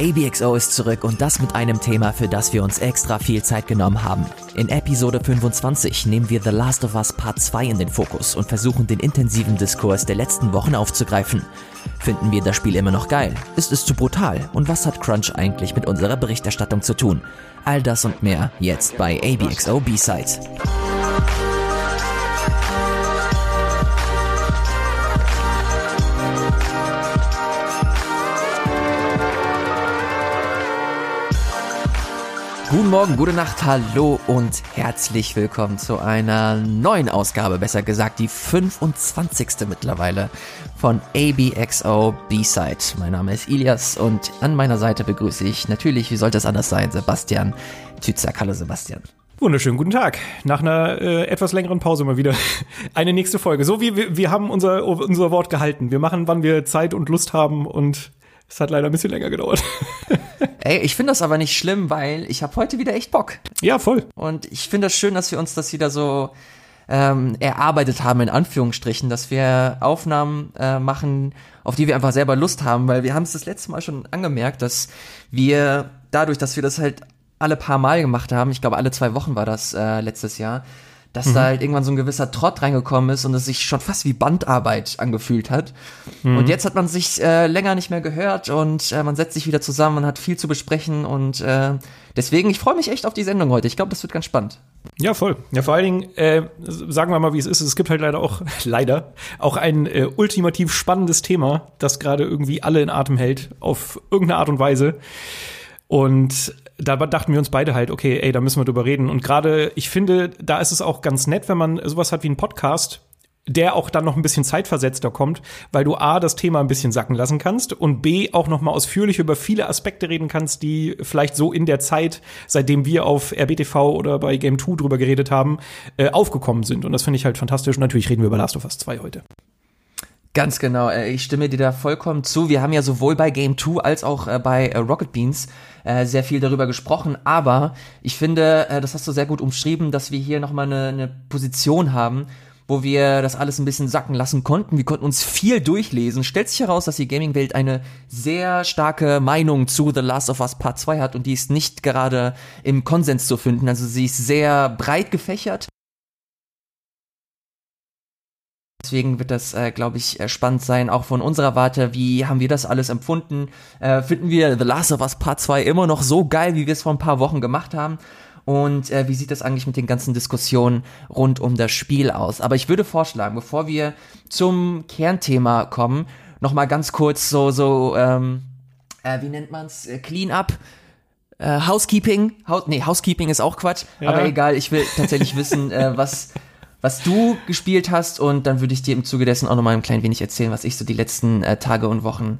ABXO ist zurück und das mit einem Thema, für das wir uns extra viel Zeit genommen haben. In Episode 25 nehmen wir The Last of Us Part 2 in den Fokus und versuchen den intensiven Diskurs der letzten Wochen aufzugreifen. Finden wir das Spiel immer noch geil? Ist es zu brutal? Und was hat Crunch eigentlich mit unserer Berichterstattung zu tun? All das und mehr jetzt bei ABXO B-Side. Guten Morgen, gute Nacht, hallo und herzlich willkommen zu einer neuen Ausgabe, besser gesagt die 25. mittlerweile von ABXO B-Side. Mein Name ist Ilias und an meiner Seite begrüße ich natürlich, wie sollte es anders sein, Sebastian Tützak. Hallo Sebastian. Wunderschönen guten Tag. Nach einer äh, etwas längeren Pause mal wieder eine nächste Folge. So wie wir, wir haben unser, unser Wort gehalten. Wir machen, wann wir Zeit und Lust haben und es hat leider ein bisschen länger gedauert. Ey, ich finde das aber nicht schlimm, weil ich habe heute wieder echt Bock. Ja, voll. Und ich finde das schön, dass wir uns das wieder so ähm, erarbeitet haben, in Anführungsstrichen, dass wir Aufnahmen äh, machen, auf die wir einfach selber Lust haben, weil wir haben es das letzte Mal schon angemerkt, dass wir dadurch, dass wir das halt alle paar Mal gemacht haben, ich glaube alle zwei Wochen war das äh, letztes Jahr, dass mhm. da halt irgendwann so ein gewisser Trott reingekommen ist und es sich schon fast wie Bandarbeit angefühlt hat. Mhm. Und jetzt hat man sich äh, länger nicht mehr gehört und äh, man setzt sich wieder zusammen, man hat viel zu besprechen und äh, deswegen, ich freue mich echt auf die Sendung heute. Ich glaube, das wird ganz spannend. Ja, voll. Ja, vor allen Dingen, äh, sagen wir mal, wie es ist. Es gibt halt leider auch, leider, auch ein äh, ultimativ spannendes Thema, das gerade irgendwie alle in Atem hält, auf irgendeine Art und Weise. Und da dachten wir uns beide halt, okay, ey, da müssen wir drüber reden. Und gerade, ich finde, da ist es auch ganz nett, wenn man sowas hat wie einen Podcast, der auch dann noch ein bisschen zeitversetzter kommt, weil du A, das Thema ein bisschen sacken lassen kannst und B, auch noch mal ausführlich über viele Aspekte reden kannst, die vielleicht so in der Zeit, seitdem wir auf RBTV oder bei Game 2 drüber geredet haben, äh, aufgekommen sind. Und das finde ich halt fantastisch. Und natürlich reden wir über Last of Us 2 heute. Ganz genau, äh, ich stimme dir da vollkommen zu. Wir haben ja sowohl bei Game 2 als auch äh, bei Rocket Beans sehr viel darüber gesprochen, aber ich finde, das hast du sehr gut umschrieben, dass wir hier nochmal eine, eine Position haben, wo wir das alles ein bisschen sacken lassen konnten. Wir konnten uns viel durchlesen. Stellt sich heraus, dass die Gaming-Welt eine sehr starke Meinung zu The Last of Us Part 2 hat und die ist nicht gerade im Konsens zu finden. Also sie ist sehr breit gefächert. Deswegen wird das, äh, glaube ich, äh, spannend sein, auch von unserer Warte. Wie haben wir das alles empfunden? Äh, finden wir The Last of Us Part 2 immer noch so geil, wie wir es vor ein paar Wochen gemacht haben? Und äh, wie sieht das eigentlich mit den ganzen Diskussionen rund um das Spiel aus? Aber ich würde vorschlagen, bevor wir zum Kernthema kommen, noch mal ganz kurz so, so, ähm, äh, wie nennt man's? Äh, Clean up. Äh, Housekeeping, Haus nee, Housekeeping ist auch Quatsch, ja. aber egal, ich will tatsächlich wissen, äh, was, was du gespielt hast und dann würde ich dir im Zuge dessen auch noch mal ein klein wenig erzählen, was ich so die letzten äh, Tage und Wochen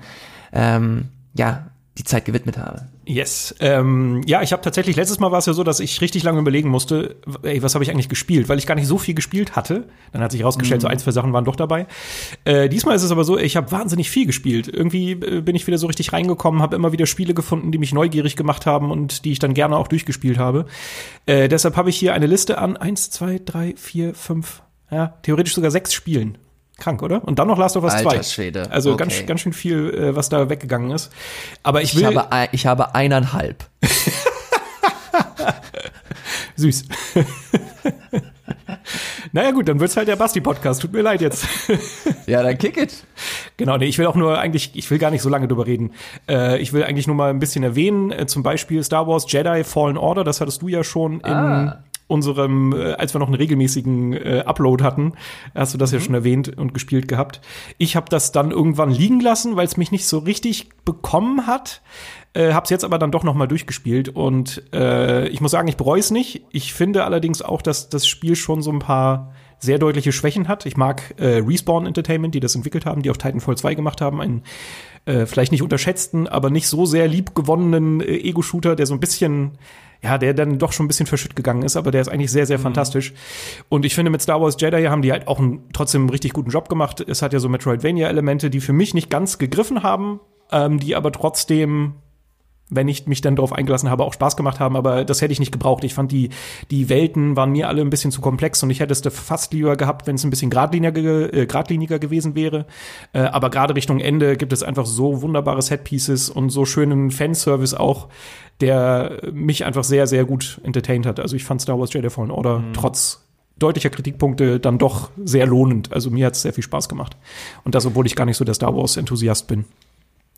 ähm, ja die Zeit gewidmet habe. Yes. Ähm, ja, ich habe tatsächlich, letztes Mal war es ja so, dass ich richtig lange überlegen musste, ey, was habe ich eigentlich gespielt, weil ich gar nicht so viel gespielt hatte. Dann hat sich herausgestellt, mhm. so ein, zwei Sachen waren doch dabei. Äh, diesmal ist es aber so, ich habe wahnsinnig viel gespielt. Irgendwie äh, bin ich wieder so richtig reingekommen, habe immer wieder Spiele gefunden, die mich neugierig gemacht haben und die ich dann gerne auch durchgespielt habe. Äh, deshalb habe ich hier eine Liste an eins, zwei, drei, vier, fünf, ja, theoretisch sogar sechs Spielen. Krank, oder? Und dann noch Last of Us Alter 2. Schwede. Also okay. ganz, ganz schön viel, äh, was da weggegangen ist. Aber ich will. Ich habe, ein, ich habe eineinhalb. Süß. naja gut, dann wird's halt der Basti-Podcast. Tut mir leid jetzt. ja, dann kick it. Genau, nee, ich will auch nur eigentlich, ich will gar nicht so lange drüber reden. Äh, ich will eigentlich nur mal ein bisschen erwähnen, äh, zum Beispiel Star Wars Jedi Fallen Order, das hattest du ja schon ah. in unserem, äh, als wir noch einen regelmäßigen äh, Upload hatten, hast du das mhm. ja schon erwähnt und gespielt gehabt. Ich habe das dann irgendwann liegen lassen, weil es mich nicht so richtig bekommen hat. Äh, hab's jetzt aber dann doch noch mal durchgespielt und äh, ich muss sagen, ich bereue es nicht. Ich finde allerdings auch, dass das Spiel schon so ein paar sehr deutliche Schwächen hat. Ich mag äh, Respawn Entertainment, die das entwickelt haben, die auch Titanfall 2 gemacht haben, einen äh, vielleicht nicht unterschätzten, aber nicht so sehr liebgewonnenen äh, Ego-Shooter, der so ein bisschen ja, der dann doch schon ein bisschen verschütt gegangen ist, aber der ist eigentlich sehr, sehr mhm. fantastisch. Und ich finde, mit Star Wars Jedi haben die halt auch einen, trotzdem einen richtig guten Job gemacht. Es hat ja so Metroidvania-Elemente, die für mich nicht ganz gegriffen haben, ähm, die aber trotzdem wenn ich mich dann darauf eingelassen habe, auch Spaß gemacht haben, aber das hätte ich nicht gebraucht. Ich fand die, die Welten waren mir alle ein bisschen zu komplex und ich hätte es fast lieber gehabt, wenn es ein bisschen geradliniger, äh, geradliniger gewesen wäre. Äh, aber gerade Richtung Ende gibt es einfach so wunderbare Setpieces und so schönen Fanservice auch, der mich einfach sehr, sehr gut entertained hat. Also ich fand Star Wars Jedi Fallen Order mhm. trotz deutlicher Kritikpunkte dann doch sehr lohnend. Also mir hat es sehr viel Spaß gemacht. Und das, obwohl ich gar nicht so der Star Wars-Enthusiast bin.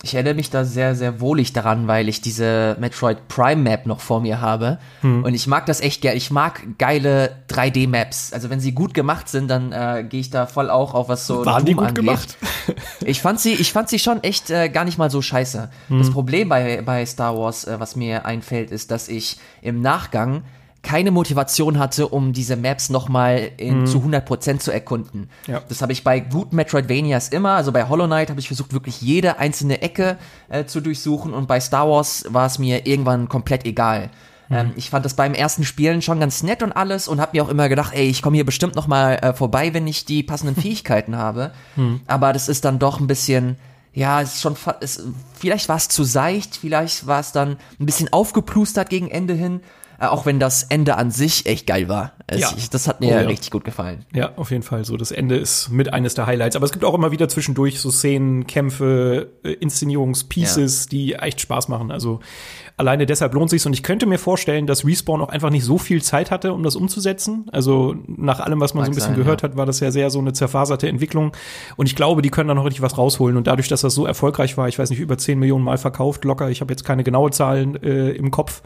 Ich erinnere mich da sehr, sehr wohlig daran, weil ich diese Metroid Prime Map noch vor mir habe. Hm. Und ich mag das echt gerne. Ich mag geile 3D-Maps. Also wenn sie gut gemacht sind, dann äh, gehe ich da voll auch auf was so. Waren die gut angeht. gemacht? ich fand sie, ich fand sie schon echt äh, gar nicht mal so scheiße. Hm. Das Problem bei, bei Star Wars, äh, was mir einfällt, ist, dass ich im Nachgang keine Motivation hatte, um diese Maps nochmal mhm. zu 100% zu erkunden. Ja. Das habe ich bei guten Metroidvanias immer, also bei Hollow Knight habe ich versucht, wirklich jede einzelne Ecke äh, zu durchsuchen und bei Star Wars war es mir irgendwann komplett egal. Mhm. Ähm, ich fand das beim ersten Spielen schon ganz nett und alles und habe mir auch immer gedacht, ey, ich komme hier bestimmt nochmal äh, vorbei, wenn ich die passenden Fähigkeiten habe. Mhm. Aber das ist dann doch ein bisschen ja, es ist schon, es, vielleicht war es zu seicht, vielleicht war es dann ein bisschen aufgeplustert gegen Ende hin. Äh, auch wenn das Ende an sich echt geil war. Es, ja. Ich, das hat mir oh, ja. richtig gut gefallen. Ja, auf jeden Fall. So, das Ende ist mit eines der Highlights. Aber es gibt auch immer wieder zwischendurch so Szenen, Kämpfe, äh, Inszenierungspieces, ja. die echt Spaß machen. Also Alleine deshalb lohnt sich's und ich könnte mir vorstellen, dass Respawn auch einfach nicht so viel Zeit hatte, um das umzusetzen. Also nach allem, was man Mag so ein bisschen sein, gehört ja. hat, war das ja sehr so eine zerfaserte Entwicklung und ich glaube, die können da noch richtig was rausholen und dadurch, dass das so erfolgreich war, ich weiß nicht, über 10 Millionen Mal verkauft, locker, ich habe jetzt keine genaue Zahlen äh, im Kopf,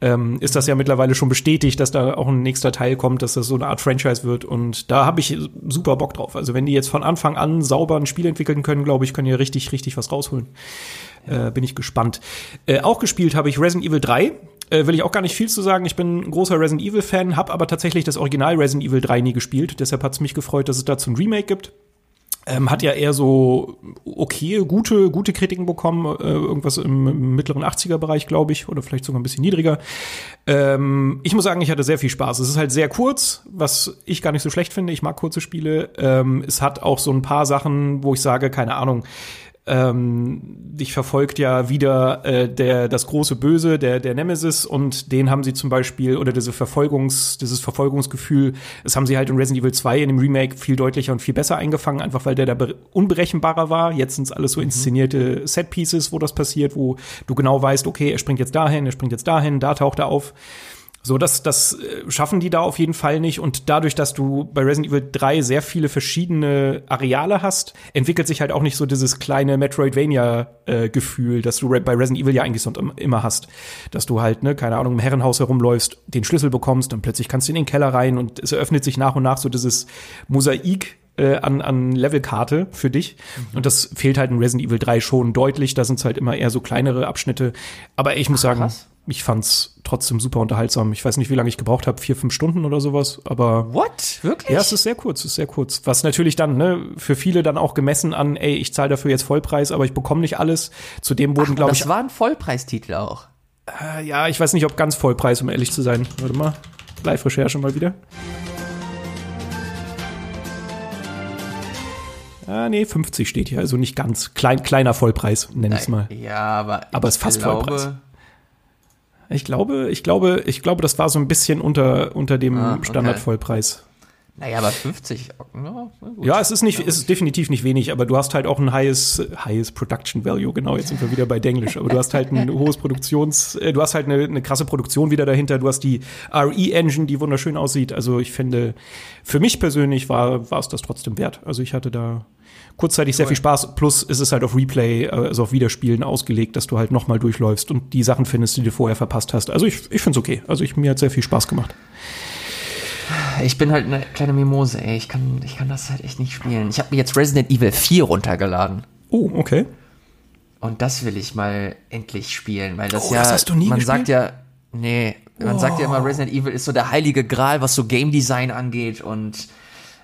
ähm, ist das ja mittlerweile schon bestätigt, dass da auch ein nächster Teil kommt, dass das so eine Art Franchise wird und da habe ich super Bock drauf. Also wenn die jetzt von Anfang an sauber ein Spiel entwickeln können, glaube ich, können die richtig, richtig was rausholen. Äh, bin ich gespannt. Äh, auch gespielt habe ich Resident Evil 3. Äh, will ich auch gar nicht viel zu sagen. Ich bin ein großer Resident Evil Fan, habe aber tatsächlich das Original Resident Evil 3 nie gespielt. Deshalb hat es mich gefreut, dass es dazu ein Remake gibt. Ähm, hat ja eher so okay, gute, gute Kritiken bekommen, äh, irgendwas im, im mittleren 80er-Bereich, glaube ich, oder vielleicht sogar ein bisschen niedriger. Ähm, ich muss sagen, ich hatte sehr viel Spaß. Es ist halt sehr kurz, was ich gar nicht so schlecht finde. Ich mag kurze Spiele. Ähm, es hat auch so ein paar Sachen, wo ich sage, keine Ahnung, ähm, dich verfolgt ja wieder äh, der das große Böse, der der Nemesis und den haben sie zum Beispiel oder diese Verfolgungs dieses Verfolgungsgefühl, das haben sie halt in Resident Evil 2 in dem Remake viel deutlicher und viel besser eingefangen, einfach weil der da unberechenbarer war. Jetzt sind es alles so mhm. inszenierte Set-Pieces, wo das passiert, wo du genau weißt, okay, er springt jetzt dahin, er springt jetzt dahin, da taucht er auf. So, das, das äh, schaffen die da auf jeden Fall nicht. Und dadurch, dass du bei Resident Evil 3 sehr viele verschiedene Areale hast, entwickelt sich halt auch nicht so dieses kleine Metroidvania-Gefühl, äh, das du bei Resident Evil ja eigentlich sonst immer hast. Dass du halt, ne, keine Ahnung, im Herrenhaus herumläufst, den Schlüssel bekommst, dann plötzlich kannst du in den Keller rein und es eröffnet sich nach und nach so dieses Mosaik äh, an, an Levelkarte für dich. Mhm. Und das fehlt halt in Resident Evil 3 schon deutlich. Da sind es halt immer eher so kleinere Abschnitte. Aber ich muss Ach, sagen, krass ich fand's trotzdem super unterhaltsam. Ich weiß nicht, wie lange ich gebraucht habe, vier, fünf Stunden oder sowas, aber. What? Wirklich? Ja, es ist sehr kurz, es ist sehr kurz. Was natürlich dann, ne, für viele dann auch gemessen an, ey, ich zahle dafür jetzt Vollpreis, aber ich bekomme nicht alles. Zudem wurden, glaube ich. Das war ein Vollpreistitel auch. Äh, ja, ich weiß nicht, ob ganz Vollpreis, um ehrlich zu sein. Warte mal. Live-Recherche mal wieder. Ah, nee, 50 steht hier, also nicht ganz. Klein, kleiner Vollpreis, nenn ich's mal. Ja, aber. Aber es ist fast glaube, Vollpreis. Ich glaube, ich glaube, ich glaube, das war so ein bisschen unter, unter dem ah, okay. Standardvollpreis. Naja, aber 50. Ja, ja, es ist nicht, es ist definitiv nicht wenig, aber du hast halt auch ein highest, highest Production Value, genau, jetzt sind wir wieder bei Denglisch, aber du hast halt ein hohes Produktions, äh, du hast halt eine, eine krasse Produktion wieder dahinter, du hast die RE-Engine, die wunderschön aussieht. Also ich finde, für mich persönlich war, war es das trotzdem wert. Also ich hatte da, kurzzeitig sehr viel Spaß. Plus ist es halt auf Replay, also auf Wiederspielen ausgelegt, dass du halt nochmal durchläufst und die Sachen findest, die du vorher verpasst hast. Also ich, ich finde es okay. Also ich, mir hat sehr viel Spaß gemacht. Ich bin halt eine kleine Mimose, ey. Ich kann, ich kann das halt echt nicht spielen. Ich habe mir jetzt Resident Evil 4 runtergeladen. Oh, okay. Und das will ich mal endlich spielen, weil das oh, ja. Das hast du nie man gespielt? sagt ja, nee, man oh. sagt ja immer, Resident Evil ist so der heilige Gral, was so Game Design angeht und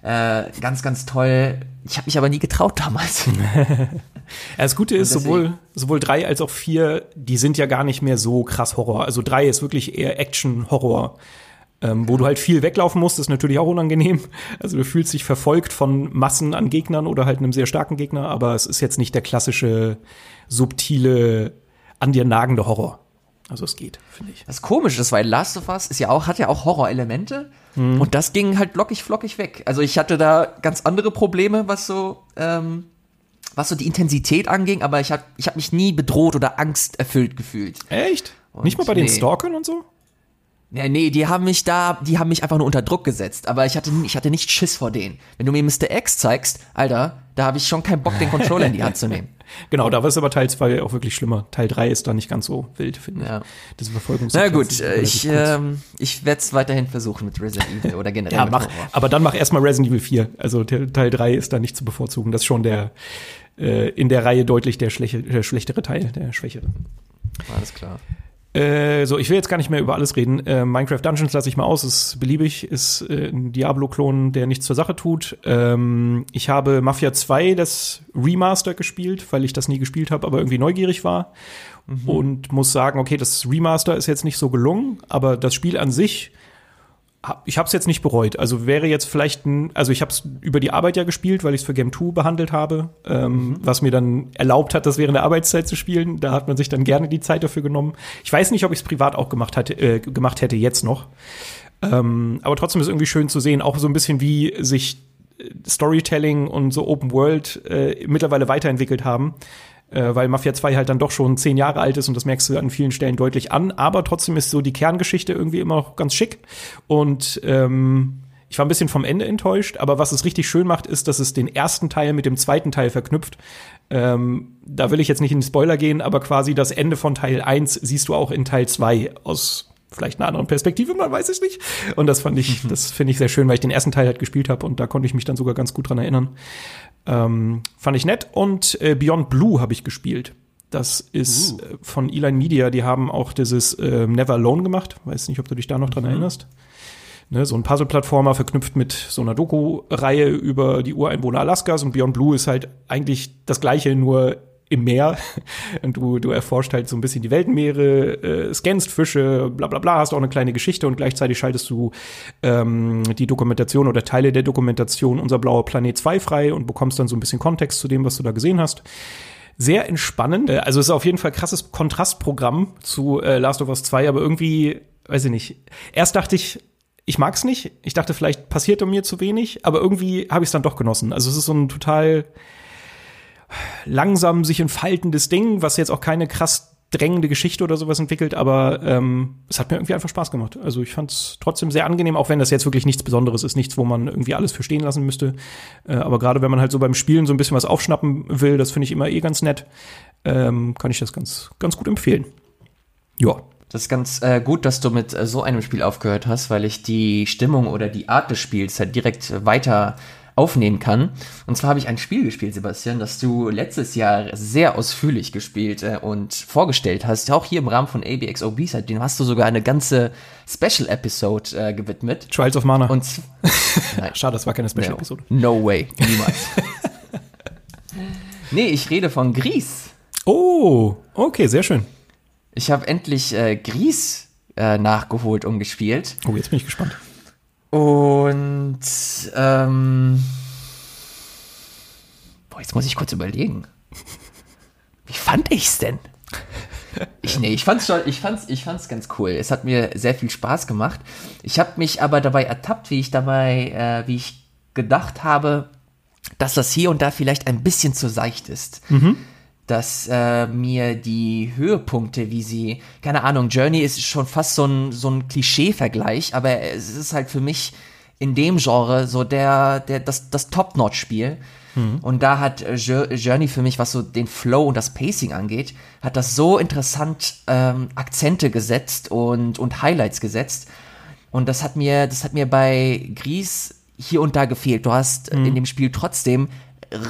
äh, ganz, ganz toll. Ich habe mich aber nie getraut damals. das Gute ist, sowohl, sowohl drei als auch vier, die sind ja gar nicht mehr so krass Horror. Also drei ist wirklich eher Action-Horror. Ähm, wo du halt viel weglaufen musst, ist natürlich auch unangenehm. Also du fühlst dich verfolgt von Massen an Gegnern oder halt einem sehr starken Gegner, aber es ist jetzt nicht der klassische subtile an dir nagende Horror. Also es geht, finde ich. Das komisch ist, weil Last of Us ist ja auch, hat ja auch Horrorelemente mhm. und das ging halt lockig flockig weg. Also ich hatte da ganz andere Probleme, was so, ähm, was so die Intensität anging, aber ich habe ich hab mich nie bedroht oder angsterfüllt gefühlt. Echt? Und Nicht mal bei nee. den Stalkern und so? Ja, nee, die haben mich da, die haben mich einfach nur unter Druck gesetzt, aber ich hatte, ich hatte nicht Schiss vor denen. Wenn du mir Mr. X zeigst, Alter, da habe ich schon keinen Bock, den Controller in die Hand zu nehmen. Genau, da war es aber Teil 2 auch wirklich schlimmer. Teil 3 ist da nicht ganz so wild, finde ja. ich. Diese Verfolgungs Na gut, ich, ähm, ich werde es weiterhin versuchen mit Resident Evil oder generell. ja, mach, aber dann mach erstmal Resident Evil 4. Also Teil 3 ist da nicht zu bevorzugen. Das ist schon der äh, in der Reihe deutlich der, schlechte, der schlechtere Teil, der schwächere. Alles klar. Äh, so, ich will jetzt gar nicht mehr über alles reden. Äh, Minecraft Dungeons lasse ich mal aus, ist beliebig, ist äh, ein Diablo-Klon, der nichts zur Sache tut. Ähm, ich habe Mafia 2, das Remaster gespielt, weil ich das nie gespielt habe, aber irgendwie neugierig war. Mhm. Und muss sagen, okay, das Remaster ist jetzt nicht so gelungen, aber das Spiel an sich ich habe es jetzt nicht bereut. Also wäre jetzt vielleicht ein, also ich habe es über die Arbeit ja gespielt, weil ich es für Game 2 behandelt habe, ähm, mhm. was mir dann erlaubt hat, das während der Arbeitszeit zu spielen. Da hat man sich dann gerne die Zeit dafür genommen. Ich weiß nicht, ob ich es privat auch gemacht, hatte, äh, gemacht hätte jetzt noch. Ähm, aber trotzdem ist es irgendwie schön zu sehen, auch so ein bisschen wie sich Storytelling und so Open World äh, mittlerweile weiterentwickelt haben äh, weil Mafia 2 halt dann doch schon zehn Jahre alt ist und das merkst du an vielen Stellen deutlich an. Aber trotzdem ist so die Kerngeschichte irgendwie immer noch ganz schick. Und ähm, ich war ein bisschen vom Ende enttäuscht, aber was es richtig schön macht, ist, dass es den ersten Teil mit dem zweiten Teil verknüpft. Ähm, da will ich jetzt nicht in den Spoiler gehen, aber quasi das Ende von Teil 1 siehst du auch in Teil 2 aus vielleicht einer anderen Perspektive, man weiß es nicht. Und das fand ich, mhm. das finde ich sehr schön, weil ich den ersten Teil halt gespielt habe und da konnte ich mich dann sogar ganz gut dran erinnern. Ähm, fand ich nett. Und äh, Beyond Blue habe ich gespielt. Das ist uh. Äh, von Eline Media, die haben auch dieses äh, Never Alone gemacht. Weiß nicht, ob du dich da noch dran mhm. erinnerst. Ne, so ein Puzzle-Plattformer verknüpft mit so einer Doku-Reihe über die Ureinwohner Alaskas und Beyond Blue ist halt eigentlich das gleiche, nur im Meer. Und du, du erforscht halt so ein bisschen die Weltenmeere, äh, scannst Fische, bla bla bla, hast auch eine kleine Geschichte und gleichzeitig schaltest du ähm, die Dokumentation oder Teile der Dokumentation Unser blauer Planet 2 frei und bekommst dann so ein bisschen Kontext zu dem, was du da gesehen hast. Sehr entspannend. Äh, also es ist auf jeden Fall krasses Kontrastprogramm zu äh, Last of Us 2, aber irgendwie, weiß ich nicht. Erst dachte ich, ich mag's nicht. Ich dachte, vielleicht passiert um mir zu wenig, aber irgendwie habe ich es dann doch genossen. Also es ist so ein total langsam sich entfaltendes Ding, was jetzt auch keine krass drängende Geschichte oder sowas entwickelt, aber ähm, es hat mir irgendwie einfach Spaß gemacht. Also ich fand es trotzdem sehr angenehm, auch wenn das jetzt wirklich nichts Besonderes ist, nichts, wo man irgendwie alles verstehen lassen müsste. Äh, aber gerade wenn man halt so beim Spielen so ein bisschen was aufschnappen will, das finde ich immer eh ganz nett, ähm, kann ich das ganz, ganz gut empfehlen. Ja. Das ist ganz äh, gut, dass du mit äh, so einem Spiel aufgehört hast, weil ich die Stimmung oder die Art des Spiels halt direkt weiter aufnehmen kann. Und zwar habe ich ein Spiel gespielt, Sebastian, das du letztes Jahr sehr ausführlich gespielt äh, und vorgestellt hast, auch hier im Rahmen von ABX B-Side. Den hast du sogar eine ganze Special-Episode äh, gewidmet. Trials of Mana. Und nein. Schade, das war keine Special-Episode. No, no way, niemals. nee, ich rede von Gries. Oh, okay, sehr schön. Ich habe endlich äh, Gries äh, nachgeholt und gespielt. Oh, jetzt bin ich gespannt. Und ähm, boah, jetzt muss ich kurz überlegen. Wie fand ich's denn? Ich, nee, ich fand's schon, ich fand's, ich fand's ganz cool. Es hat mir sehr viel Spaß gemacht. Ich habe mich aber dabei ertappt, wie ich dabei, äh, wie ich gedacht habe, dass das hier und da vielleicht ein bisschen zu seicht ist. Mhm dass äh, mir die Höhepunkte, wie sie, keine Ahnung, Journey ist schon fast so ein, so ein Klischee-Vergleich, aber es ist halt für mich in dem Genre so der, der, das, das Top-Notch-Spiel. Mhm. Und da hat äh, Journey für mich, was so den Flow und das Pacing angeht, hat das so interessant ähm, Akzente gesetzt und, und Highlights gesetzt. Und das hat mir, das hat mir bei Gries hier und da gefehlt. Du hast mhm. in dem Spiel trotzdem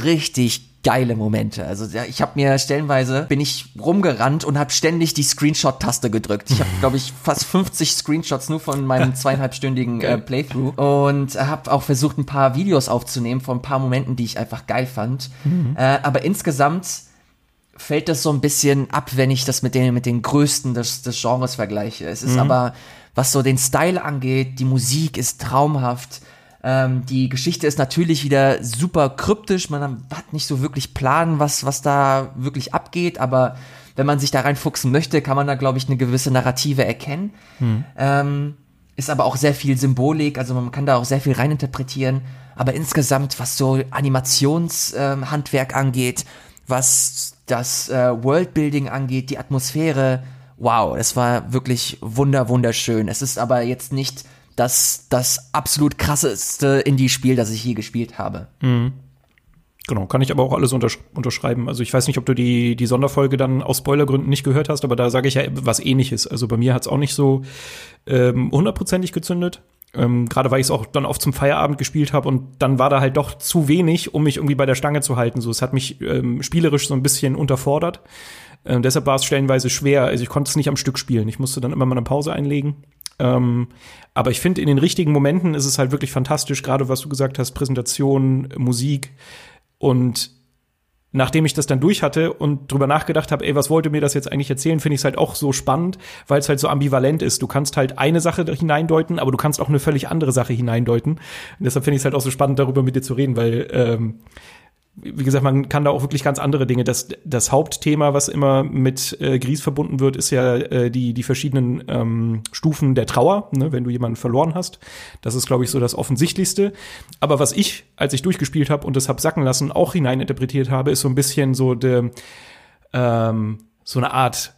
richtig geile Momente. Also ich habe mir stellenweise bin ich rumgerannt und habe ständig die Screenshot-Taste gedrückt. Ich habe glaube ich fast 50 Screenshots nur von meinem zweieinhalbstündigen äh, Playthrough und habe auch versucht ein paar Videos aufzunehmen von ein paar Momenten, die ich einfach geil fand. Mhm. Äh, aber insgesamt fällt das so ein bisschen ab, wenn ich das mit den mit den größten des, des Genres vergleiche. Es ist mhm. aber was so den Style angeht, die Musik ist traumhaft. Ähm, die Geschichte ist natürlich wieder super kryptisch. Man hat nicht so wirklich Plan, was, was da wirklich abgeht, aber wenn man sich da reinfuchsen möchte, kann man da, glaube ich, eine gewisse Narrative erkennen. Hm. Ähm, ist aber auch sehr viel Symbolik, also man kann da auch sehr viel reininterpretieren. Aber insgesamt, was so Animationshandwerk ähm, angeht, was das äh, Worldbuilding angeht, die Atmosphäre, wow, es war wirklich wunder, wunderschön. Es ist aber jetzt nicht das, das absolut krasseste Indie-Spiel, das ich je gespielt habe. Mhm. Genau, kann ich aber auch alles untersch unterschreiben. Also ich weiß nicht, ob du die, die Sonderfolge dann aus Spoilergründen nicht gehört hast, aber da sage ich ja was ähnliches. Also bei mir hat es auch nicht so ähm, hundertprozentig gezündet. Ähm, Gerade weil ich es auch dann oft zum Feierabend gespielt habe und dann war da halt doch zu wenig, um mich irgendwie bei der Stange zu halten. So, es hat mich ähm, spielerisch so ein bisschen unterfordert. Ähm, deshalb war es stellenweise schwer. Also ich konnte es nicht am Stück spielen. Ich musste dann immer mal eine Pause einlegen. Ähm, aber ich finde, in den richtigen Momenten ist es halt wirklich fantastisch, gerade was du gesagt hast, Präsentation, Musik. Und nachdem ich das dann durch hatte und drüber nachgedacht habe, ey, was wollte mir das jetzt eigentlich erzählen, finde ich es halt auch so spannend, weil es halt so ambivalent ist. Du kannst halt eine Sache hineindeuten, aber du kannst auch eine völlig andere Sache hineindeuten. Und deshalb finde ich es halt auch so spannend, darüber mit dir zu reden, weil ähm, wie gesagt, man kann da auch wirklich ganz andere Dinge. Das, das Hauptthema, was immer mit äh, Gries verbunden wird, ist ja äh, die, die verschiedenen ähm, Stufen der Trauer, ne, wenn du jemanden verloren hast. Das ist, glaube ich, so das Offensichtlichste. Aber was ich, als ich durchgespielt habe und das hab sacken lassen, auch hineininterpretiert habe, ist so ein bisschen so de, ähm, so eine Art,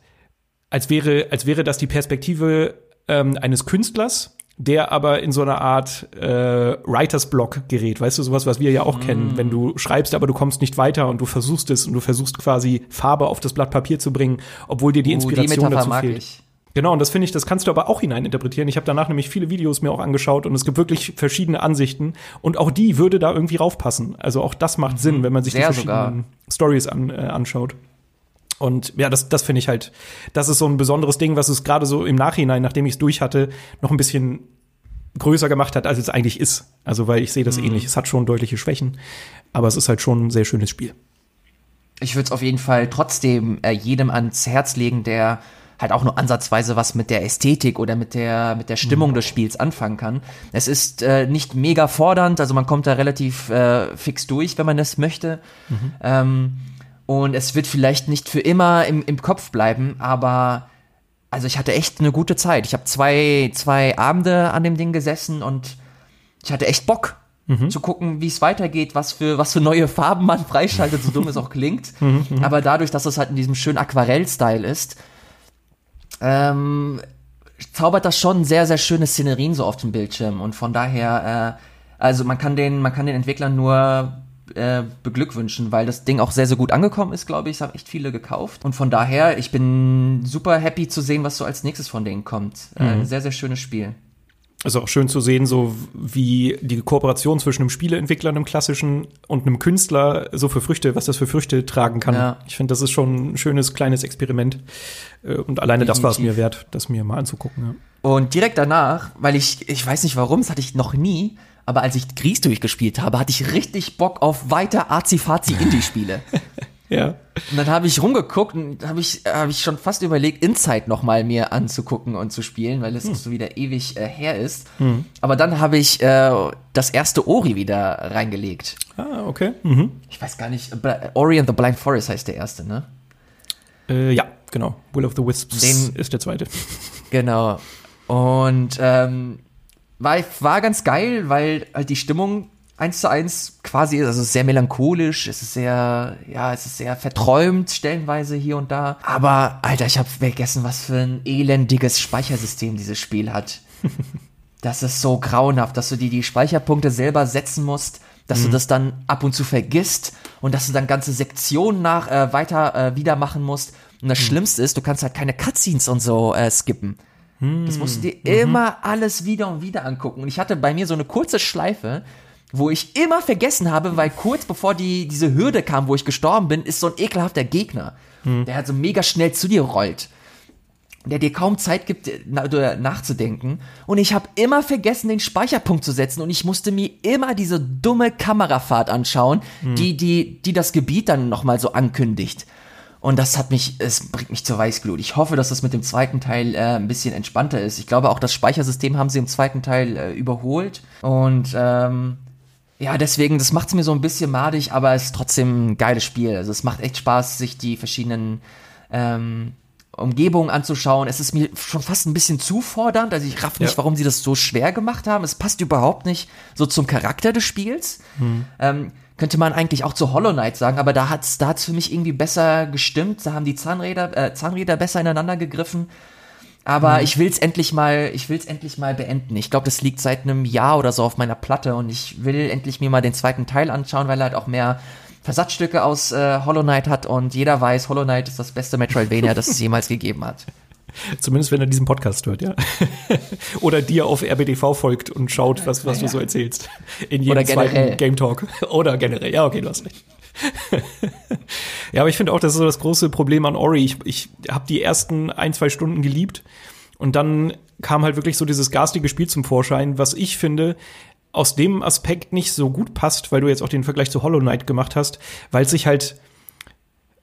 als wäre, als wäre das die Perspektive ähm, eines Künstlers, der aber in so einer Art äh, Writers Block gerät, weißt du, sowas, was wir ja auch mm. kennen, wenn du schreibst, aber du kommst nicht weiter und du versuchst es und du versuchst quasi Farbe auf das Blatt Papier zu bringen, obwohl dir die Inspiration uh, die dazu fehlt. Ich. Genau, und das finde ich, das kannst du aber auch hineininterpretieren. Ich habe danach nämlich viele Videos mir auch angeschaut und es gibt wirklich verschiedene Ansichten und auch die würde da irgendwie raufpassen. Also auch das macht mhm. Sinn, wenn man sich Sehr die verschiedenen Stories an, äh, anschaut. Und ja, das, das finde ich halt, das ist so ein besonderes Ding, was es gerade so im Nachhinein, nachdem ich es durch hatte, noch ein bisschen größer gemacht hat, als es eigentlich ist. Also, weil ich sehe das mhm. ähnlich. Es hat schon deutliche Schwächen, aber es ist halt schon ein sehr schönes Spiel. Ich würde es auf jeden Fall trotzdem äh, jedem ans Herz legen, der halt auch nur ansatzweise was mit der Ästhetik oder mit der mit der Stimmung mhm. des Spiels anfangen kann. Es ist äh, nicht mega fordernd, also man kommt da relativ äh, fix durch, wenn man das möchte. Mhm. Ähm, und es wird vielleicht nicht für immer im, im Kopf bleiben, aber also ich hatte echt eine gute Zeit. Ich habe zwei, zwei Abende an dem Ding gesessen und ich hatte echt Bock mhm. zu gucken, wie es weitergeht, was für, was für neue Farben man freischaltet, so dumm es auch klingt. Mhm, mhm, aber dadurch, dass es halt in diesem schönen Aquarell-Style ist, ähm, zaubert das schon sehr, sehr schöne Szenerien so auf dem Bildschirm. Und von daher, äh, also man kann den, man kann den Entwicklern nur äh, beglückwünschen, weil das Ding auch sehr, sehr gut angekommen ist, glaube ich. Es haben echt viele gekauft. Und von daher, ich bin super happy zu sehen, was so als nächstes von denen kommt. Äh, mhm. Äh, sehr, sehr schönes Spiel. ist auch schön zu sehen, so wie die Kooperation zwischen einem Spieleentwickler, einem klassischen und einem Künstler so für Früchte, was das für Früchte tragen kann. Ja. Ich finde, das ist schon ein schönes kleines Experiment. Äh, und alleine Definitiv. das war es mir wert, das mir mal anzugucken. Ja. Und direkt danach, weil ich, ich weiß nicht warum, das hatte ich noch nie, aber als ich Gries durchgespielt habe, hatte ich richtig Bock auf weiter Azi-Fazi-Indie-Spiele. ja. Und dann habe ich rumgeguckt und habe ich, hab ich schon fast überlegt, Inside noch mal mir anzugucken und zu spielen, weil es hm. so wieder ewig äh, her ist. Hm. Aber dann habe ich äh, das erste Ori wieder reingelegt. Ah, okay. Mhm. Ich weiß gar nicht, Ori and the Blind Forest heißt der erste, ne? Äh, ja, genau. Will of the Wisps Den, ist der zweite. Genau. Und ähm, war, war ganz geil, weil halt die Stimmung eins zu eins quasi ist, also sehr melancholisch, es ist sehr, ja, es ist sehr verträumt stellenweise hier und da. Aber, Alter, ich habe vergessen, was für ein elendiges Speichersystem dieses Spiel hat. das ist so grauenhaft, dass du dir die Speicherpunkte selber setzen musst, dass mhm. du das dann ab und zu vergisst und dass du dann ganze Sektionen nach äh, weiter äh, wieder machen musst. Und das mhm. Schlimmste ist, du kannst halt keine Cutscenes und so äh, skippen. Das musst du dir mhm. immer alles wieder und wieder angucken. Und ich hatte bei mir so eine kurze Schleife, wo ich immer vergessen habe, weil kurz bevor die, diese Hürde kam, wo ich gestorben bin, ist so ein ekelhafter Gegner, mhm. der halt so mega schnell zu dir rollt. Der dir kaum Zeit gibt, nachzudenken. Und ich habe immer vergessen, den Speicherpunkt zu setzen. Und ich musste mir immer diese dumme Kamerafahrt anschauen, mhm. die, die, die das Gebiet dann nochmal so ankündigt. Und das hat mich, es bringt mich zur Weißglut. Ich hoffe, dass das mit dem zweiten Teil äh, ein bisschen entspannter ist. Ich glaube, auch das Speichersystem haben sie im zweiten Teil äh, überholt. Und ähm, ja, deswegen, das macht es mir so ein bisschen madig, aber es ist trotzdem ein geiles Spiel. Also es macht echt Spaß, sich die verschiedenen ähm, Umgebung anzuschauen. Es ist mir schon fast ein bisschen zu fordernd. Also ich raff nicht, Ja. warum sie das so schwer gemacht haben. Es passt überhaupt nicht so zum Charakter des Spiels. Ähm, könnte man eigentlich auch zu Hollow Knight sagen, aber da hat's, da hat's für mich irgendwie besser gestimmt. Da haben die Zahnräder, äh, Zahnräder besser ineinander gegriffen. Aber ich will's endlich mal, ich will's endlich mal beenden. Ich glaube, das liegt seit einem Jahr oder so auf meiner Platte und ich will endlich mir mal den zweiten Teil anschauen, weil er halt auch mehr Versatzstücke aus äh, Hollow Knight hat und jeder weiß, Hollow Knight ist das beste Metroidvania, das es jemals gegeben hat. Zumindest wenn er diesen Podcast hört, ja. Oder dir auf RBTV folgt und schaut, was, was du so erzählst. In jedem zweiten Game Talk. Oder generell. Ja, okay, du hast recht. ja, aber ich finde auch, das ist so das große Problem an Ori. Ich, ich habe die ersten ein, zwei Stunden geliebt und dann kam halt wirklich so dieses garstige Spiel zum Vorschein, was ich finde, aus dem Aspekt nicht so gut passt, weil du jetzt auch den Vergleich zu Hollow Knight gemacht hast, weil es sich halt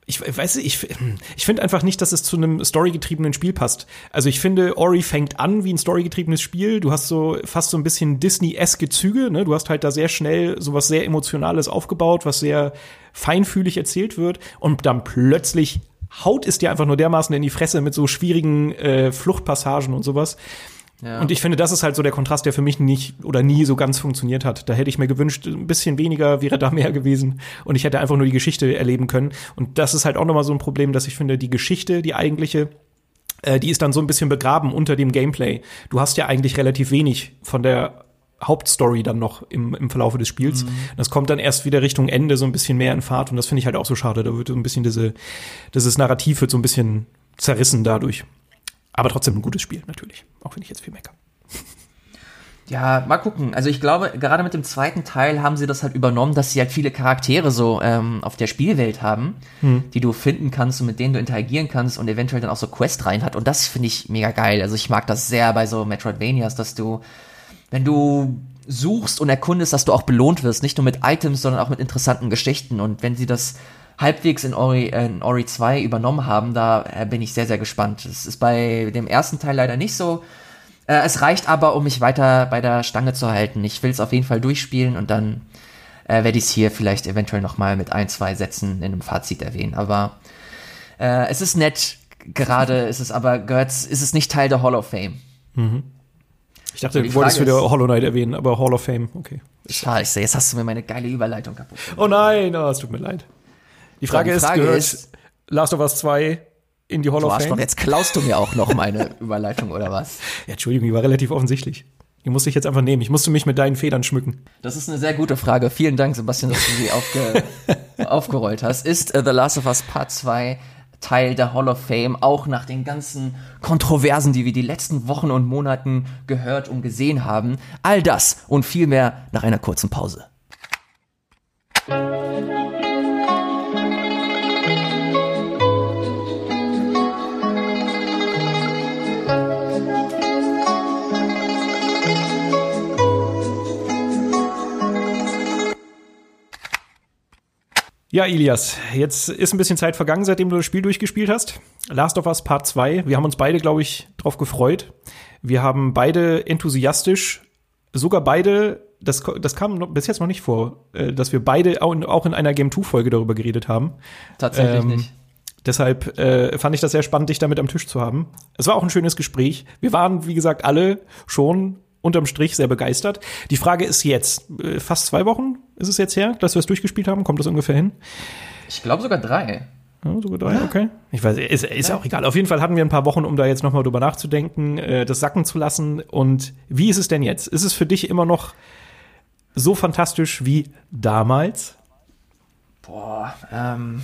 ich weiß ich, ich finde einfach nicht, dass es zu einem storygetriebenen Spiel passt. Also ich finde, Ori fängt an wie ein storygetriebenes Spiel. Du hast so fast so ein bisschen Disney-eske Züge. Ne? Du hast halt da sehr schnell sowas sehr Emotionales aufgebaut, was sehr feinfühlig erzählt wird. Und dann plötzlich haut es dir einfach nur dermaßen in die Fresse mit so schwierigen äh, Fluchtpassagen und sowas. Ja. Und ich finde, das ist halt so der Kontrast, der für mich nicht oder nie so ganz funktioniert hat. Da hätte ich mir gewünscht, ein bisschen weniger wäre da mehr gewesen und ich hätte einfach nur die Geschichte erleben können. Und das ist halt auch nochmal so ein Problem, dass ich finde, die Geschichte, die eigentliche, äh, die ist dann so ein bisschen begraben unter dem Gameplay. Du hast ja eigentlich relativ wenig von der Hauptstory dann noch im, im Verlaufe des Spiels. Das kommt dann erst wieder Richtung Ende so ein bisschen mehr in Fahrt und das finde ich halt auch so schade. Da wird so ein bisschen diese, dieses Narrativ wird so ein bisschen zerrissen dadurch. Aber trotzdem ein gutes Spiel, natürlich. Auch wenn ich jetzt viel mecker. Ja, mal gucken. Also ich glaube, gerade mit dem zweiten Teil haben sie das halt übernommen, dass sie halt viele Charaktere so ähm, auf der Spielwelt haben, die du finden kannst und mit denen du interagieren kannst und eventuell dann auch so Quest rein hat. Und das finde ich mega geil. Also ich mag das sehr bei so Metroidvanias, dass du, wenn du suchst und erkundest, dass du auch belohnt wirst, nicht nur mit Items, sondern auch mit interessanten Geschichten. Und wenn sie das halbwegs in Ori, äh, in Ori 2 übernommen haben, da äh, bin ich sehr, sehr gespannt. Es ist bei dem ersten Teil leider nicht so. Äh, es reicht aber, um mich weiter bei der Stange zu halten. Ich will es auf jeden Fall durchspielen und dann äh, werde ich es hier vielleicht eventuell noch mal mit ein, zwei Sätzen in einem Fazit erwähnen. Aber äh, es ist nett. Gerade ist es aber gehört, ist es nicht Teil der Hall of Fame. Ich dachte, du wolltest wieder Hollow Knight erwähnen, aber Hall of Fame, okay. Scheiße, jetzt hast du mir meine geile Überleitung kaputt. gemacht. Oh nein, oh, es tut mir leid. Die Frage, die Frage ist, gehört ist- Last of Us 2 in die Hall of Fame? jetzt klaust du mir auch noch meine Überleitung oder was? Ja, Entschuldigung, die war relativ offensichtlich. Die musste ich jetzt einfach nehmen. Ich musste mich mit deinen Federn schmücken. Das ist eine sehr gute Frage. Vielen Dank, Sebastian, dass du sie aufge aufgerollt hast. Ist äh, The Last of Us Part 2 Teil der Hall of Fame, auch nach den ganzen Kontroversen, die wir die letzten Wochen und Monaten gehört und gesehen haben? All das und viel mehr nach einer kurzen Pause. Ja, Ilias, jetzt ist ein bisschen Zeit vergangen, seitdem du das Spiel durchgespielt hast. Last of Us Part 2. Wir haben uns beide, glaube ich, drauf gefreut. Wir haben beide enthusiastisch, sogar beide, das, das kam noch, bis jetzt noch nicht vor, äh, dass wir beide auch in, auch in einer Game 2-Folge darüber geredet haben. Tatsächlich Ähm, nicht. Deshalb äh, fand ich das sehr spannend, dich damit am Tisch zu haben. Es war auch ein schönes Gespräch. Wir waren, wie gesagt, alle schon unterm Strich sehr begeistert. Die Frage ist jetzt, äh, fast zwei Wochen ist es jetzt her, dass wir es durchgespielt haben? Kommt das ungefähr hin? Ich glaube sogar drei. Ja, sogar drei, okay. Ich weiß, ist, ist auch egal. Auf jeden Fall hatten wir ein paar Wochen, um da jetzt nochmal drüber nachzudenken, äh, das sacken zu lassen. Und wie ist es denn jetzt? Ist es für dich immer noch so fantastisch wie damals? Boah, ähm.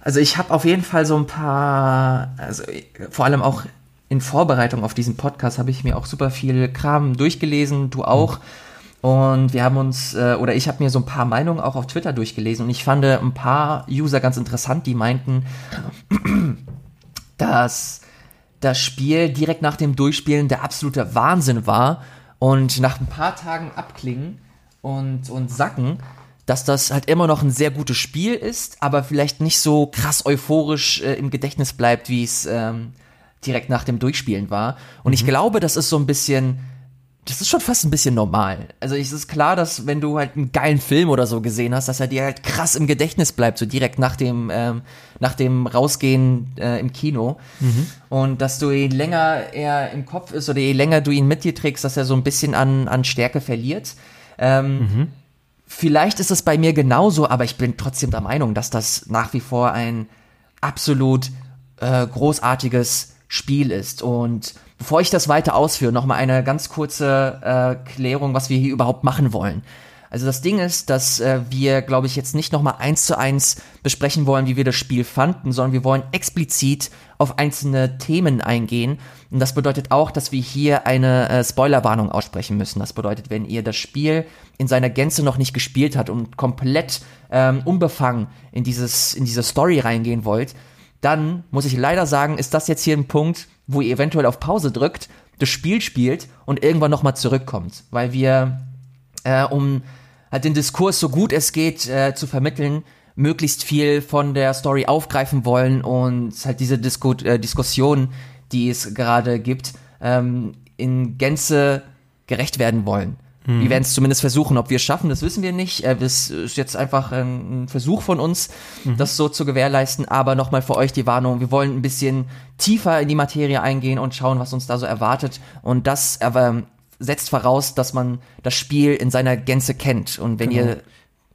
Also ich habe auf jeden Fall so ein paar, also vor allem auch in Vorbereitung auf diesen Podcast habe ich mir auch super viel Kram durchgelesen, du auch. Und wir haben uns, äh, oder ich habe mir so ein paar Meinungen auch auf Twitter durchgelesen und ich fand äh, ein paar User ganz interessant, die meinten, dass das Spiel direkt nach dem Durchspielen der absolute Wahnsinn war und nach ein paar Tagen abklingen und, und sacken, dass das halt immer noch ein sehr gutes Spiel ist, aber vielleicht nicht so krass euphorisch äh, im Gedächtnis bleibt, wie es ähm, direkt nach dem Durchspielen war. Und ich glaube, das ist so ein bisschen das ist schon fast ein bisschen normal. Also es ist klar, dass wenn du halt einen geilen Film oder so gesehen hast, dass er dir halt krass im Gedächtnis bleibt, so direkt nach dem, ähm, nach dem Rausgehen äh, im Kino. Mhm. Und dass du je länger er im Kopf ist oder je länger du ihn mit dir trägst, dass er so ein bisschen an, an Stärke verliert. Ähm, mhm. Vielleicht ist es bei mir genauso, aber ich bin trotzdem der Meinung, dass das nach wie vor ein absolut äh, großartiges Spiel ist. Und Bevor ich das weiter ausführe, noch mal eine ganz kurze äh, Klärung, was wir hier überhaupt machen wollen. Also das Ding ist, dass äh, wir, glaube ich, jetzt nicht noch mal eins zu eins besprechen wollen, wie wir das Spiel fanden, sondern wir wollen explizit auf einzelne Themen eingehen. Und das bedeutet auch, dass wir hier eine äh, Spoilerwarnung aussprechen müssen. Das bedeutet, wenn ihr das Spiel in seiner Gänze noch nicht gespielt habt und komplett ähm, unbefangen in dieses in diese Story reingehen wollt, dann muss ich leider sagen, ist das jetzt hier ein Punkt, wo ihr eventuell auf Pause drückt, das Spiel spielt und irgendwann nochmal zurückkommt. Weil wir, äh, um halt den Diskurs so gut es geht äh, zu vermitteln, möglichst viel von der Story aufgreifen wollen und halt diese Disku äh, Diskussion, die es gerade gibt, ähm, in Gänze gerecht werden wollen. Mhm. Wir werden es zumindest versuchen. Ob wir es schaffen, das wissen wir nicht. Äh, das ist jetzt einfach ein, Versuch von uns, mhm. das so zu gewährleisten. Aber nochmal für euch die Warnung. Wir wollen ein bisschen tiefer in die Materie eingehen und schauen, was uns da so erwartet. Und das äh, setzt voraus, dass man das Spiel in seiner Gänze kennt. Und wenn genau. ihr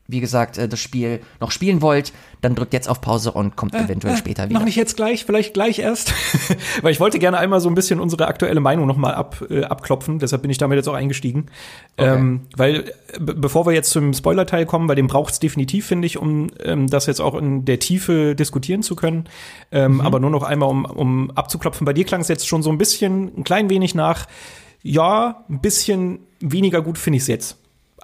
wie gesagt, äh, das Spiel noch spielen wollt, dann drückt jetzt auf Pause und kommt äh, eventuell äh, später wieder. Noch nicht jetzt gleich, vielleicht gleich erst. Weil ich wollte gerne einmal so ein bisschen unsere aktuelle Meinung nochmal ab, äh, abklopfen, deshalb bin ich damit jetzt auch eingestiegen. Okay. Ähm, weil, bevor wir jetzt zum Spoiler-Teil kommen, weil den braucht es definitiv, finde ich, um ähm, das jetzt auch in der Tiefe diskutieren zu können. Ähm, mhm. Aber nur noch einmal, um, um abzuklopfen. Bei dir klang es jetzt schon so ein bisschen, ein klein wenig nach, ja, ein bisschen weniger gut finde ich es jetzt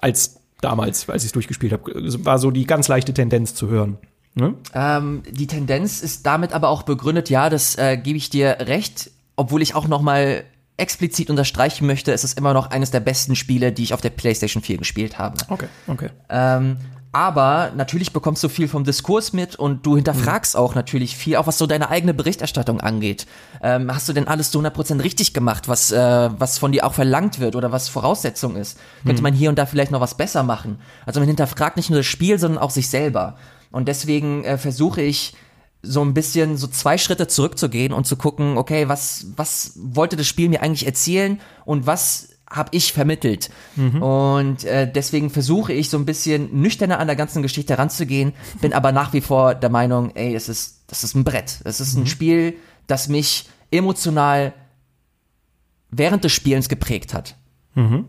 als damals, als ich es durchgespielt habe. War so die ganz leichte Tendenz zu hören. Ne? Ähm, die Tendenz ist damit aber auch begründet, ja, das äh, gebe ich dir recht, obwohl ich auch noch mal explizit unterstreichen möchte, es ist immer noch eines der besten Spiele, die ich auf der PlayStation 4 gespielt habe. Okay, okay. Ähm, aber natürlich bekommst du viel vom Diskurs mit und du hinterfragst mhm. auch natürlich viel, auch was so deine eigene Berichterstattung angeht. Ähm, hast du denn alles zu 100% richtig gemacht, was, äh, was von dir auch verlangt wird oder was Voraussetzung ist? Mhm. Könnte man hier und da vielleicht noch was besser machen? Also man hinterfragt nicht nur das Spiel, sondern auch sich selber. Und deswegen äh, versuche ich, so ein bisschen so zwei Schritte zurückzugehen und zu gucken, okay, was, was wollte das Spiel mir eigentlich erzählen und was habe ich vermittelt. Mhm. Und äh, deswegen versuche ich so ein bisschen nüchterner an der ganzen Geschichte ranzugehen, bin aber nach wie vor der Meinung, ey, es ist, das ist ein Brett. Es ist ein mhm. Spiel, das mich emotional während des Spielens geprägt hat. Mhm.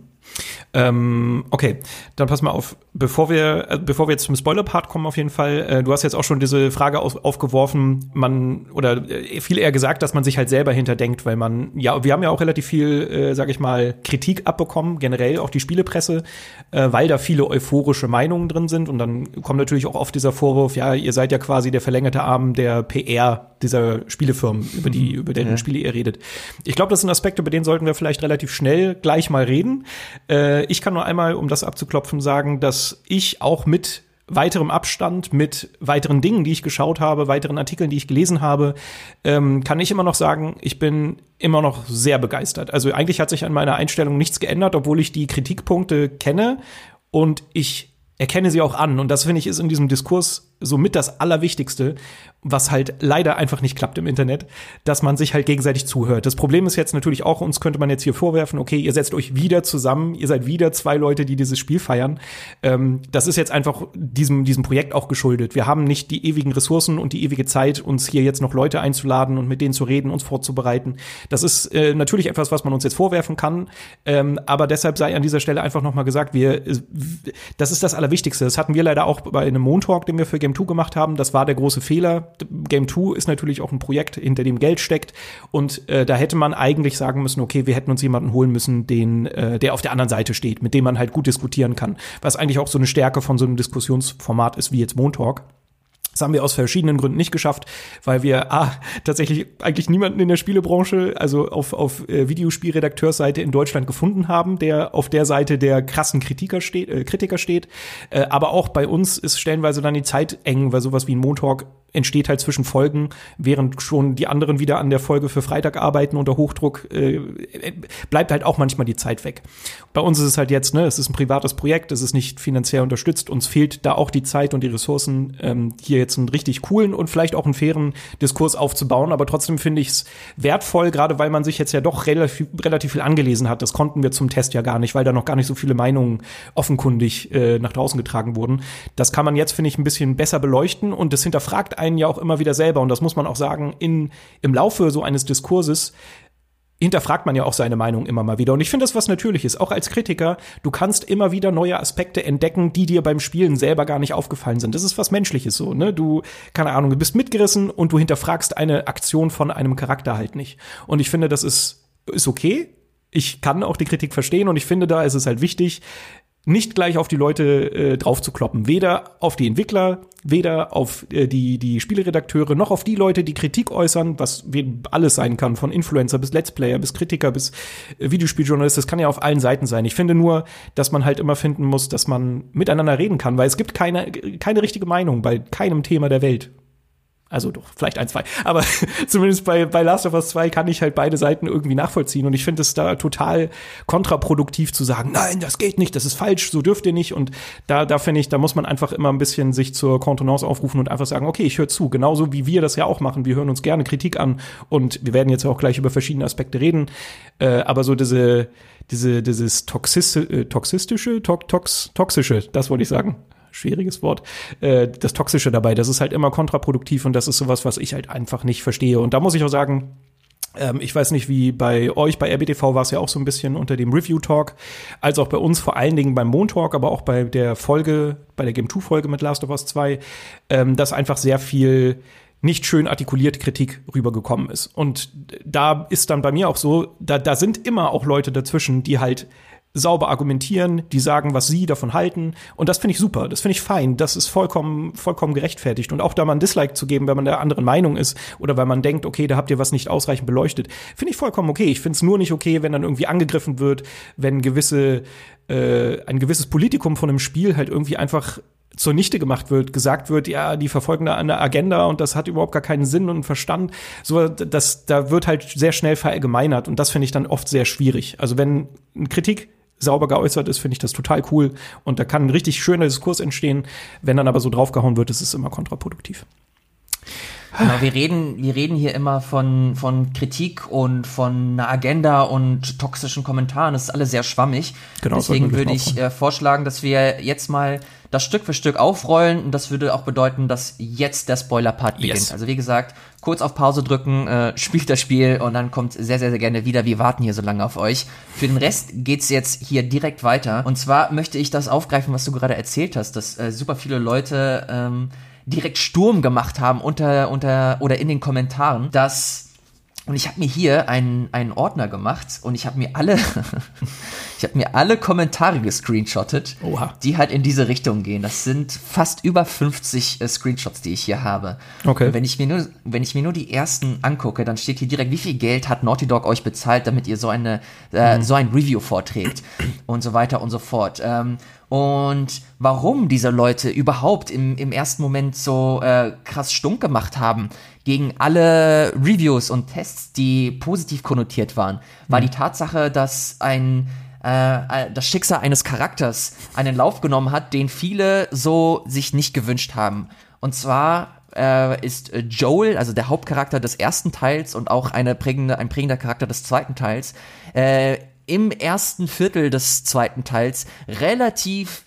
Ähm, okay, dann pass mal auf, bevor wir, äh, bevor wir jetzt zum Spoiler-Part kommen, auf jeden Fall, äh, du hast jetzt auch schon diese Frage auf, aufgeworfen, man, oder äh, viel eher gesagt, dass man sich halt selber hinterdenkt, weil man, ja, wir haben ja auch relativ viel, äh, sag ich mal, Kritik abbekommen, generell auch die Spielepresse, äh, weil da viele euphorische Meinungen drin sind und dann kommt natürlich auch oft dieser Vorwurf, ja, ihr seid ja quasi der verlängerte Arm der PR dieser Spielefirmen, über die, über deren ja. Spiele ihr redet. Ich glaube, das sind Aspekte, über denen sollten wir vielleicht relativ schnell gleich mal reden. Äh, ich kann nur einmal, um das abzuklopfen, sagen, dass ich auch mit weiterem Abstand, mit weiteren Dingen, die ich geschaut habe, weiteren Artikeln, die ich gelesen habe, ähm, kann ich immer noch sagen, ich bin immer noch sehr begeistert. Also eigentlich hat sich an meiner Einstellung nichts geändert, obwohl ich die Kritikpunkte kenne und ich erkenne sie auch an. Und das finde ich ist in diesem Diskurs somit das Allerwichtigste, was halt leider einfach nicht klappt im Internet, dass man sich halt gegenseitig zuhört. Das Problem ist jetzt natürlich auch, uns könnte man jetzt hier vorwerfen, okay, ihr setzt euch wieder zusammen, ihr seid wieder zwei Leute, die dieses Spiel feiern. Ähm, das ist jetzt einfach diesem, diesem Projekt auch geschuldet. Wir haben nicht die ewigen Ressourcen und die ewige Zeit, uns hier jetzt noch Leute einzuladen und mit denen zu reden, uns vorzubereiten. Das ist äh, natürlich etwas, was man uns jetzt vorwerfen kann, ähm, aber deshalb sei an dieser Stelle einfach noch mal gesagt, wir, äh, das ist das Allerwichtigste. Das hatten wir leider auch bei einem Montalk, den wir für Game 2 gemacht haben. Das war der große Fehler Game 2 ist natürlich auch ein Projekt, hinter dem Geld steckt. Und äh, da hätte man eigentlich sagen müssen, okay, wir hätten uns jemanden holen müssen, den, äh, der auf der anderen Seite steht, mit dem man halt gut diskutieren kann. Was eigentlich auch so eine Stärke von so einem Diskussionsformat ist wie jetzt Montalk. Das haben wir aus verschiedenen Gründen nicht geschafft, weil wir A, tatsächlich eigentlich niemanden in der Spielebranche, also auf, auf äh, Videospielredakteursseite in Deutschland gefunden haben, der auf der Seite der krassen Kritiker steht, äh, Kritiker steht. Äh, aber auch bei uns ist stellenweise dann die Zeit eng, weil sowas wie ein Montalk entsteht halt zwischen Folgen, während schon die anderen wieder an der Folge für Freitag arbeiten unter Hochdruck, äh, bleibt halt auch manchmal die Zeit weg. Bei uns ist es halt jetzt, ne, es ist ein privates Projekt, es ist nicht finanziell unterstützt, uns fehlt da auch die Zeit und die Ressourcen, ähm, hier jetzt einen richtig coolen und vielleicht auch einen fairen Diskurs aufzubauen, aber trotzdem finde ich es wertvoll, gerade weil man sich jetzt ja doch relativ, relativ viel angelesen hat. Das konnten wir zum Test ja gar nicht, weil da noch gar nicht so viele Meinungen offenkundig äh, nach draußen getragen wurden. Das kann man jetzt, finde ich, ein bisschen besser beleuchten und das hinterfragt einen ja auch immer wieder selber und das muss man auch sagen, in, im Laufe so eines Diskurses hinterfragt man ja auch seine Meinung immer mal wieder. Und ich finde das was Natürliches. Auch als Kritiker, du kannst immer wieder neue Aspekte entdecken, die dir beim Spielen selber gar nicht aufgefallen sind. Das ist was Menschliches so, ne? Du, keine Ahnung, du bist mitgerissen und du hinterfragst eine Aktion von einem Charakter halt nicht. Und ich finde, das ist, ist okay. Ich kann auch die Kritik verstehen und ich finde, da ist es halt wichtig, nicht gleich auf die Leute äh, drauf zu kloppen. Weder auf die Entwickler, weder auf äh, die, die Spieleredakteure, noch auf die Leute, die Kritik äußern, was alles sein kann, von Influencer bis Let's Player, bis Kritiker, bis äh, Videospieljournalist. Das kann ja auf allen Seiten sein. Ich finde nur, dass man halt immer finden muss, dass man miteinander reden kann, weil es gibt keine, keine richtige Meinung bei keinem Thema der Welt. Also doch, vielleicht ein, zwei. Aber zumindest bei, bei Last of Us 2 kann ich halt beide Seiten irgendwie nachvollziehen. Und ich finde es da total kontraproduktiv zu sagen, nein, das geht nicht, das ist falsch, so dürft ihr nicht. Und da, da finde ich, da muss man einfach immer ein bisschen sich zur Kontenance aufrufen und einfach sagen, okay, ich höre zu. Genauso wie wir das ja auch machen. Wir hören uns gerne Kritik an und wir werden jetzt auch gleich über verschiedene Aspekte reden. Äh, aber so diese, diese, dieses äh, toxistische, to tox, toxische, das wollte ich sagen schwieriges Wort, äh, das Toxische dabei. Das ist halt immer kontraproduktiv und das ist sowas, was ich halt einfach nicht verstehe. Und da muss ich auch sagen, ähm, ich weiß nicht, wie bei euch, bei RBTV war es ja auch so ein bisschen unter dem Review-Talk, als auch bei uns vor allen Dingen beim Moon-Talk, aber auch bei der Folge, bei der Game 2-Folge mit Last of Us 2, ähm, dass einfach sehr viel nicht schön artikulierte Kritik rübergekommen ist. Und da ist dann bei mir auch so, da, da sind immer auch Leute dazwischen, die halt sauber argumentieren, die sagen, was sie davon halten. Und das finde ich super, das finde ich fein, das ist vollkommen, vollkommen gerechtfertigt. Und auch da mal ein Dislike zu geben, wenn man der anderen Meinung ist oder weil man denkt, okay, da habt ihr was nicht ausreichend beleuchtet, finde ich vollkommen okay. Ich finde es nur nicht okay, wenn dann irgendwie angegriffen wird, wenn gewisse, äh, ein gewisses Politikum von einem Spiel halt irgendwie einfach zunichte gemacht wird, gesagt wird, ja, die verfolgen da eine Agenda und das hat überhaupt gar keinen Sinn und Verstand. So, das, da wird halt sehr schnell verallgemeinert und das finde ich dann oft sehr schwierig. Also wenn Kritik sauber geäußert ist, finde ich das total cool. Und da kann ein richtig schöner Diskurs entstehen. Wenn dann aber so draufgehauen wird, ist es immer kontraproduktiv. Genau, wir reden, wir reden hier immer von, von Kritik und von einer Agenda und toxischen Kommentaren. Das ist alles sehr schwammig. Genau, Deswegen würde ich äh, vorschlagen, dass wir jetzt mal das Stück für Stück aufrollen und das würde auch bedeuten, dass jetzt der Spoiler-Part beginnt. Yes. Also wie gesagt, kurz auf Pause drücken, äh, spielt das Spiel und dann kommt sehr, sehr, sehr gerne wieder. Wir warten hier so lange auf euch. Für den Rest geht's jetzt hier direkt weiter. Und zwar möchte ich das aufgreifen, was du gerade erzählt hast, dass äh, super viele Leute ähm, direkt Sturm gemacht haben unter, unter oder in den Kommentaren, dass und ich habe mir hier einen, einen Ordner gemacht und ich habe mir alle, habe mir alle Kommentare gescreenshottet, Oha. die halt in diese Richtung gehen. Das sind fast über 50 äh, Screenshots, die ich hier habe. Okay. Und wenn ich mir nur, wenn ich mir nur die ersten angucke, dann steht hier direkt, wie viel Geld hat Naughty Dog euch bezahlt, damit ihr so eine, äh, mhm. so ein Review vorträgt und so weiter und so fort. Ähm, und warum diese Leute überhaupt im, im ersten Moment so äh, krass stunk gemacht haben gegen alle Reviews und Tests, die positiv konnotiert waren, war mhm. die Tatsache, dass ein äh, äh, das Schicksal eines Charakters einen Lauf genommen hat, den viele so sich nicht gewünscht haben. Und zwar äh, ist Joel, also der Hauptcharakter des ersten Teils und auch eine prägende, ein prägender Charakter des zweiten Teils, äh, im ersten Viertel des zweiten Teils relativ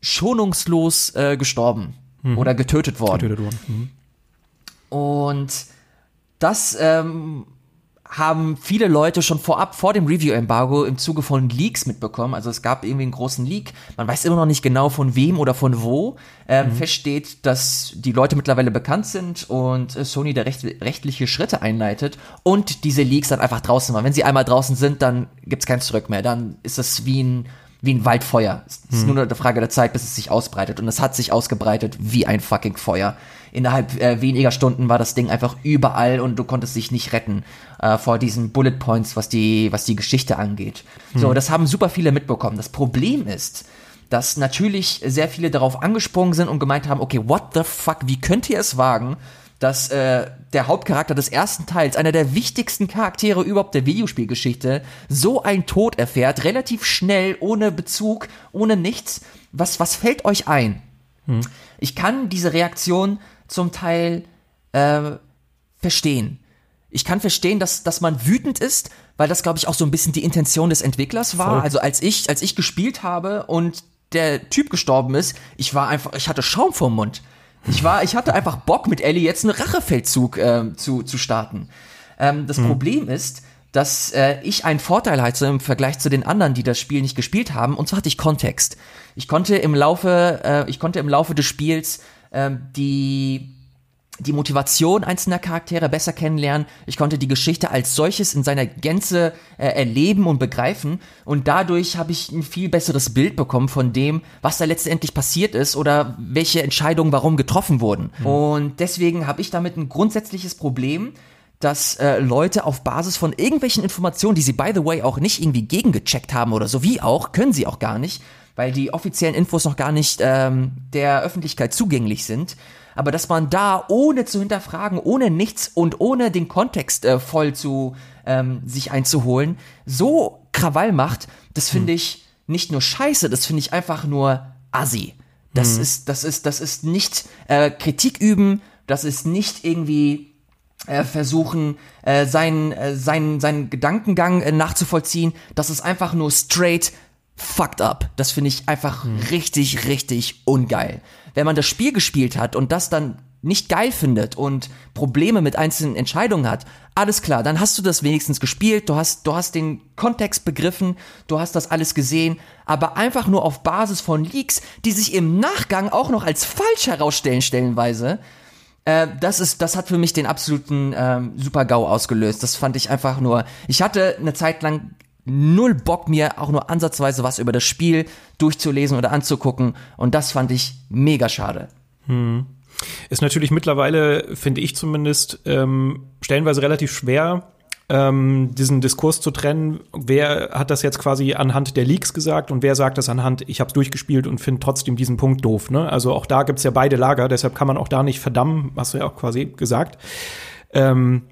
schonungslos äh, gestorben mhm. oder getötet worden. Getötet worden. Mhm. Und das ähm, haben viele Leute schon vorab vor dem Review-Embargo im Zuge von Leaks mitbekommen. Also es gab irgendwie einen großen Leak. Man weiß immer noch nicht genau von wem oder von wo. Ähm, mhm. Feststeht, dass die Leute mittlerweile bekannt sind und äh, Sony da recht, rechtliche Schritte einleitet und diese Leaks dann einfach draußen waren. Wenn sie einmal draußen sind, dann gibt's kein Zurück mehr. Dann ist das wie ein wie ein Waldfeuer. Es ist hm. nur eine Frage der Zeit, bis es sich ausbreitet. Und es hat sich ausgebreitet wie ein fucking Feuer. Innerhalb äh, weniger Stunden war das Ding einfach überall und du konntest dich nicht retten äh, vor diesen Bullet Points, was die, was die Geschichte angeht. Hm. So, das haben super viele mitbekommen. Das Problem ist, dass natürlich sehr viele darauf angesprungen sind und gemeint haben, okay, what the fuck, wie könnt ihr es wagen, dass äh, der Hauptcharakter des ersten Teils, einer der wichtigsten Charaktere überhaupt der Videospielgeschichte, so ein Tod erfährt, relativ schnell, ohne Bezug, ohne nichts. Was, was fällt euch ein? Hm. Ich kann diese Reaktion zum Teil äh, verstehen. Ich kann verstehen, dass, dass man wütend ist, weil das, glaube ich, auch so ein bisschen die Intention des Entwicklers war. Voll. Also als ich, als ich gespielt habe und der Typ gestorben ist, ich war einfach, ich hatte Schaum vorm Mund. Ich war, ich hatte einfach Bock mit Ellie jetzt einen Rachefeldzug äh, zu, zu starten. Ähm, das mhm. Problem ist, dass äh, ich einen Vorteil hatte im Vergleich zu den anderen, die das Spiel nicht gespielt haben, und zwar hatte ich Kontext. Ich konnte im Laufe, äh, ich konnte im Laufe des Spiels äh, die die Motivation einzelner Charaktere besser kennenlernen. Ich konnte die Geschichte als solches in seiner Gänze äh, erleben und begreifen. Und dadurch habe ich ein viel besseres Bild bekommen von dem, was da letztendlich passiert ist oder welche Entscheidungen warum getroffen wurden. Mhm. Und deswegen habe ich damit ein grundsätzliches Problem, dass äh, Leute auf Basis von irgendwelchen Informationen, die sie by the way auch nicht irgendwie gegengecheckt haben oder so wie auch, können sie auch gar nicht, weil die offiziellen Infos noch gar nicht ähm, der Öffentlichkeit zugänglich sind aber dass man da ohne zu hinterfragen, ohne nichts und ohne den Kontext äh, voll zu ähm, sich einzuholen, so Krawall macht, das finde hm. ich nicht nur scheiße, das finde ich einfach nur assi. Das hm. ist, das ist, das ist nicht äh, Kritik üben, das ist nicht irgendwie äh, versuchen, äh, seinen, äh, seinen, seinen Gedankengang äh, nachzuvollziehen. Das ist einfach nur straight fucked up. Das finde ich einfach hm. richtig, richtig ungeil wenn man das Spiel gespielt hat und das dann nicht geil findet und Probleme mit einzelnen Entscheidungen hat, alles klar, dann hast du das wenigstens gespielt, du hast, du hast den Kontext begriffen, du hast das alles gesehen, aber einfach nur auf Basis von Leaks, die sich im Nachgang auch noch als falsch herausstellen, stellenweise, äh, das ist, das hat für mich den absoluten ähm, Super-GAU ausgelöst. Das fand ich einfach nur. Ich hatte eine Zeit lang null Bock, mir auch nur ansatzweise was über das Spiel durchzulesen oder anzugucken. Und das fand ich mega schade. Hm. Ist natürlich mittlerweile, finde ich zumindest, ähm, stellenweise relativ schwer, ähm, diesen Diskurs zu trennen. Wer hat das jetzt quasi anhand der Leaks gesagt und wer sagt das anhand, ich habe es durchgespielt und finde trotzdem diesen Punkt doof. Ne? Also auch da gibt's ja beide Lager, deshalb kann man auch da nicht verdammen, hast du ja auch quasi gesagt. Ähm,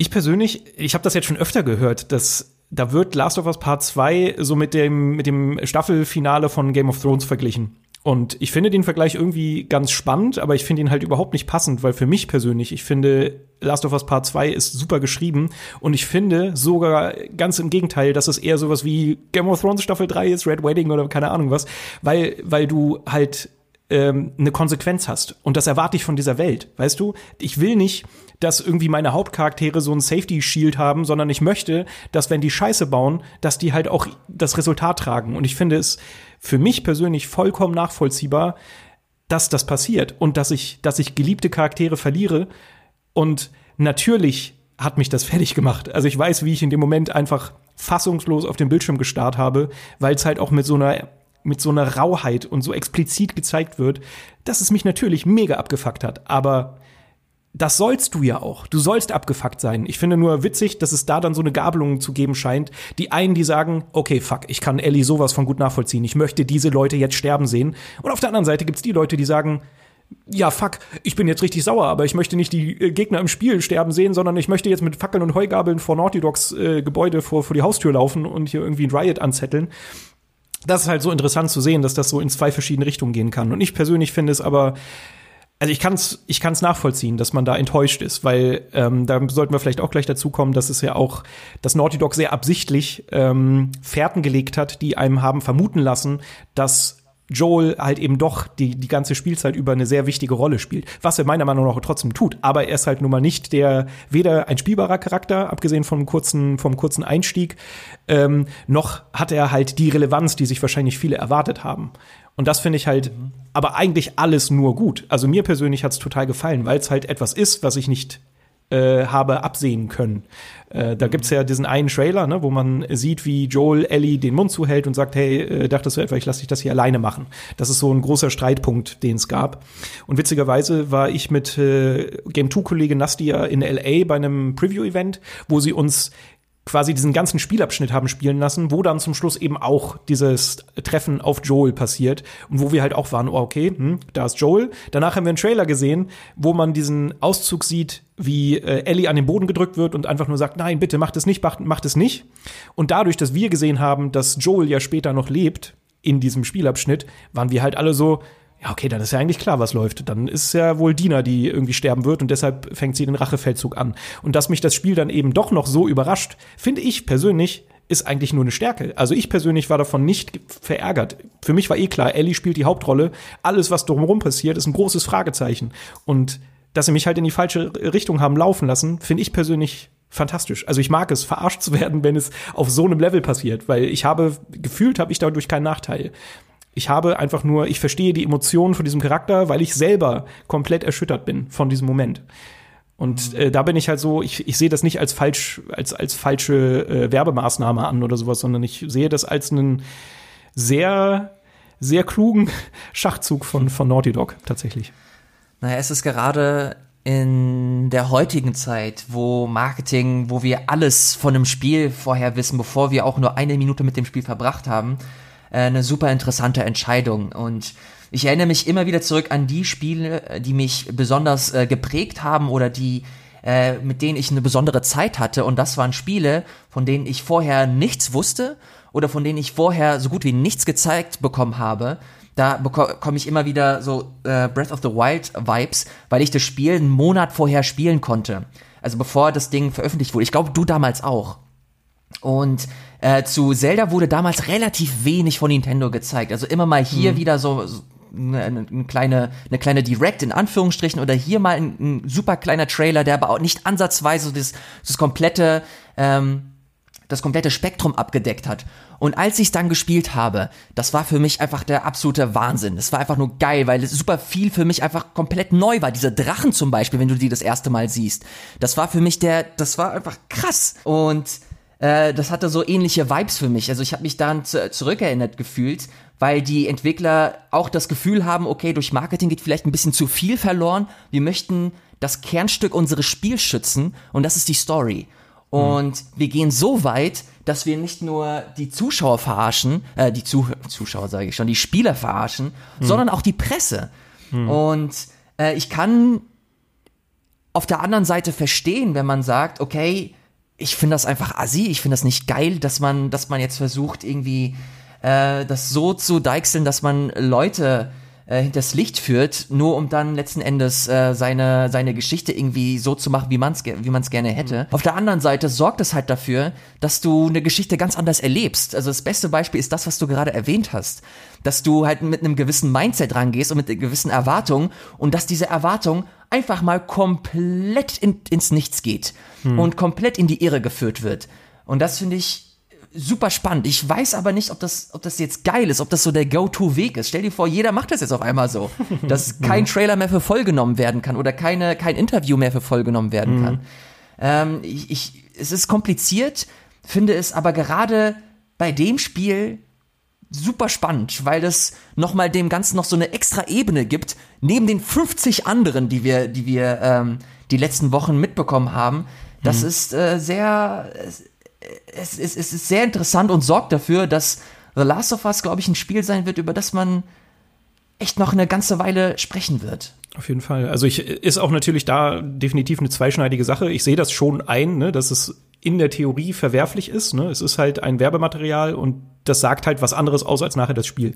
ich persönlich, ich habe das jetzt schon öfter gehört, dass da wird Last of Us Part 2 so mit dem, mit dem Staffelfinale von Game of Thrones verglichen. Und ich finde den Vergleich irgendwie ganz spannend, aber ich finde ihn halt überhaupt nicht passend, weil für mich persönlich, ich finde, Last of Us Part 2 ist super geschrieben und ich finde sogar ganz im Gegenteil, dass es eher sowas wie Game of Thrones Staffel 3 ist, Red Wedding oder keine Ahnung was, weil, weil du halt ähm, eine Konsequenz hast. Und das erwarte ich von dieser Welt, weißt du? Ich will nicht, dass irgendwie meine Hauptcharaktere so ein Safety Shield haben, sondern ich möchte, dass wenn die Scheiße bauen, dass die halt auch das Resultat tragen. Und ich finde es für mich persönlich vollkommen nachvollziehbar, dass das passiert und dass ich, dass ich geliebte Charaktere verliere. Und natürlich hat mich das fertig gemacht. Also ich weiß, wie ich in dem Moment einfach fassungslos auf den Bildschirm gestarrt habe, weil es halt auch mit so einer mit so einer Rauheit und so explizit gezeigt wird, dass es mich natürlich mega abgefuckt hat. Aber das sollst du ja auch. Du sollst abgefuckt sein. Ich finde nur witzig, dass es da dann so eine Gabelung zu geben scheint. Die einen, die sagen, okay, fuck, ich kann Ellie sowas von gut nachvollziehen. Ich möchte diese Leute jetzt sterben sehen. Und auf der anderen Seite gibt's die Leute, die sagen, ja, fuck, ich bin jetzt richtig sauer, aber ich möchte nicht die äh, Gegner im Spiel sterben sehen, sondern ich möchte jetzt mit Fackeln und Heugabeln vor Naughty Dogs äh, Gebäude vor, vor die Haustür laufen und hier irgendwie ein Riot anzetteln das ist halt so interessant zu sehen, dass das so in zwei verschiedene Richtungen gehen kann. Und ich persönlich finde es aber, also ich kann es ich kann's nachvollziehen, dass man da enttäuscht ist, weil ähm, da sollten wir vielleicht auch gleich dazu kommen, dass es ja auch, dass Naughty Dog sehr absichtlich ähm, Fährten gelegt hat, die einem haben vermuten lassen, dass Joel halt eben doch die, die ganze Spielzeit über eine sehr wichtige Rolle spielt. Was er meiner Meinung nach trotzdem tut. Aber er ist halt nun mal nicht der, weder ein spielbarer Charakter, abgesehen vom kurzen, vom kurzen Einstieg, ähm, noch hat er halt die Relevanz, die sich wahrscheinlich viele erwartet haben. Und das finde ich halt, mhm. aber eigentlich alles nur gut. Also mir persönlich hat es total gefallen, weil es halt etwas ist, was ich nicht äh, habe absehen können. Äh, da gibt's ja diesen einen Trailer, ne, wo man sieht, wie Joel Ellie den Mund zuhält und sagt, hey, äh, dachtest du etwa, ich lasse dich das hier alleine machen. Das ist so ein großer Streitpunkt, den es gab. Und witzigerweise war ich mit Game 2-Kollege Nastia in LA bei einem Preview-Event, wo sie uns quasi diesen ganzen Spielabschnitt haben spielen lassen, wo dann zum Schluss eben auch dieses Treffen auf Joel passiert und wo wir halt auch waren, oh, okay, hm, da ist Joel. Danach haben wir einen Trailer gesehen, wo man diesen Auszug sieht, wie äh, Ellie an den Boden gedrückt wird und einfach nur sagt, nein, bitte macht es nicht, macht, macht es nicht. Und dadurch, dass wir gesehen haben, dass Joel ja später noch lebt in diesem Spielabschnitt, waren wir halt alle so, ja, okay, dann ist ja eigentlich klar, was läuft. Dann ist ja wohl Dina, die irgendwie sterben wird und deshalb fängt sie den Rachefeldzug an. Und dass mich das Spiel dann eben doch noch so überrascht, finde ich persönlich ist eigentlich nur eine Stärke. Also ich persönlich war davon nicht verärgert. Für mich war eh klar, Ellie spielt die Hauptrolle. Alles, was drumherum passiert, ist ein großes Fragezeichen. Und dass sie mich halt in die falsche Richtung haben laufen lassen, finde ich persönlich fantastisch. Also ich mag es, verarscht zu werden, wenn es auf so einem Level passiert, weil ich habe gefühlt, habe ich dadurch keinen Nachteil. Ich habe einfach nur, ich verstehe die Emotionen von diesem Charakter, weil ich selber komplett erschüttert bin von diesem Moment. Und äh, da bin ich halt so, ich, ich sehe das nicht als falsch, als, als falsche äh, Werbemaßnahme an oder sowas, sondern ich sehe das als einen sehr, sehr klugen Schachzug von, von Naughty Dog tatsächlich. Naja, es ist gerade in der heutigen Zeit, wo Marketing, wo wir alles von einem Spiel vorher wissen, bevor wir auch nur eine Minute mit dem Spiel verbracht haben, eine super interessante Entscheidung. Und ich erinnere mich immer wieder zurück an die Spiele, die mich besonders äh, geprägt haben oder die äh, mit denen ich eine besondere Zeit hatte. Und das waren Spiele, von denen ich vorher nichts wusste oder von denen ich vorher so gut wie nichts gezeigt bekommen habe. Da bekomme ich immer wieder so äh, Breath of the Wild Vibes, weil ich das Spiel einen Monat vorher spielen konnte. Also bevor das Ding veröffentlicht wurde. Ich glaube, du damals auch. Und äh, zu Zelda wurde damals relativ wenig von Nintendo gezeigt. Also immer mal hier mhm. wieder so, so eine, eine, kleine, eine kleine Direct in Anführungsstrichen oder hier mal ein, ein super kleiner Trailer, der aber auch nicht ansatzweise das, das komplette, ähm, das komplette Spektrum abgedeckt hat. Und als ich es dann gespielt habe, das war für mich einfach der absolute Wahnsinn. Das war einfach nur geil, weil es super viel für mich einfach komplett neu war. Diese Drachen zum Beispiel, wenn du die das erste Mal siehst, das war für mich der, das war einfach krass. Und äh, das hatte so ähnliche Vibes für mich. Also ich habe mich daran zu, zurückerinnert gefühlt, weil die Entwickler auch das Gefühl haben, okay, durch Marketing geht vielleicht ein bisschen zu viel verloren. Wir möchten das Kernstück unseres Spiels schützen und das ist die Story. Und mhm. wir gehen so weit, dass wir nicht nur die Zuschauer verarschen, äh, die Zuh Zuschauer sage ich schon, die Spieler verarschen, mhm. sondern auch die Presse. Mhm. Und äh, ich kann auf der anderen Seite verstehen, wenn man sagt, okay, ich finde das einfach assi, ich finde das nicht geil, dass man, dass man jetzt versucht, irgendwie äh, das so zu deichseln, dass man Leute äh, hinters Licht führt, nur um dann letzten Endes äh, seine, seine Geschichte irgendwie so zu machen, wie man es wie man's gerne hätte. Mhm. Auf der anderen Seite sorgt es halt dafür, dass du eine Geschichte ganz anders erlebst. Also das beste Beispiel ist das, was du gerade erwähnt hast. Dass du halt mit einem gewissen Mindset rangehst und mit einer gewissen Erwartung und dass diese Erwartung einfach mal komplett in, ins Nichts geht hm. und komplett in die Irre geführt wird. Und das finde ich super spannend. Ich weiß aber nicht, ob das, ob das jetzt geil ist, ob das so der Go-To-Weg ist. Stell dir vor, jeder macht das jetzt auf einmal so, dass kein Trailer mehr für voll genommen werden kann oder keine, kein Interview mehr für voll genommen werden hm. kann. Ähm, ich, ich, es ist kompliziert, finde es aber gerade bei dem Spiel super spannend, weil das nochmal dem Ganzen noch so eine extra Ebene gibt, neben den 50 anderen, die wir, die wir ähm, die letzten Wochen mitbekommen haben. Das mhm. ist äh, sehr, es, es, es, es ist sehr interessant und sorgt dafür, dass The Last of Us, glaube ich, ein Spiel sein wird, über das man echt noch eine ganze Weile sprechen wird. Auf jeden Fall. Also ich ist auch natürlich da definitiv eine zweischneidige Sache. Ich sehe das schon ein, ne, dass es in der Theorie verwerflich ist. Ne? Es ist halt ein Werbematerial und das sagt halt was anderes aus als nachher das Spiel.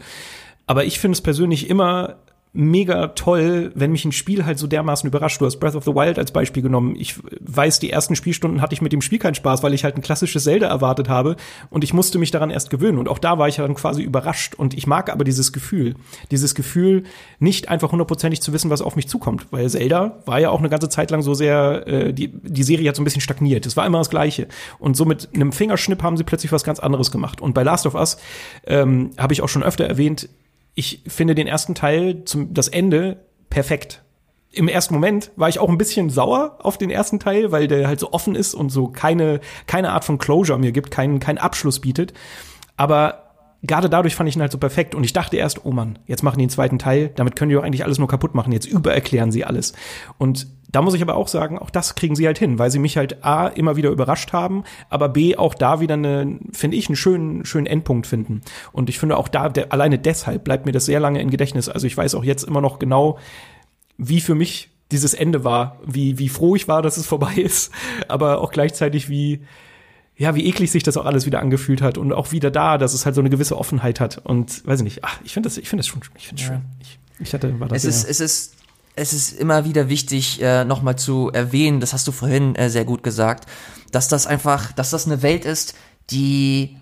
Aber ich finde es persönlich immer mega toll, wenn mich ein Spiel halt so dermaßen überrascht. Du hast Breath of the Wild als Beispiel genommen. Ich weiß, die ersten Spielstunden hatte ich mit dem Spiel keinen Spaß, weil ich halt ein klassisches Zelda erwartet habe und ich musste mich daran erst gewöhnen. Und auch da war ich dann quasi überrascht. Und ich mag aber dieses Gefühl. Dieses Gefühl, nicht einfach hundertprozentig zu wissen, was auf mich zukommt. Weil Zelda war ja auch eine ganze Zeit lang so sehr, äh, die, die Serie hat so ein bisschen stagniert. Es war immer das Gleiche. Und so mit einem Fingerschnipp haben sie plötzlich was ganz anderes gemacht. Und bei Last of Us ähm, habe ich auch schon öfter erwähnt, ich finde den ersten Teil zum das Ende perfekt. im ersten Moment war ich auch ein bisschen sauer auf den ersten Teil, weil der halt so offen ist und so keine, keine Art von Closure mir gibt, keinen, keinen Abschluss bietet. Aber gerade dadurch fand ich ihn halt so perfekt und ich dachte erst, oh Mann, jetzt machen die einen zweiten Teil, damit können die doch eigentlich alles nur kaputt machen, jetzt übererklären sie alles. Und da muss ich aber auch sagen, auch das kriegen sie halt hin, weil sie mich halt A, immer wieder überrascht haben, aber B, auch da wieder eine, finde ich, einen schönen, schönen Endpunkt finden. Und ich finde auch da, der, alleine deshalb bleibt mir das sehr lange im Gedächtnis. Also ich weiß auch jetzt immer noch genau, wie für mich dieses Ende war, wie, wie froh ich war, dass es vorbei ist, aber auch gleichzeitig wie, ja, wie eklig sich das auch alles wieder angefühlt hat und auch wieder da, dass es halt so eine gewisse Offenheit hat und weiß ich nicht, ach, ich finde das, ich finde das schon, ich finde es ja. schön. Ich, ich hatte, war das es ist, es ist, es ist immer wieder wichtig, äh, nochmal zu erwähnen, das hast du vorhin äh, sehr gut gesagt, dass das einfach, dass das eine Welt ist, die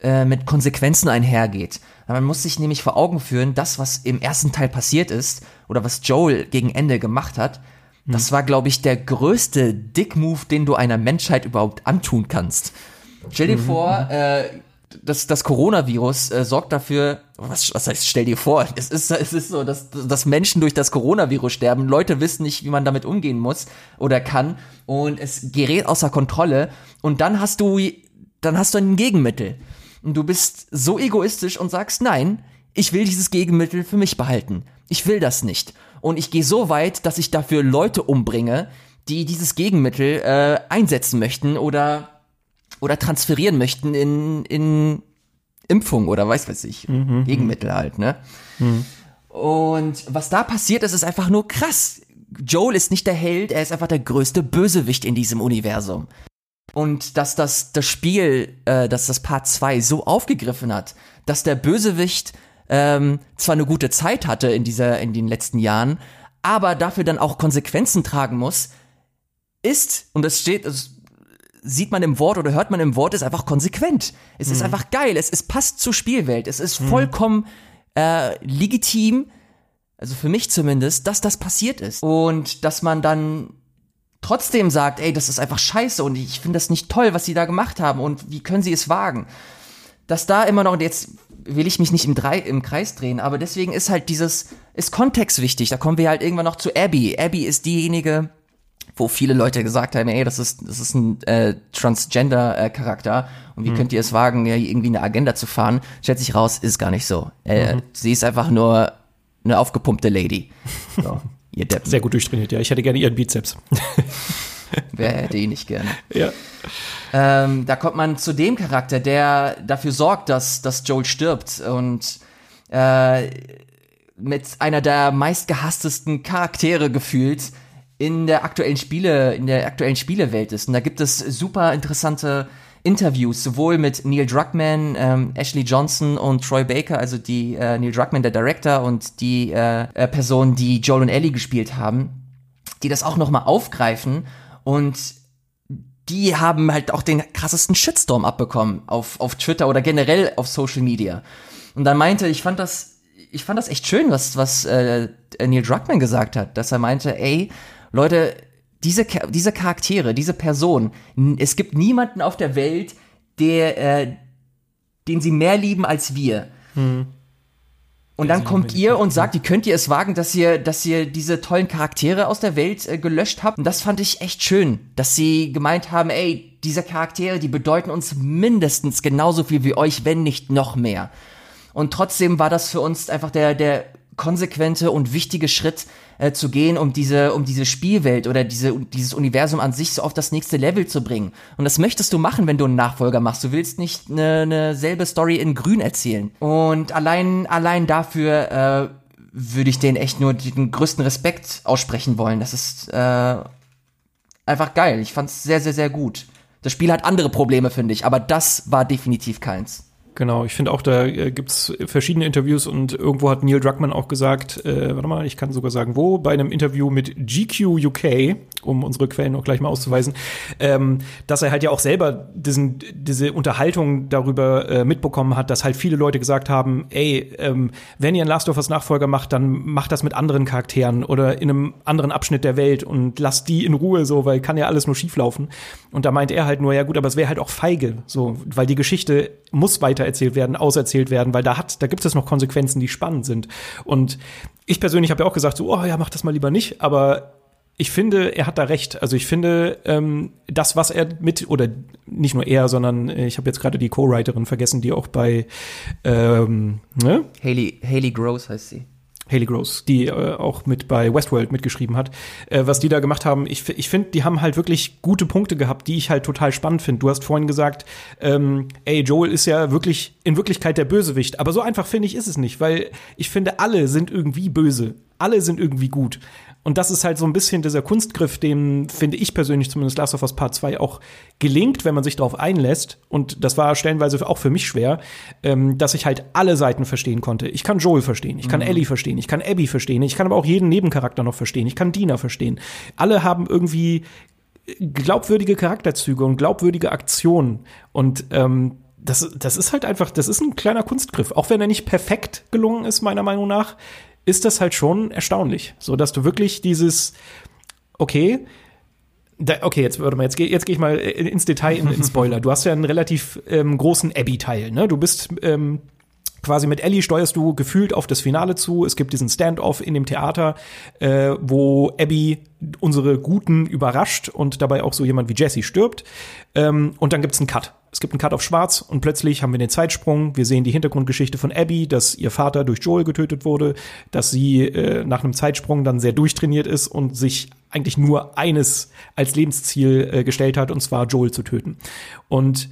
äh, mit Konsequenzen einhergeht. Man muss sich nämlich vor Augen führen, das, was im ersten Teil passiert ist, oder was Joel gegen Ende gemacht hat, das war, glaube ich, der größte Dick-Move, den du einer Menschheit überhaupt antun kannst. Stell dir mhm. vor, äh, das, das Coronavirus äh, sorgt dafür, was, was heißt, stell dir vor, es ist, es ist so, dass, dass Menschen durch das Coronavirus sterben, Leute wissen nicht, wie man damit umgehen muss oder kann. Und es gerät außer Kontrolle. Und dann hast du, dann hast du ein Gegenmittel. Und du bist so egoistisch und sagst, nein, ich will dieses Gegenmittel für mich behalten. Ich will das nicht. Und ich gehe so weit, dass ich dafür Leute umbringe, die dieses Gegenmittel äh, einsetzen möchten oder oder transferieren möchten in in Impfung oder weiß was ich, mhm, mhm. Gegenmittel halt, ne? Mhm. Und was da passiert ist, ist einfach nur krass. Joel ist nicht der Held, er ist einfach der größte Bösewicht in diesem Universum. Und dass das, das Spiel, äh, dass das Part 2 so aufgegriffen hat, dass der Bösewicht ähm, zwar eine gute Zeit hatte in dieser, in den letzten Jahren, aber dafür dann auch Konsequenzen tragen muss, ist, und das steht, das sieht man im Wort oder hört man im Wort, ist einfach konsequent. Es mhm. ist einfach geil, es, es passt zur Spielwelt, es ist mhm. vollkommen äh, legitim, also für mich zumindest, dass das passiert ist. Und dass man dann trotzdem sagt, ey, das ist einfach scheiße und ich finde das nicht toll, was sie da gemacht haben und wie können sie es wagen. Dass da immer noch, und jetzt will ich mich nicht im, Drei, im Kreis drehen, aber deswegen ist halt dieses, ist Kontext wichtig. Da kommen wir halt irgendwann noch zu Abby. Abby ist diejenige, wo viele Leute gesagt haben, ey, das ist, das ist ein äh, Transgender-Charakter äh, und wie mhm. könnt ihr es wagen, ja, irgendwie eine Agenda zu fahren? Stellt sich raus, ist gar nicht so. Äh, mhm. Sie ist einfach nur eine aufgepumpte Lady. So, ihr Deppen. Sehr gut durchtrainiert, ja. Ich hätte gerne ihren Bizeps. Wer hätte ihn nicht gerne? Ja. Ähm, da kommt man zu dem Charakter, der dafür sorgt, dass, dass Joel stirbt und äh, mit einer der meistgehasstesten Charaktere gefühlt in der aktuellen Spiele, in der aktuellen Spielewelt ist. Und da gibt es super interessante Interviews, sowohl mit Neil Druckmann, ähm, Ashley Johnson und Troy Baker, also die äh, Neil Druckmann, der Director und die äh, äh, Person, die Joel und Ellie gespielt haben, die das auch nochmal aufgreifen und die haben halt auch den krassesten Shitstorm abbekommen auf, auf Twitter oder generell auf Social Media. Und dann meinte, ich fand das, ich fand das echt schön, was, was äh, Neil Druckmann gesagt hat, dass er meinte, ey, Leute, diese, diese Charaktere, diese Person, es gibt niemanden auf der Welt, der, äh, den sie mehr lieben als wir. Hm. Und dann kommt ihr und sagt, wie könnt ihr es wagen, dass ihr, dass ihr diese tollen Charaktere aus der Welt äh, gelöscht habt? Und das fand ich echt schön, dass sie gemeint haben, ey, diese Charaktere, die bedeuten uns mindestens genauso viel wie euch, wenn nicht noch mehr. Und trotzdem war das für uns einfach der, der konsequente und wichtige Schritt äh, zu gehen, um diese, um diese Spielwelt oder diese, dieses Universum an sich so auf das nächste Level zu bringen. Und das möchtest du machen, wenn du einen Nachfolger machst. Du willst nicht eine, eine selbe Story in Grün erzählen. Und allein, allein dafür äh, würde ich denen echt nur den größten Respekt aussprechen wollen. Das ist äh, einfach geil. Ich fand's sehr, sehr, sehr gut. Das Spiel hat andere Probleme, finde ich, aber das war definitiv keins. Genau, ich finde auch, da äh, gibt's verschiedene Interviews und irgendwo hat Neil Druckmann auch gesagt, äh, warte mal, ich kann sogar sagen, wo, bei einem Interview mit GQ UK, um unsere Quellen auch gleich mal auszuweisen, ähm, dass er halt ja auch selber diesen, diese Unterhaltung darüber äh, mitbekommen hat, dass halt viele Leute gesagt haben, ey, ähm, wenn ihr ein Last of Us Nachfolger macht, dann macht das mit anderen Charakteren oder in einem anderen Abschnitt der Welt und lasst die in Ruhe so, weil kann ja alles nur schieflaufen. Und da meint er halt nur, ja gut, aber es wäre halt auch feige, so, weil die Geschichte muss weiter weitererzählt werden, auserzählt werden, weil da hat, da gibt es noch Konsequenzen, die spannend sind. Und ich persönlich habe ja auch gesagt, so, oh ja, mach das mal lieber nicht, aber ich finde, er hat da recht. Also ich finde, ähm, das, was er mit, oder nicht nur er, sondern äh, ich habe jetzt gerade die Co-Writerin vergessen, die auch bei ähm, ne? Haley, Haley Gross heißt sie. Haley Gross, die äh, auch mit bei Westworld mitgeschrieben hat, äh, was die da gemacht haben. Ich, ich finde, die haben halt wirklich gute Punkte gehabt, die ich halt total spannend finde. Du hast vorhin gesagt, ähm, ey, Joel ist ja wirklich in Wirklichkeit der Bösewicht. Aber so einfach finde ich ist es nicht, weil ich finde, alle sind irgendwie böse. Alle sind irgendwie gut. Und das ist halt so ein bisschen dieser Kunstgriff, dem finde ich persönlich zumindest Last of Us Part 2 auch gelingt, wenn man sich darauf einlässt. Und das war stellenweise auch für mich schwer, ähm, dass ich halt alle Seiten verstehen konnte. Ich kann Joel verstehen, ich kann mhm. Ellie verstehen, ich kann Abby verstehen, ich kann aber auch jeden Nebencharakter noch verstehen, ich kann Dina verstehen. Alle haben irgendwie glaubwürdige Charakterzüge und glaubwürdige Aktionen. Und ähm, das, das ist halt einfach, das ist ein kleiner Kunstgriff. Auch wenn er nicht perfekt gelungen ist, meiner Meinung nach, ist das halt schon erstaunlich, so dass du wirklich dieses okay, da, okay, jetzt warte mal, jetzt gehe jetzt geh ich mal ins Detail in, in Spoiler. Du hast ja einen relativ ähm, großen Abby-Teil, ne? Du bist ähm, quasi mit Ellie steuerst du gefühlt auf das Finale zu. Es gibt diesen Standoff in dem Theater, äh, wo Abby unsere Guten überrascht und dabei auch so jemand wie Jesse stirbt. Ähm, und dann gibt's einen Cut. Es gibt einen Cut auf Schwarz und plötzlich haben wir den Zeitsprung. Wir sehen die Hintergrundgeschichte von Abby, dass ihr Vater durch Joel getötet wurde, dass sie äh, nach einem Zeitsprung dann sehr durchtrainiert ist und sich eigentlich nur eines als Lebensziel äh, gestellt hat, und zwar Joel zu töten. Und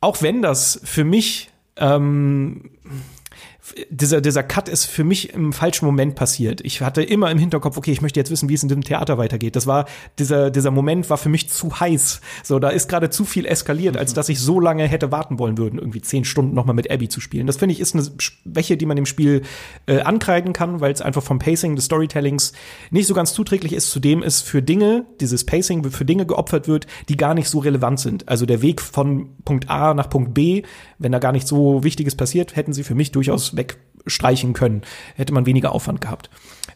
auch wenn das für mich ähm, dieser, dieser Cut ist für mich im falschen Moment passiert. Ich hatte immer im Hinterkopf, okay, ich möchte jetzt wissen, wie es in dem Theater weitergeht. Das war, dieser, dieser Moment war für mich zu heiß. So, da ist gerade zu viel eskaliert, als dass ich so lange hätte warten wollen würden, irgendwie zehn Stunden nochmal mit Abby zu spielen. Das finde ich ist eine Schwäche, die man dem Spiel äh, ankreiden kann, weil es einfach vom Pacing des Storytellings nicht so ganz zuträglich ist. Zudem ist für Dinge, dieses Pacing für Dinge geopfert wird, die gar nicht so relevant sind. Also der Weg von Punkt A nach Punkt B, wenn da gar nicht so Wichtiges passiert, hätten sie für mich durchaus wegstreichen können. Hätte man weniger Aufwand gehabt.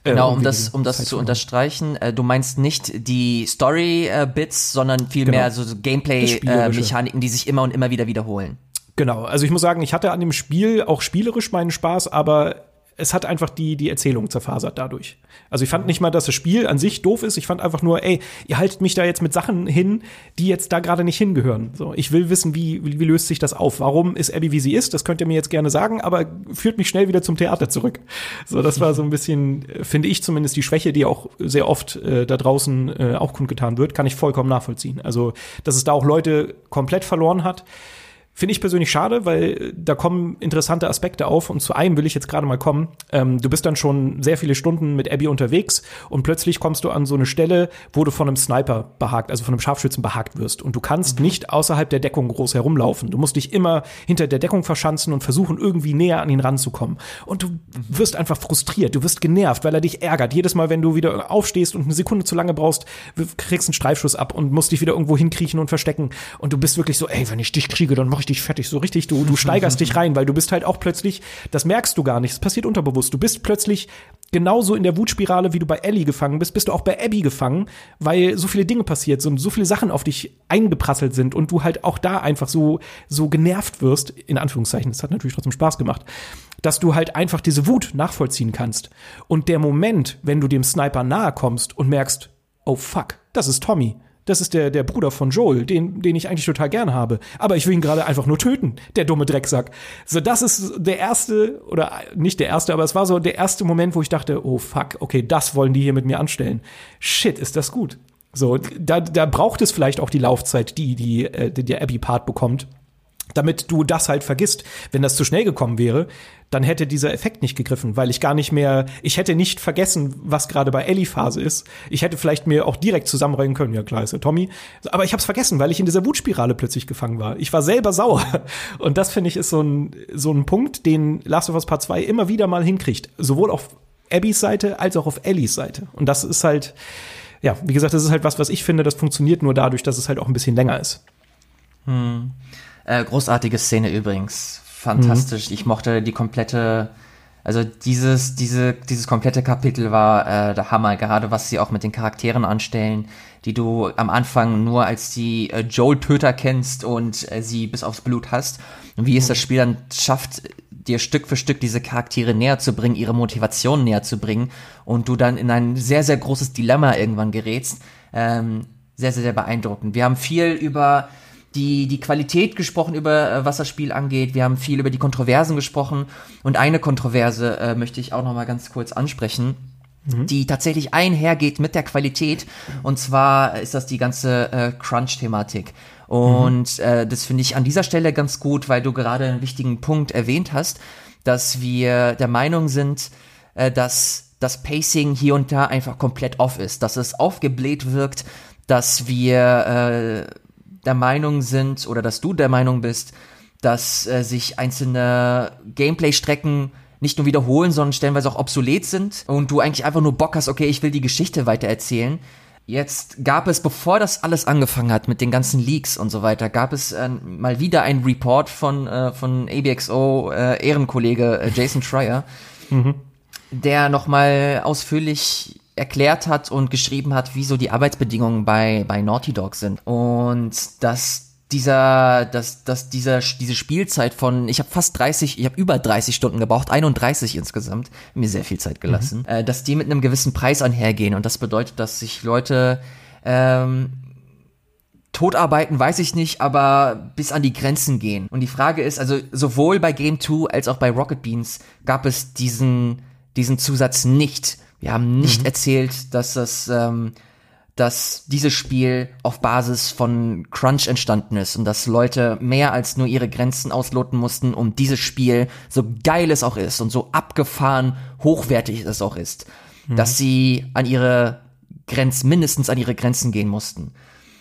Genau, äh, um das, um das zu unterstreichen, äh, du meinst nicht die Story-Bits, äh, sondern vielmehr genau. so Gameplay-Mechaniken, äh, die sich immer und immer wieder wiederholen. Genau, also ich muss sagen, ich hatte an dem Spiel auch spielerisch meinen Spaß, aber es hat einfach die, die Erzählung zerfasert dadurch. Also ich fand nicht mal, dass das Spiel an sich doof ist. Ich fand einfach nur, ey, ihr haltet mich da jetzt mit Sachen hin, die jetzt da gerade nicht hingehören. So, ich will wissen, wie, wie, wie löst sich das auf? Warum ist Abby, wie sie ist? Das könnt ihr mir jetzt gerne sagen, aber führt mich schnell wieder zum Theater zurück. So, das war so ein bisschen, finde ich zumindest die Schwäche, die auch sehr oft äh, da draußen äh, auch kundgetan wird, kann ich vollkommen nachvollziehen. Also, dass es da auch Leute komplett verloren hat. Finde ich persönlich schade, weil da kommen interessante Aspekte auf und zu einem will ich jetzt gerade mal kommen. Ähm, du bist dann schon sehr viele Stunden mit Abby unterwegs und plötzlich kommst du an so eine Stelle, wo du von einem Sniper behagt, also von einem Scharfschützen behagt wirst und du kannst mhm. nicht außerhalb der Deckung groß herumlaufen. Du musst dich immer hinter der Deckung verschanzen und versuchen irgendwie näher an ihn ranzukommen und du mhm. wirst einfach frustriert, du wirst genervt, weil er dich ärgert. Jedes Mal, wenn du wieder aufstehst und eine Sekunde zu lange brauchst, kriegst einen Streifschuss ab und musst dich wieder irgendwo hinkriechen und verstecken und du bist wirklich so, ey, wenn ich dich kriege, dann mach ich dich fertig, so richtig, du, du steigerst dich rein, weil du bist halt auch plötzlich, das merkst du gar nicht, es passiert unterbewusst, du bist plötzlich genauso in der Wutspirale, wie du bei Ellie gefangen bist, bist du auch bei Abby gefangen, weil so viele Dinge passiert sind, so viele Sachen auf dich eingeprasselt sind und du halt auch da einfach so, so genervt wirst, in Anführungszeichen, das hat natürlich trotzdem Spaß gemacht, dass du halt einfach diese Wut nachvollziehen kannst. Und der Moment, wenn du dem Sniper nahe kommst und merkst, oh fuck, das ist Tommy das ist der, der Bruder von Joel, den, den ich eigentlich total gern habe. Aber ich will ihn gerade einfach nur töten, der dumme Drecksack. So, das ist der erste, oder nicht der erste, aber es war so der erste Moment, wo ich dachte, oh fuck, okay, das wollen die hier mit mir anstellen. Shit, ist das gut. So, da, da braucht es vielleicht auch die Laufzeit, die, die, äh, die der Abby-Part bekommt damit du das halt vergisst. Wenn das zu schnell gekommen wäre, dann hätte dieser Effekt nicht gegriffen, weil ich gar nicht mehr, ich hätte nicht vergessen, was gerade bei Ellie Phase ist. Ich hätte vielleicht mir auch direkt zusammenreihen können, ja klar ist der Tommy, aber ich habe es vergessen, weil ich in dieser Wutspirale plötzlich gefangen war. Ich war selber sauer und das finde ich ist so ein so ein Punkt, den Last of Us Part 2 immer wieder mal hinkriegt, sowohl auf Abbys Seite als auch auf Ellies Seite und das ist halt ja, wie gesagt, das ist halt was, was ich finde, das funktioniert nur dadurch, dass es halt auch ein bisschen länger ist. Hm. Äh, großartige Szene übrigens fantastisch. Mhm. Ich mochte die komplette Also dieses, diese, dieses komplette Kapitel war äh, der Hammer, gerade was sie auch mit den Charakteren anstellen, die du am Anfang nur als die äh, Joel-Töter kennst und äh, sie bis aufs Blut hast. Und wie es das Spiel dann schafft, dir Stück für Stück diese Charaktere näher zu bringen, ihre Motivation näher zu bringen und du dann in ein sehr, sehr großes Dilemma irgendwann gerätst. Ähm, sehr, sehr, sehr beeindruckend. Wir haben viel über die, die Qualität gesprochen, über äh, was das Spiel angeht. Wir haben viel über die Kontroversen gesprochen. Und eine Kontroverse äh, möchte ich auch noch mal ganz kurz ansprechen. Mhm. die tatsächlich einhergeht mit der Qualität. Und zwar ist das die ganze äh, Crunch-Thematik. Und mhm. äh, das finde ich an dieser Stelle ganz gut, weil du gerade einen wichtigen Punkt erwähnt hast, dass wir der Meinung sind, äh, dass das Pacing hier und da einfach komplett off ist, dass es aufgebläht wirkt, dass wir äh, der Meinung sind oder dass du der Meinung bist, dass äh, sich einzelne Gameplay-Strecken nicht nur wiederholen, sondern stellenweise auch obsolet sind und du eigentlich einfach nur Bock hast, okay, ich will die Geschichte weitererzählen. Jetzt gab es, bevor das alles angefangen hat mit den ganzen Leaks und so weiter, gab es äh, mal wieder einen Report von, äh, von ABXO äh, Ehrenkollege äh, Jason Schreier, mhm. der nochmal ausführlich erklärt hat und geschrieben hat, wie so die Arbeitsbedingungen bei, bei Naughty Dog sind. Und dass dieser, dass, dass dieser, diese Spielzeit von, ich habe fast 30, ich habe über 30 Stunden gebraucht, 31 insgesamt, mir sehr viel Zeit gelassen, mhm. äh, dass die mit einem gewissen Preis einhergehen und das bedeutet, dass sich Leute ähm, Totarbeiten weiß ich nicht, aber bis an die Grenzen gehen. Und die Frage ist, also sowohl bei Game 2 als auch bei Rocket Beans gab es diesen, diesen Zusatz nicht. Wir haben nicht mhm. erzählt, dass das, ähm, dass dieses Spiel auf Basis von Crunch entstanden ist und dass Leute mehr als nur ihre Grenzen ausloten mussten, um dieses Spiel, so geil es auch ist und so abgefahren hochwertig es auch ist, mhm. dass sie an ihre Grenzen, mindestens an ihre Grenzen gehen mussten.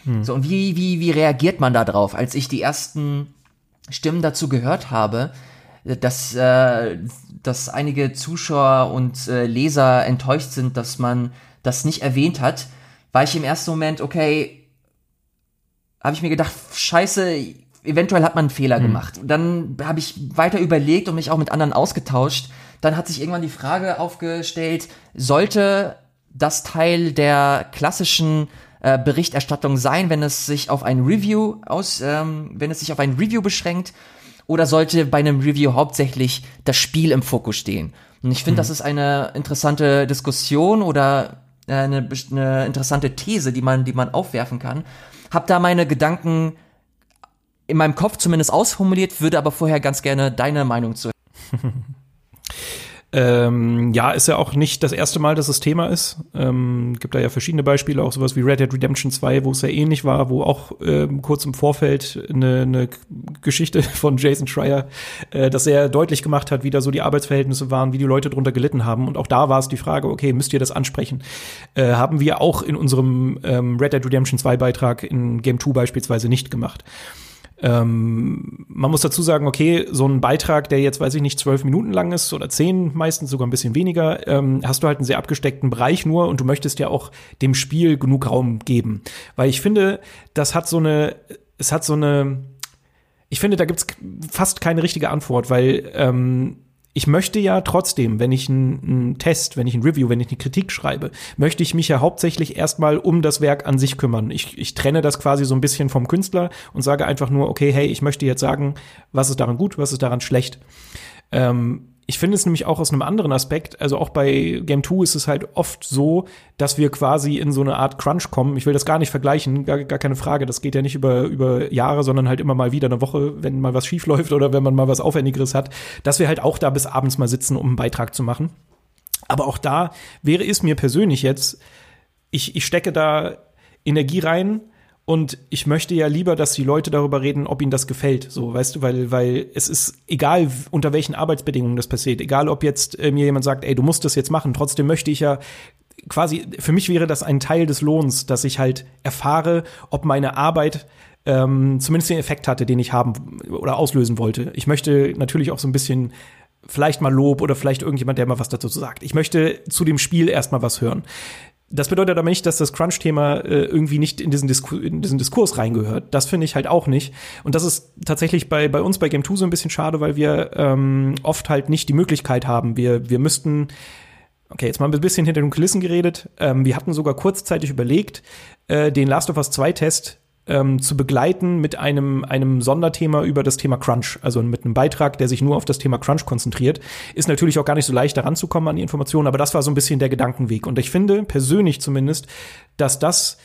Mhm. So, und wie, wie, wie reagiert man da drauf? Als ich die ersten Stimmen dazu gehört habe, dass, äh, dass einige Zuschauer und äh, Leser enttäuscht sind, dass man das nicht erwähnt hat, war ich im ersten Moment, okay, habe ich mir gedacht, scheiße, eventuell hat man einen Fehler mhm. gemacht. Dann habe ich weiter überlegt und mich auch mit anderen ausgetauscht. Dann hat sich irgendwann die Frage aufgestellt, sollte das Teil der klassischen äh, Berichterstattung sein, wenn es sich auf ein Review aus, ähm, wenn es sich auf ein Review beschränkt oder sollte bei einem Review hauptsächlich das Spiel im Fokus stehen? Und ich finde, mhm. das ist eine interessante Diskussion oder äh, eine, eine interessante These, die man, die man aufwerfen kann. Hab da meine Gedanken in meinem Kopf zumindest ausformuliert, würde aber vorher ganz gerne deine Meinung zu. Ähm, ja, ist ja auch nicht das erste Mal, dass es Thema ist. Ähm, gibt da ja verschiedene Beispiele, auch sowas wie Red Dead Redemption 2, wo es ja ähnlich war, wo auch ähm, kurz im Vorfeld eine, eine Geschichte von Jason Schreier äh, das sehr deutlich gemacht hat, wie da so die Arbeitsverhältnisse waren, wie die Leute drunter gelitten haben. Und auch da war es die Frage, okay, müsst ihr das ansprechen? Äh, haben wir auch in unserem ähm, Red Dead Redemption 2 Beitrag in Game 2 beispielsweise nicht gemacht. Ähm, man muss dazu sagen, okay, so ein Beitrag, der jetzt, weiß ich nicht, zwölf Minuten lang ist oder zehn, meistens sogar ein bisschen weniger, ähm, hast du halt einen sehr abgesteckten Bereich nur und du möchtest ja auch dem Spiel genug Raum geben. Weil ich finde, das hat so eine, es hat so eine, ich finde, da gibt's fast keine richtige Antwort, weil ähm, ich möchte ja trotzdem, wenn ich einen Test, wenn ich ein Review, wenn ich eine Kritik schreibe, möchte ich mich ja hauptsächlich erstmal um das Werk an sich kümmern. Ich, ich trenne das quasi so ein bisschen vom Künstler und sage einfach nur, okay, hey, ich möchte jetzt sagen, was ist daran gut, was ist daran schlecht. Ähm, ich finde es nämlich auch aus einem anderen Aspekt, also auch bei Game 2 ist es halt oft so, dass wir quasi in so eine Art Crunch kommen. Ich will das gar nicht vergleichen, gar, gar keine Frage. Das geht ja nicht über, über Jahre, sondern halt immer mal wieder eine Woche, wenn mal was schief läuft oder wenn man mal was Aufwendigeres hat, dass wir halt auch da bis abends mal sitzen, um einen Beitrag zu machen. Aber auch da wäre es mir persönlich jetzt, ich, ich stecke da Energie rein, und ich möchte ja lieber, dass die Leute darüber reden, ob ihnen das gefällt. So, weißt du, weil, weil es ist egal, unter welchen Arbeitsbedingungen das passiert. Egal, ob jetzt äh, mir jemand sagt, ey, du musst das jetzt machen. Trotzdem möchte ich ja quasi, für mich wäre das ein Teil des Lohns, dass ich halt erfahre, ob meine Arbeit ähm, zumindest den Effekt hatte, den ich haben oder auslösen wollte. Ich möchte natürlich auch so ein bisschen vielleicht mal Lob oder vielleicht irgendjemand, der mal was dazu sagt. Ich möchte zu dem Spiel erstmal was hören Das bedeutet aber nicht, dass das Crunch-Thema äh, irgendwie nicht in diesen, in diesen Diskurs reingehört. Das finde ich halt auch nicht. Und das ist tatsächlich bei, bei uns bei Game 2 so ein bisschen schade, weil wir ähm, oft halt nicht die Möglichkeit haben. Wir, wir müssten Okay, jetzt mal ein bisschen hinter den Kulissen geredet. Ähm, wir hatten sogar kurzzeitig überlegt, äh, den Last of Us 2 Test ähm, zu begleiten mit einem, einem Sonderthema über das Thema Crunch, also mit einem Beitrag, der sich nur auf das Thema Crunch konzentriert. Ist natürlich auch gar nicht so leicht, daran zu kommen an die Informationen, aber das war so ein bisschen der Gedankenweg. Und ich finde, persönlich zumindest, dass das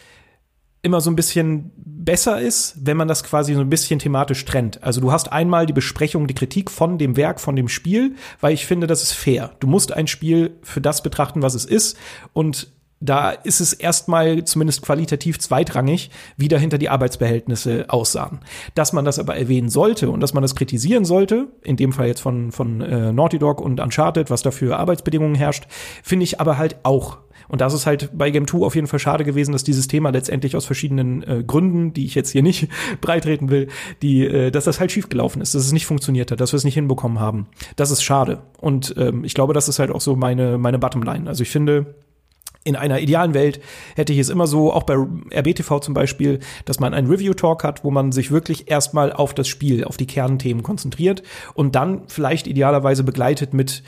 immer so ein bisschen besser ist, wenn man das quasi so ein bisschen thematisch trennt. Also du hast einmal die Besprechung, die Kritik von dem Werk, von dem Spiel, weil ich finde, das ist fair. Du musst ein Spiel für das betrachten, was es ist und da ist es erstmal zumindest qualitativ zweitrangig, wie dahinter die Arbeitsbehältnisse aussahen. Dass man das aber erwähnen sollte und dass man das kritisieren sollte, in dem Fall jetzt von, von äh, Naughty Dog und Uncharted, was da für Arbeitsbedingungen herrscht, finde ich aber halt auch. Und das ist halt bei Game 2 auf jeden Fall schade gewesen, dass dieses Thema letztendlich aus verschiedenen äh, Gründen, die ich jetzt hier nicht breitreten will, die, äh, dass das halt schiefgelaufen ist, dass es nicht funktioniert hat, dass wir es nicht hinbekommen haben. Das ist schade. Und ähm, ich glaube, das ist halt auch so meine, meine Bottomline. Also ich finde, in einer idealen Welt hätte ich es immer so, auch bei RBTV zum Beispiel, dass man einen Review-Talk hat, wo man sich wirklich erstmal auf das Spiel, auf die Kernthemen konzentriert und dann vielleicht idealerweise begleitet mit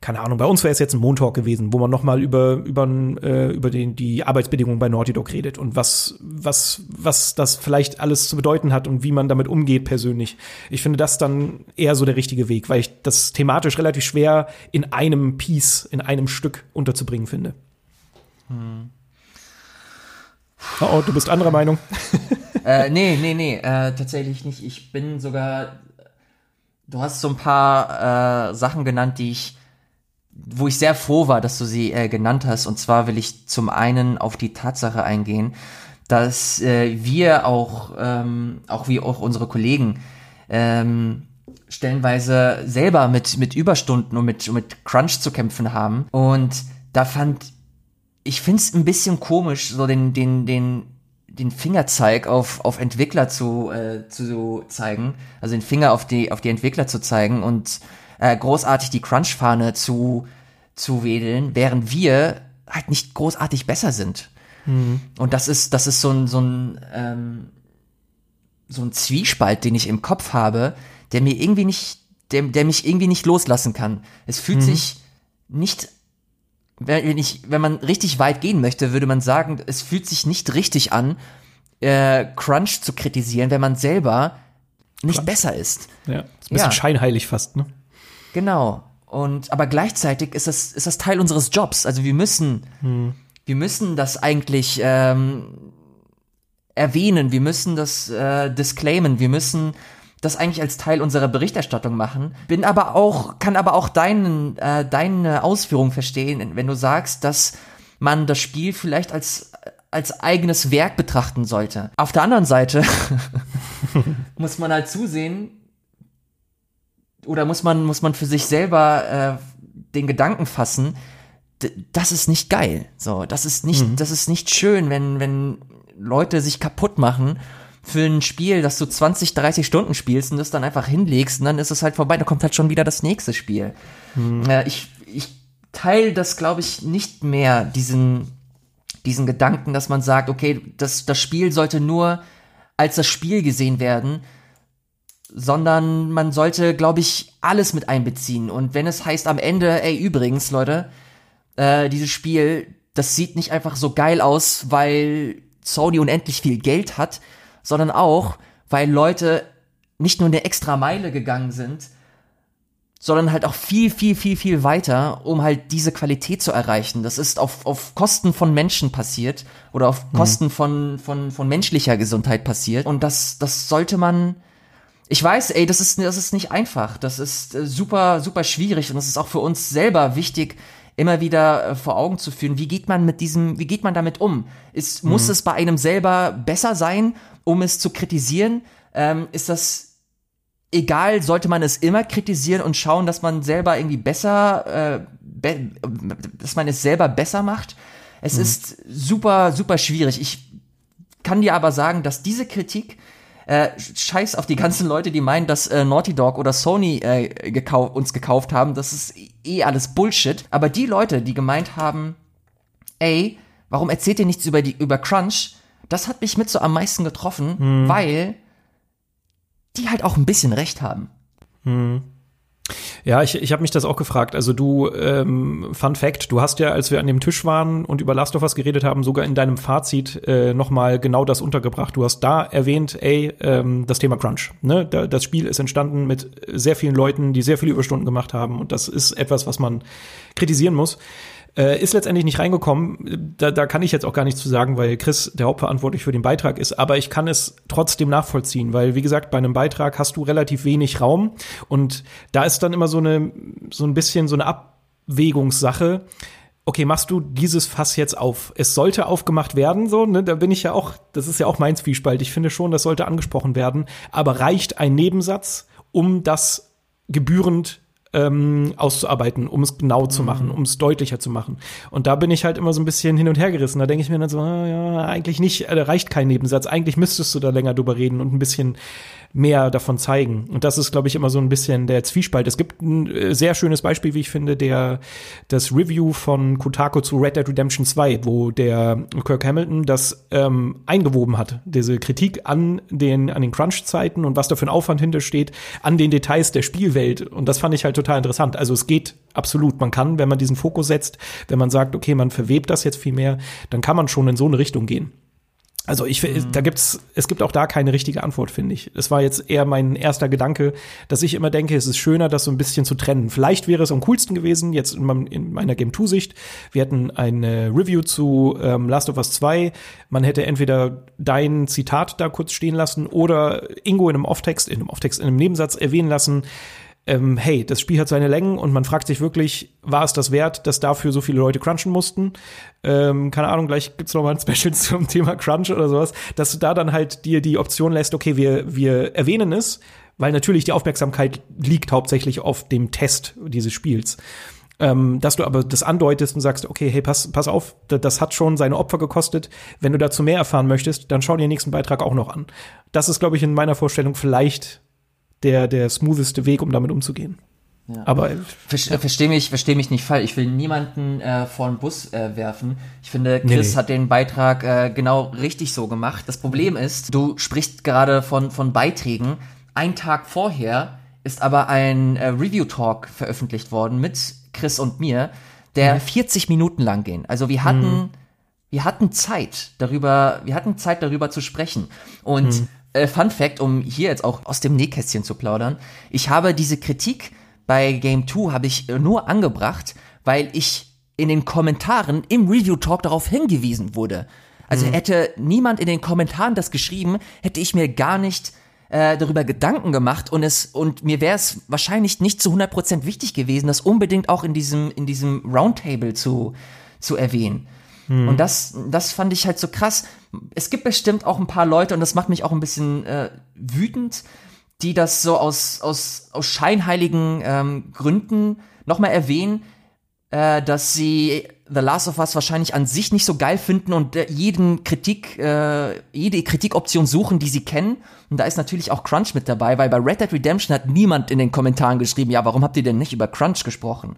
keine Ahnung, bei uns wäre es jetzt ein Montalk gewesen, wo man nochmal über, über, äh, über den, die Arbeitsbedingungen bei Naughty Dog redet und was, was, was das vielleicht alles zu bedeuten hat und wie man damit umgeht persönlich. Ich finde das dann eher so der richtige Weg, weil ich das thematisch relativ schwer in einem Piece, in einem Stück unterzubringen finde. Hm. Oh, oh, du bist anderer Meinung. äh, nee, nee, nee, äh, tatsächlich nicht. Ich bin sogar. Du hast so ein paar äh, Sachen genannt, die ich, wo ich sehr froh war, dass du sie äh, genannt hast. Und zwar will ich zum einen auf die Tatsache eingehen, dass äh, wir auch, ähm, auch wie auch unsere Kollegen, ähm, stellenweise selber mit, mit Überstunden und mit, mit Crunch zu kämpfen haben. Und da fand ich finde es ein bisschen komisch, so den, den, den, den Fingerzeig auf, auf Entwickler zu, äh, zu zeigen, also den Finger auf die, auf die Entwickler zu zeigen und äh, großartig die Crunch-Fahne zu, zu wedeln, während wir halt nicht großartig besser sind. Mhm. Und das ist, das ist so ein, so ein, ähm, so ein Zwiespalt, den ich im Kopf habe, der mir irgendwie nicht, der, der mich irgendwie nicht loslassen kann. Es fühlt mhm. sich nicht wenn, ich, wenn man richtig weit gehen möchte, würde man sagen, es fühlt sich nicht richtig an, äh, Crunch zu kritisieren, wenn man selber nicht Crunch. besser ist. Ja, ist ein bisschen ja. scheinheilig fast, ne? Genau. Und aber gleichzeitig ist das, ist das Teil unseres Jobs. Also wir müssen, hm. wir müssen das eigentlich ähm, erwähnen, wir müssen das äh, disclaimen, wir müssen das eigentlich als Teil unserer Berichterstattung machen. Bin aber auch, kann aber auch deinen, äh, deine Ausführung verstehen, wenn du sagst, dass man das Spiel vielleicht als, als eigenes Werk betrachten sollte. Auf der anderen Seite muss man halt zusehen, oder muss man, muss man für sich selber äh, den Gedanken fassen, das ist nicht geil. So, das ist nicht, mhm. das ist nicht schön, wenn, wenn Leute sich kaputt machen für ein Spiel, das du 20, 30 Stunden spielst und das dann einfach hinlegst und dann ist es halt vorbei, dann kommt halt schon wieder das nächste Spiel. Hm. Äh, ich ich teile das, glaube ich, nicht mehr, diesen, diesen Gedanken, dass man sagt, okay, das, das Spiel sollte nur als das Spiel gesehen werden, sondern man sollte, glaube ich, alles mit einbeziehen. Und wenn es heißt am Ende, ey, übrigens, Leute, äh, dieses Spiel, das sieht nicht einfach so geil aus, weil Sony unendlich viel Geld hat, sondern auch, weil Leute nicht nur eine extra Meile gegangen sind, sondern halt auch viel, viel, viel, viel weiter, um halt diese Qualität zu erreichen. Das ist auf, auf Kosten von Menschen passiert oder auf mhm. Kosten mhm. von, von, von menschlicher Gesundheit passiert. Und das, das sollte man, ich weiß, ey, das ist, das ist nicht einfach. Das ist äh, super, super schwierig und das ist auch für uns selber wichtig, immer wieder äh, vor Augen zu führen, wie geht man mit diesem, wie geht man damit um? Ist, mhm. muss es bei einem selber besser sein um es zu kritisieren, ähm, ist das egal, sollte man es immer kritisieren und schauen, dass man selber irgendwie besser, äh, be dass man es selber besser macht. Es mhm. ist super, super schwierig. Ich kann dir aber sagen, dass diese Kritik äh, scheiß auf die ganzen Leute, die meinen, dass äh, Naughty Dog oder Sony äh, gekau uns gekauft haben. Das ist eh alles Bullshit. Aber die Leute, die gemeint haben, ey, warum erzählt ihr nichts über die, über Crunch? Das hat mich mit so am meisten getroffen, weil die halt auch ein bisschen recht haben. Ja, ich, ich habe mich das auch gefragt. Also du, ähm, Fun Fact, du hast ja, als wir an dem Tisch waren und über Last of Us geredet haben, sogar in deinem Fazit äh, nochmal genau das untergebracht. Du hast da erwähnt, ey, ähm, das Thema Crunch. Ne? Da, das Spiel ist entstanden mit sehr vielen Leuten, die sehr viele Überstunden gemacht haben und das ist etwas, was man kritisieren muss. Äh, ist letztendlich nicht reingekommen. Da, da kann ich jetzt auch gar nichts zu sagen, weil Chris der Hauptverantwortlich für den Beitrag ist. Aber ich kann es trotzdem nachvollziehen, weil wie gesagt, bei einem Beitrag hast du relativ wenig Raum und da ist dann immer so eine so ein bisschen so eine Abwägungssache. Okay, machst du dieses Fass jetzt auf? Es sollte aufgemacht werden, so, ne? Da bin ich ja auch, das ist ja auch mein Zwiespalt. Ich finde schon, das sollte angesprochen werden. Aber reicht ein Nebensatz, um das gebührend ähm, auszuarbeiten, um es genau zu machen, um es deutlicher zu machen. Und da bin ich halt immer so ein bisschen hin und her gerissen. Da denke ich mir dann so, ah, ja, eigentlich nicht, äh, reicht kein Nebensatz. Eigentlich müsstest du da länger drüber reden und ein bisschen mehr davon zeigen. Und das ist, glaube ich, immer so ein bisschen der Zwiespalt. Es gibt ein äh, sehr schönes Beispiel, wie ich finde, der das Review von Kotaku zu Red Dead Redemption 2, wo der Kirk Hamilton das ähm, eingewoben hat, diese Kritik an den an den Crunch-Zeiten und was da für ein Aufwand hintersteht, an den Details der Spielwelt. Und das fand ich halt total interessant. Also es geht absolut. Man kann, wenn man diesen Fokus setzt, wenn man sagt, okay, man verwebt das jetzt viel mehr, dann kann man schon in so eine Richtung gehen. Also ich, mhm. da gibt's, es gibt auch da keine richtige Antwort, finde ich. Es war jetzt eher mein erster Gedanke, dass ich immer denke, es ist schöner, das so ein bisschen zu trennen. Vielleicht wäre es am coolsten gewesen, jetzt in, meinem, in meiner Game 2 Sicht. Wir hatten eine Review zu ähm, Last of Us 2. Man hätte entweder dein Zitat da kurz stehen lassen oder Ingo in einem Off-Text, in einem Off-Text, in einem Nebensatz erwähnen lassen ähm, hey, das Spiel hat seine Längen und man fragt sich wirklich, war es das wert, dass dafür so viele Leute crunchen mussten? Ähm, keine Ahnung, gleich gibt's noch mal ein Special zum Thema Crunch oder sowas, dass du da dann halt dir die Option lässt, okay, wir, wir erwähnen es, weil natürlich die Aufmerksamkeit liegt hauptsächlich auf dem Test dieses Spiels. Ähm, dass du aber das andeutest und sagst, okay, hey, pass, pass auf, das, das hat schon seine Opfer gekostet. Wenn du dazu mehr erfahren möchtest, dann schau dir den nächsten Beitrag auch noch an. Das ist, glaube ich, in meiner Vorstellung vielleicht der, der smootheste Weg, um damit umzugehen. Ja. Aber Ver verstehe mich, verstehe mich nicht falsch. Ich will niemanden äh, vor den Bus äh, werfen. Ich finde, Chris nee, nee. hat den Beitrag äh, genau richtig so gemacht. Das Problem ist, du sprichst gerade von von Beiträgen. Ein Tag vorher ist aber ein äh, Review Talk veröffentlicht worden mit Chris und mir, der mhm. 40 Minuten lang ging. Also wir hatten mhm. wir hatten Zeit darüber, wir hatten Zeit darüber zu sprechen und mhm äh, Fun Fact, um hier jetzt auch aus dem Nähkästchen zu plaudern. Ich habe diese Kritik bei Game 2 habe ich äh, nur angebracht, weil ich in den Kommentaren im Review Talk darauf hingewiesen wurde. Also mhm. hätte niemand in den Kommentaren das geschrieben, hätte ich mir gar nicht äh, darüber Gedanken gemacht und es und mir wäre es wahrscheinlich nicht zu 100% wichtig gewesen, das unbedingt auch in diesem in diesem Roundtable zu zu erwähnen. Hm. Und das, das fand ich halt so krass. Es gibt bestimmt auch ein paar Leute, und das macht mich auch ein bisschen äh, wütend, die das so aus, aus, aus scheinheiligen ähm, Gründen nochmal erwähnen, äh, dass sie The Last of Us wahrscheinlich an sich nicht so geil finden und äh, jeden Kritik, äh, jede Kritikoption suchen, die sie kennen. Und da ist natürlich auch Crunch mit dabei, weil bei Red Dead Redemption hat niemand in den Kommentaren geschrieben, ja, warum habt ihr denn nicht über Crunch gesprochen?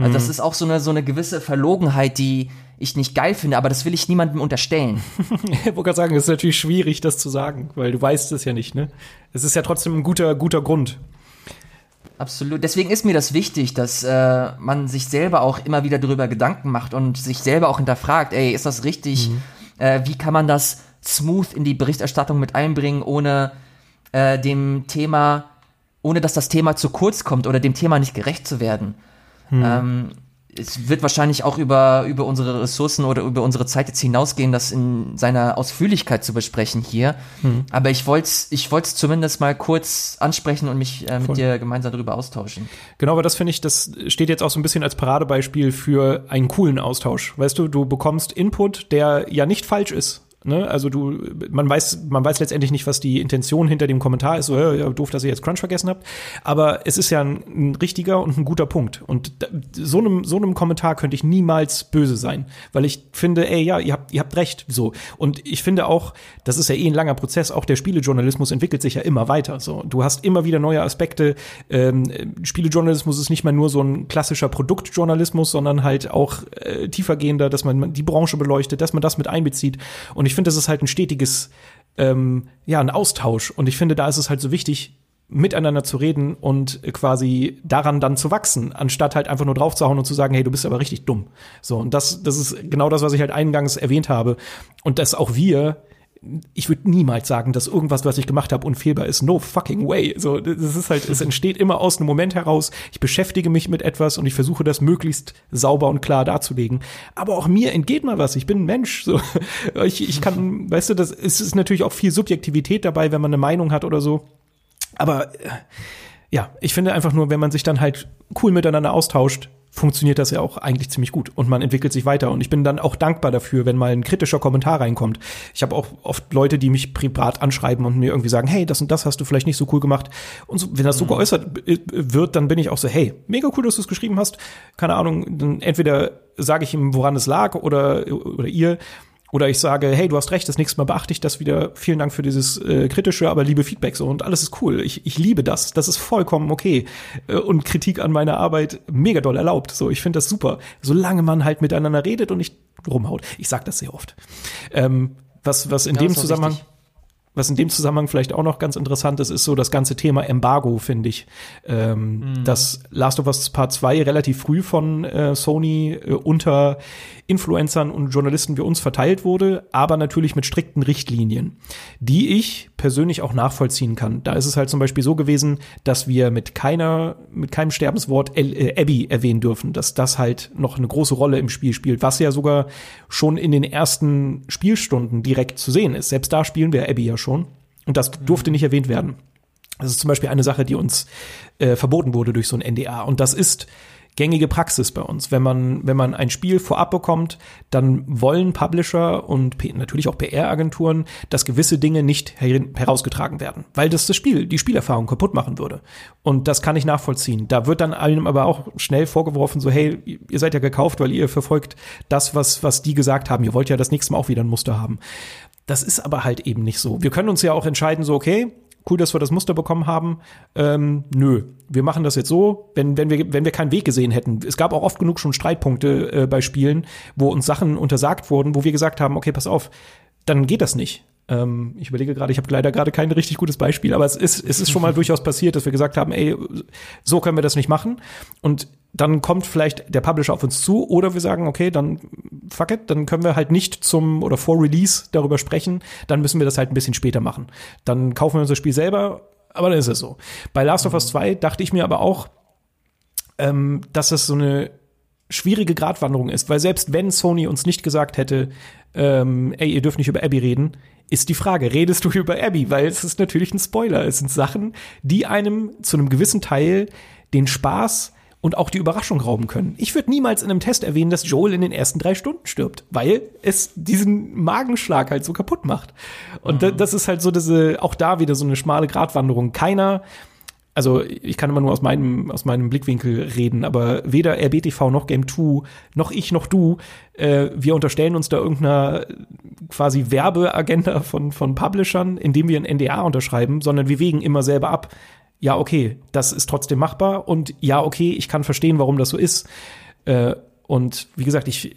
Also das hm. ist auch so eine, so eine gewisse Verlogenheit, die ich nicht geil finde, aber das will ich niemandem unterstellen. ich wollte gerade sagen, es ist natürlich schwierig, das zu sagen, weil du weißt es ja nicht, ne? Es ist ja trotzdem ein guter, guter Grund. Absolut. Deswegen ist mir das wichtig, dass äh, man sich selber auch immer wieder darüber Gedanken macht und sich selber auch hinterfragt, ey, ist das richtig? Mhm. Äh, wie kann man das smooth in die Berichterstattung mit einbringen, ohne äh, dem Thema, ohne dass das Thema zu kurz kommt oder dem Thema nicht gerecht zu werden? Hm. Ähm, es wird wahrscheinlich auch über, über unsere Ressourcen oder über unsere Zeit jetzt hinausgehen, das in seiner Ausführlichkeit zu besprechen hier. Hm. Aber ich wollte es ich wollt's zumindest mal kurz ansprechen und mich äh, mit dir gemeinsam darüber austauschen. Genau, aber das finde ich, das steht jetzt auch so ein bisschen als Paradebeispiel für einen coolen Austausch. Weißt du, du bekommst Input, der ja nicht falsch ist Ne? Also du, man weiß, man weiß letztendlich nicht, was die Intention hinter dem Kommentar ist. So, ja, doof, dass ihr jetzt Crunch vergessen habt. Aber es ist ja ein, ein richtiger und ein guter Punkt. Und so einem, so einem Kommentar könnte ich niemals böse sein, weil ich finde, ey, ja, ihr habt, ihr habt recht. So. Und ich finde auch, das ist ja eh ein langer Prozess. Auch der Spielejournalismus entwickelt sich ja immer weiter. So, du hast immer wieder neue Aspekte. Ähm, Spielejournalismus ist nicht mehr nur so ein klassischer Produktjournalismus, sondern halt auch äh, tiefergehender, dass man die Branche beleuchtet, dass man das mit einbezieht. Und ich finde, das ist halt ein stetiges, ähm, ja, ein Austausch. Und ich finde, da ist es halt so wichtig, miteinander zu reden und quasi daran dann zu wachsen, anstatt halt einfach nur draufzuhauen und zu sagen, hey, du bist aber richtig dumm. So, und das, das ist genau das, was ich halt eingangs erwähnt habe. Und dass auch wir ich würde niemals sagen, dass irgendwas, was ich gemacht habe, unfehlbar ist. No fucking way. So, das ist halt, es entsteht immer aus einem Moment heraus. Ich beschäftige mich mit etwas und ich versuche das möglichst sauber und klar darzulegen. Aber auch mir entgeht mal was. Ich bin ein Mensch. So, ich, ich kann, weißt du, das es ist natürlich auch viel Subjektivität dabei, wenn man eine Meinung hat oder so. Aber äh, ja, ich finde einfach nur, wenn man sich dann halt cool miteinander austauscht, funktioniert das ja auch eigentlich ziemlich gut und man entwickelt sich weiter und ich bin dann auch dankbar dafür, wenn mal ein kritischer Kommentar reinkommt. Ich habe auch oft Leute, die mich privat anschreiben und mir irgendwie sagen, hey, das und das hast du vielleicht nicht so cool gemacht und so, wenn das so mhm. geäußert wird, dann bin ich auch so, hey, mega cool, dass du es geschrieben hast. Keine Ahnung, dann entweder sage ich ihm, woran es lag oder oder ihr oder ich sage, hey, du hast recht, das nächste Mal beachte ich das wieder. Vielen Dank für dieses äh, kritische, aber liebe Feedback so und alles ist cool. Ich, ich liebe das. Das ist vollkommen okay. Äh, und Kritik an meiner Arbeit mega doll erlaubt. So, ich finde das super. Solange man halt miteinander redet und nicht rumhaut. Ich sag das sehr oft. Ähm, was, was in ja, dem Zusammenhang. Wichtig was in dem Zusammenhang vielleicht auch noch ganz interessant ist, ist so das ganze Thema Embargo, finde ich. Ähm, mhm. Dass Last of Us Part 2 relativ früh von äh, Sony äh, unter Influencern und Journalisten wie uns verteilt wurde, aber natürlich mit strikten Richtlinien, die ich persönlich auch nachvollziehen kann. Da ist es halt zum Beispiel so gewesen, dass wir mit keiner, mit keinem Sterbenswort El äh, Abby erwähnen dürfen, dass das halt noch eine große Rolle im Spiel spielt, was ja sogar schon in den ersten Spielstunden direkt zu sehen ist. Selbst da spielen wir Abby ja schon. Und das durfte nicht erwähnt werden. Das ist zum Beispiel eine Sache, die uns äh, verboten wurde durch so ein NDA. Und das ist gängige Praxis bei uns. Wenn man, wenn man ein Spiel vorab bekommt, dann wollen Publisher und natürlich auch PR-Agenturen, dass gewisse Dinge nicht her herausgetragen werden, weil das das Spiel, die Spielerfahrung kaputt machen würde. Und das kann ich nachvollziehen. Da wird dann einem aber auch schnell vorgeworfen, so, hey, ihr seid ja gekauft, weil ihr verfolgt das, was, was die gesagt haben. Ihr wollt ja das nächste Mal auch wieder ein Muster haben. Das ist aber halt eben nicht so. Wir können uns ja auch entscheiden, so, okay, cool, dass wir das Muster bekommen haben. Ähm, nö, wir machen das jetzt so, wenn, wenn, wir, wenn wir keinen Weg gesehen hätten. Es gab auch oft genug schon Streitpunkte äh, bei Spielen, wo uns Sachen untersagt wurden, wo wir gesagt haben, okay, pass auf, dann geht das nicht. Ähm, ich überlege gerade, ich habe leider gerade kein richtig gutes Beispiel, aber es ist, es ist schon mal durchaus passiert, dass wir gesagt haben, ey, so können wir das nicht machen. Und dann kommt vielleicht der Publisher auf uns zu oder wir sagen, okay, dann fuck it, dann können wir halt nicht zum oder vor Release darüber sprechen, dann müssen wir das halt ein bisschen später machen. Dann kaufen wir unser Spiel selber, aber dann ist es so. Bei Last of Us 2 dachte ich mir aber auch, ähm, dass es so eine schwierige Gratwanderung ist, weil selbst wenn Sony uns nicht gesagt hätte, ähm, ey, ihr dürft nicht über Abby reden, ist die Frage, redest du über Abby? Weil es ist natürlich ein Spoiler. Es sind Sachen, die einem zu einem gewissen Teil den Spaß und auch die Überraschung rauben können. Ich würde niemals in einem Test erwähnen, dass Joel in den ersten drei Stunden stirbt, weil es diesen Magenschlag halt so kaputt macht. Und mhm. das ist halt so diese, auch da wieder so eine schmale Gratwanderung. Keiner also ich kann immer nur aus meinem, aus meinem Blickwinkel reden, aber weder RBTV noch Game 2, noch ich noch du, äh, wir unterstellen uns da irgendeiner quasi Werbeagenda von, von Publishern, indem wir ein NDA unterschreiben, sondern wir wägen immer selber ab. Ja, okay, das ist trotzdem machbar und ja, okay, ich kann verstehen, warum das so ist. Äh, und wie gesagt, ich,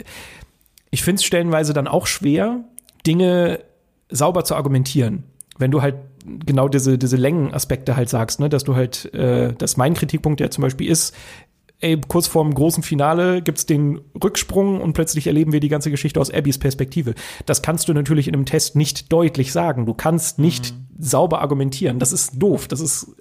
ich finde es stellenweise dann auch schwer, Dinge sauber zu argumentieren. Wenn du halt genau diese, diese Längenaspekte halt sagst, ne? dass du halt, äh, dass mein Kritikpunkt ja zum Beispiel ist, ey, kurz vorm großen Finale gibt's den Rücksprung und plötzlich erleben wir die ganze Geschichte aus Abbys Perspektive. Das kannst du natürlich in einem Test nicht deutlich sagen. Du kannst nicht mhm. sauber argumentieren. Das ist doof. Das ist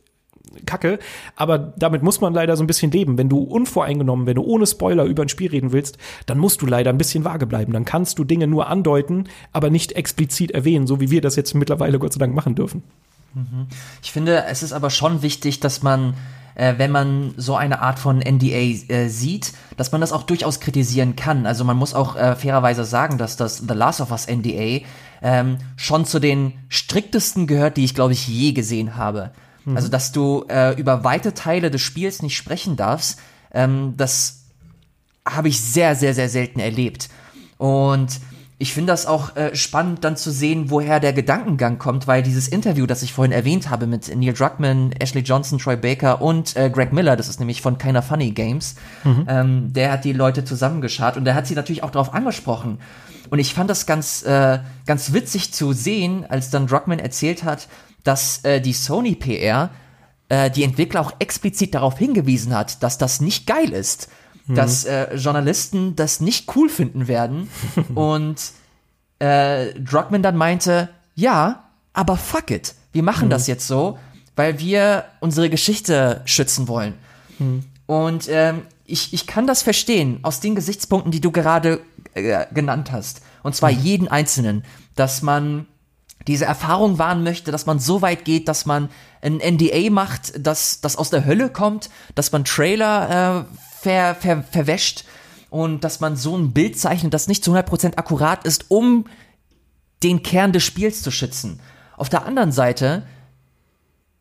Kacke, aber damit muss man leider so ein bisschen leben. Wenn du unvoreingenommen, wenn du ohne Spoiler über ein Spiel reden willst, dann musst du leider ein bisschen vage bleiben. Dann kannst du Dinge nur andeuten, aber nicht explizit erwähnen, so wie wir das jetzt mittlerweile Gott sei Dank machen dürfen. Mhm. Ich finde, es ist aber schon wichtig, dass man äh, wenn man so eine Art von NDA äh, sieht, dass man das auch durchaus kritisieren kann. Also man muss auch äh, fairerweise sagen, dass das The Last of Us NDA ähm, schon zu den striktesten gehört, die ich, glaube ich, je gesehen habe. Mhm. Also, dass du äh, über weite Teile des Spiels nicht sprechen darfst, ähm, das habe ich sehr, sehr, sehr selten erlebt. Und ich finde das auch äh, spannend, dann zu sehen, woher der Gedankengang kommt, weil dieses Interview, das ich vorhin erwähnt habe mit Neil Druckmann, Ashley Johnson, Troy Baker und äh, Greg Miller, das ist nämlich von Keiner Funny Games, mhm. ähm, der hat die Leute zusammengeschart und der hat sie natürlich auch darauf angesprochen. Und ich fand das ganz, äh, ganz witzig zu sehen, als dann Druckmann erzählt hat, dass äh, die Sony PR äh, die Entwickler auch explizit darauf hingewiesen hat, dass das nicht geil ist mhm. dass äh, Journalisten das nicht cool finden werden. und äh, Druckmann dann meinte, ja, aber fuck it. Wir machen mhm. das jetzt so, weil wir unsere Geschichte schützen wollen. Mhm. Und ähm, ich, ich kann das verstehen, aus den Gesichtspunkten, die du gerade äh, genannt hast. Und zwar mhm. jeden einzelnen, dass man diese Erfahrung wahren möchte, dass man so weit geht, dass man ein NDA macht, dass das aus der Hölle kommt, dass man Trailer äh, ver, ver, verwäscht und dass man so ein Bild zeichnet, das nicht zu 100% akkurat ist, um den Kern des Spiels zu schützen. Auf der anderen Seite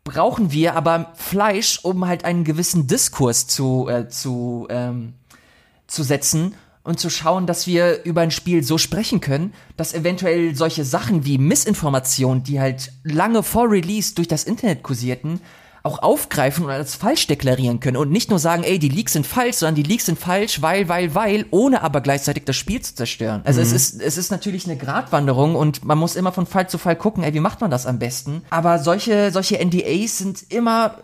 brauchen wir aber Fleisch, um halt einen gewissen Diskurs zu, äh, zu, ähm, zu setzen und zu schauen, dass wir über ein Spiel so sprechen können, dass eventuell solche Sachen wie Missinformationen, die halt lange vor Release durch das Internet kursierten, auch aufgreifen und als falsch deklarieren können und nicht nur sagen, ey, die Leaks sind falsch, sondern die Leaks sind falsch, weil, weil, weil, ohne aber gleichzeitig das Spiel zu zerstören. Also mhm. es ist, es ist natürlich eine Gratwanderung und man muss immer von Fall zu Fall gucken, ey, wie macht man das am besten? Aber solche, solche NDAs sind immer,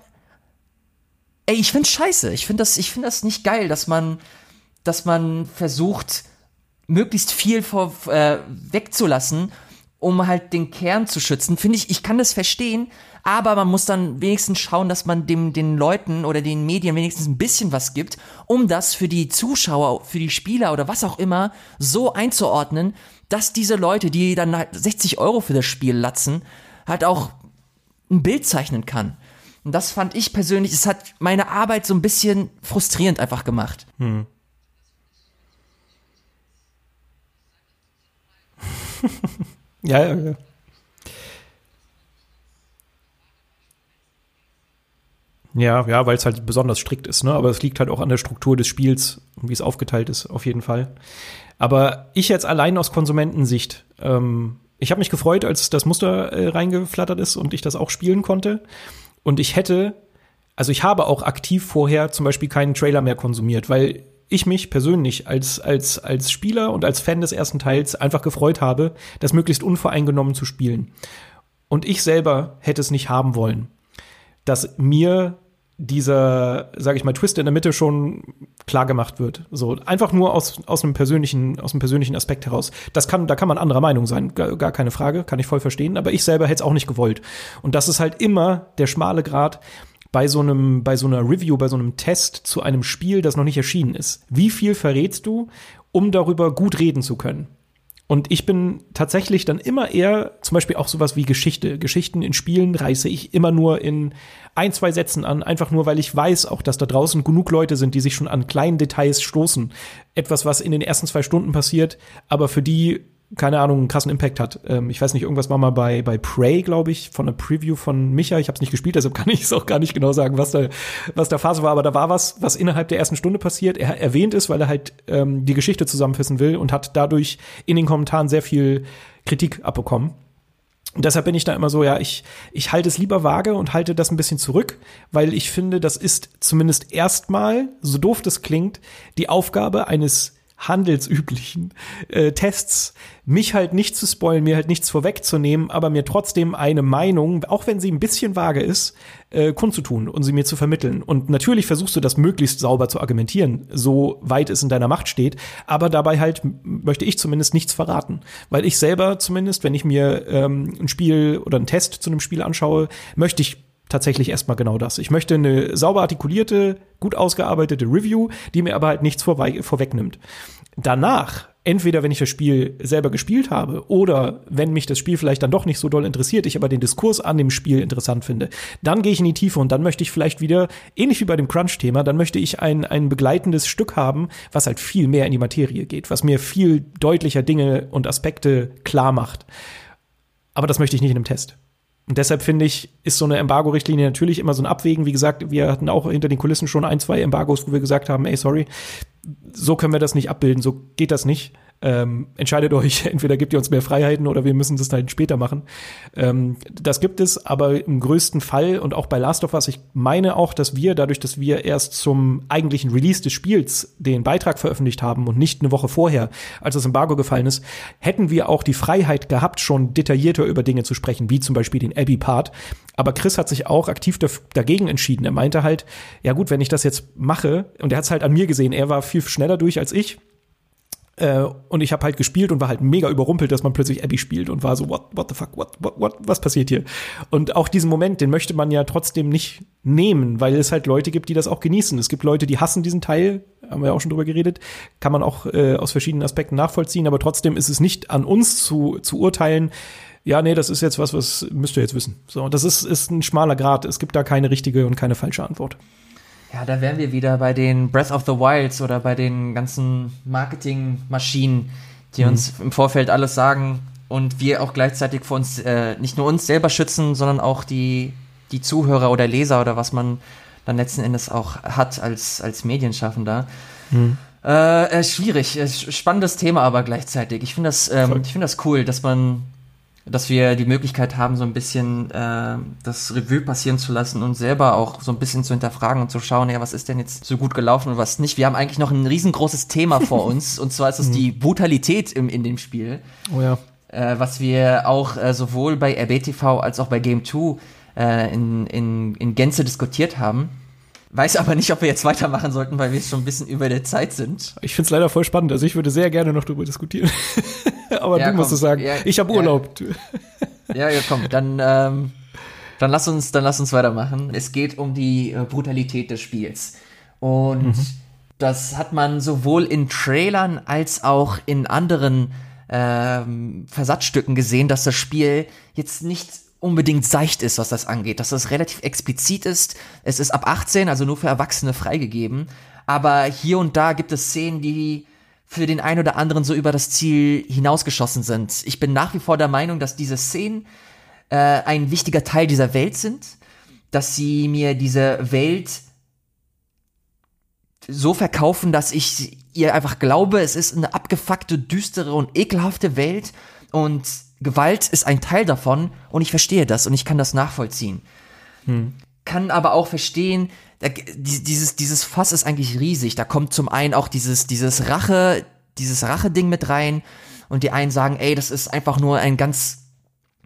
ey, ich find's scheiße. Ich find das, ich find das nicht geil, dass man, dass man versucht, möglichst viel vor, äh, wegzulassen, um halt den Kern zu schützen. Finde ich, ich kann das verstehen, aber man muss dann wenigstens schauen, dass man dem, den Leuten oder den Medien wenigstens ein bisschen was gibt, um das für die Zuschauer, für die Spieler oder was auch immer so einzuordnen, dass diese Leute, die dann halt 60 Euro für das Spiel latzen, halt auch ein Bild zeichnen kann. Und das fand ich persönlich, es hat meine Arbeit so ein bisschen frustrierend einfach gemacht. Hm. Ja, ja, ja. Ja, ja, weil es halt besonders strikt ist, ne? Aber es liegt halt auch an der Struktur des Spiels und wie es aufgeteilt ist, auf jeden Fall. Aber ich jetzt allein aus Konsumentensicht, ähm, ich habe mich gefreut, als das Muster äh, reingeflattert ist und ich das auch spielen konnte. Und ich hätte, also ich habe auch aktiv vorher zum Beispiel keinen Trailer mehr konsumiert, weil ich mich persönlich als, als, als Spieler und als Fan des ersten Teils einfach gefreut habe, das möglichst unvoreingenommen zu spielen. Und ich selber hätte es nicht haben wollen, dass mir dieser, sage ich mal, Twist in der Mitte schon klar gemacht wird. So einfach nur aus, aus einem persönlichen, aus einem persönlichen Aspekt heraus. Das kann, da kann man anderer Meinung sein, gar, gar keine Frage, kann ich voll verstehen. Aber ich selber hätte es auch nicht gewollt. Und das ist halt immer der schmale Grad bei so einem, bei so einer Review, bei so einem Test zu einem Spiel, das noch nicht erschienen ist. Wie viel verrätst du, um darüber gut reden zu können? Und ich bin tatsächlich dann immer eher, zum Beispiel auch sowas wie Geschichte. Geschichten in Spielen reiße ich immer nur in ein, zwei Sätzen an, einfach nur, weil ich weiß auch, dass da draußen genug Leute sind, die sich schon an kleinen Details stoßen. Etwas, was in den ersten zwei Stunden passiert, aber für die keine Ahnung, einen krassen Impact hat. Ähm, ich weiß nicht, irgendwas war mal bei, bei Prey, glaube ich, von einer Preview von Micha. Ich habe es nicht gespielt, deshalb kann ich es auch gar nicht genau sagen, was da, was da Phase war. Aber da war was, was innerhalb der ersten Stunde passiert. Er erwähnt ist, weil er halt ähm, die Geschichte zusammenfassen will und hat dadurch in den Kommentaren sehr viel Kritik abbekommen. Und deshalb bin ich da immer so, ja, ich, ich halte es lieber vage und halte das ein bisschen zurück, weil ich finde, das ist zumindest erstmal, so doof das klingt, die Aufgabe eines handelsüblichen äh, Tests, mich halt nicht zu spoilen, mir halt nichts vorwegzunehmen, aber mir trotzdem eine Meinung, auch wenn sie ein bisschen vage ist, äh, kundzutun und sie mir zu vermitteln. Und natürlich versuchst du das möglichst sauber zu argumentieren, so weit es in deiner Macht steht, aber dabei halt möchte ich zumindest nichts verraten. Weil ich selber zumindest, wenn ich mir ähm, ein Spiel oder einen Test zu einem Spiel anschaue, möchte ich tatsächlich erstmal genau das. Ich möchte eine sauber artikulierte, gut ausgearbeitete Review, die mir aber halt nichts vorwegnimmt. Danach entweder wenn ich das Spiel selber gespielt habe oder wenn mich das Spiel vielleicht dann doch nicht so doll interessiert, ich aber den Diskurs an dem Spiel interessant finde, dann gehe ich in die Tiefe und dann möchte ich vielleicht wieder, ähnlich wie bei dem Crunch-Thema, dann möchte ich ein, ein begleitendes Stück haben, was halt viel mehr in die Materie geht, was mir viel deutlicher Dinge und Aspekte klar macht. Aber das möchte ich nicht in einem Test. Und deshalb finde ich, ist so eine Embargo-Richtlinie natürlich immer so ein Abwägen. Wie gesagt, wir hatten auch hinter den Kulissen schon ein, zwei Embargos, wo wir gesagt haben, ey, sorry, so können wir das nicht abbilden, so geht das nicht ähm, entscheidet euch, entweder gibt ihr uns mehr Freiheiten oder wir müssen das dann später machen. Ähm, das gibt es, aber im größten Fall und auch bei Last of Us, ich meine auch, dass wir, dadurch, dass wir erst zum eigentlichen Release des Spiels den Beitrag veröffentlicht haben und nicht eine Woche vorher, als das Embargo gefallen ist, hätten wir auch die Freiheit gehabt, schon detaillierter über Dinge zu sprechen, wie zum Beispiel den Abby-Part. Aber Chris hat sich auch aktiv dagegen entschieden. Er meinte halt, ja gut, wenn ich das jetzt mache, und er hat es halt an mir gesehen, er war viel schneller durch als ich äh, und ich habe halt gespielt und war halt mega überrumpelt, dass man plötzlich Abby spielt und war so, what, what the fuck, what, what, what, was passiert hier? Und auch diesen Moment, den möchte man ja trotzdem nicht nehmen, weil es halt Leute gibt, die das auch genießen. Es gibt Leute, die hassen diesen Teil, haben wir ja auch schon drüber geredet, kann man auch äh, aus verschiedenen Aspekten nachvollziehen, aber trotzdem ist es nicht an uns zu, zu urteilen, ja, nee, das ist jetzt was, was müsst ihr jetzt wissen. So, das ist, ist ein schmaler Grad. Es gibt da keine richtige und keine falsche Antwort. Ja, da wären wir wieder bei den Breath of the Wilds oder bei den ganzen Marketingmaschinen, die mhm. uns im Vorfeld alles sagen und wir auch gleichzeitig für uns äh, nicht nur uns selber schützen, sondern auch die, die Zuhörer oder Leser oder was man dann letzten Endes auch hat als, als Medienschaffender. Mhm. Äh, schwierig, spannendes Thema aber gleichzeitig. Ich finde das, ähm, ich finde das cool, dass man dass wir die Möglichkeit haben, so ein bisschen äh, das Revue passieren zu lassen und selber auch so ein bisschen zu hinterfragen und zu schauen, ja, was ist denn jetzt so gut gelaufen und was nicht. Wir haben eigentlich noch ein riesengroßes Thema vor uns und zwar ist es mhm. die Brutalität im, in dem Spiel. Oh ja. Äh, was wir auch äh, sowohl bei RBTV als auch bei Game 2 äh, in, in, in Gänze diskutiert haben. Weiß aber nicht, ob wir jetzt weitermachen sollten, weil wir schon ein bisschen über der Zeit sind. Ich finde es leider voll spannend. Also ich würde sehr gerne noch darüber diskutieren. aber ja, du musst es sagen. Ja, ich habe Urlaub. Ja, ja, komm, dann, ähm, dann lass uns, dann lass uns weitermachen. Es geht um die äh, Brutalität des Spiels. Und mhm. das hat man sowohl in Trailern als auch in anderen ähm, Versatzstücken gesehen, dass das Spiel jetzt nicht unbedingt seicht ist, was das angeht, dass das relativ explizit ist. Es ist ab 18, also nur für Erwachsene freigegeben. Aber hier und da gibt es Szenen, die für den einen oder anderen so über das Ziel hinausgeschossen sind. Ich bin nach wie vor der Meinung, dass diese Szenen äh, ein wichtiger Teil dieser Welt sind, dass sie mir diese Welt so verkaufen, dass ich ihr einfach glaube, es ist eine abgefuckte, düstere und ekelhafte Welt und Gewalt ist ein Teil davon und ich verstehe das und ich kann das nachvollziehen. Hm. Kann aber auch verstehen, dieses, dieses Fass ist eigentlich riesig. Da kommt zum einen auch dieses, dieses Rache, dieses Rache-Ding mit rein und die einen sagen, ey, das ist einfach nur ein ganz,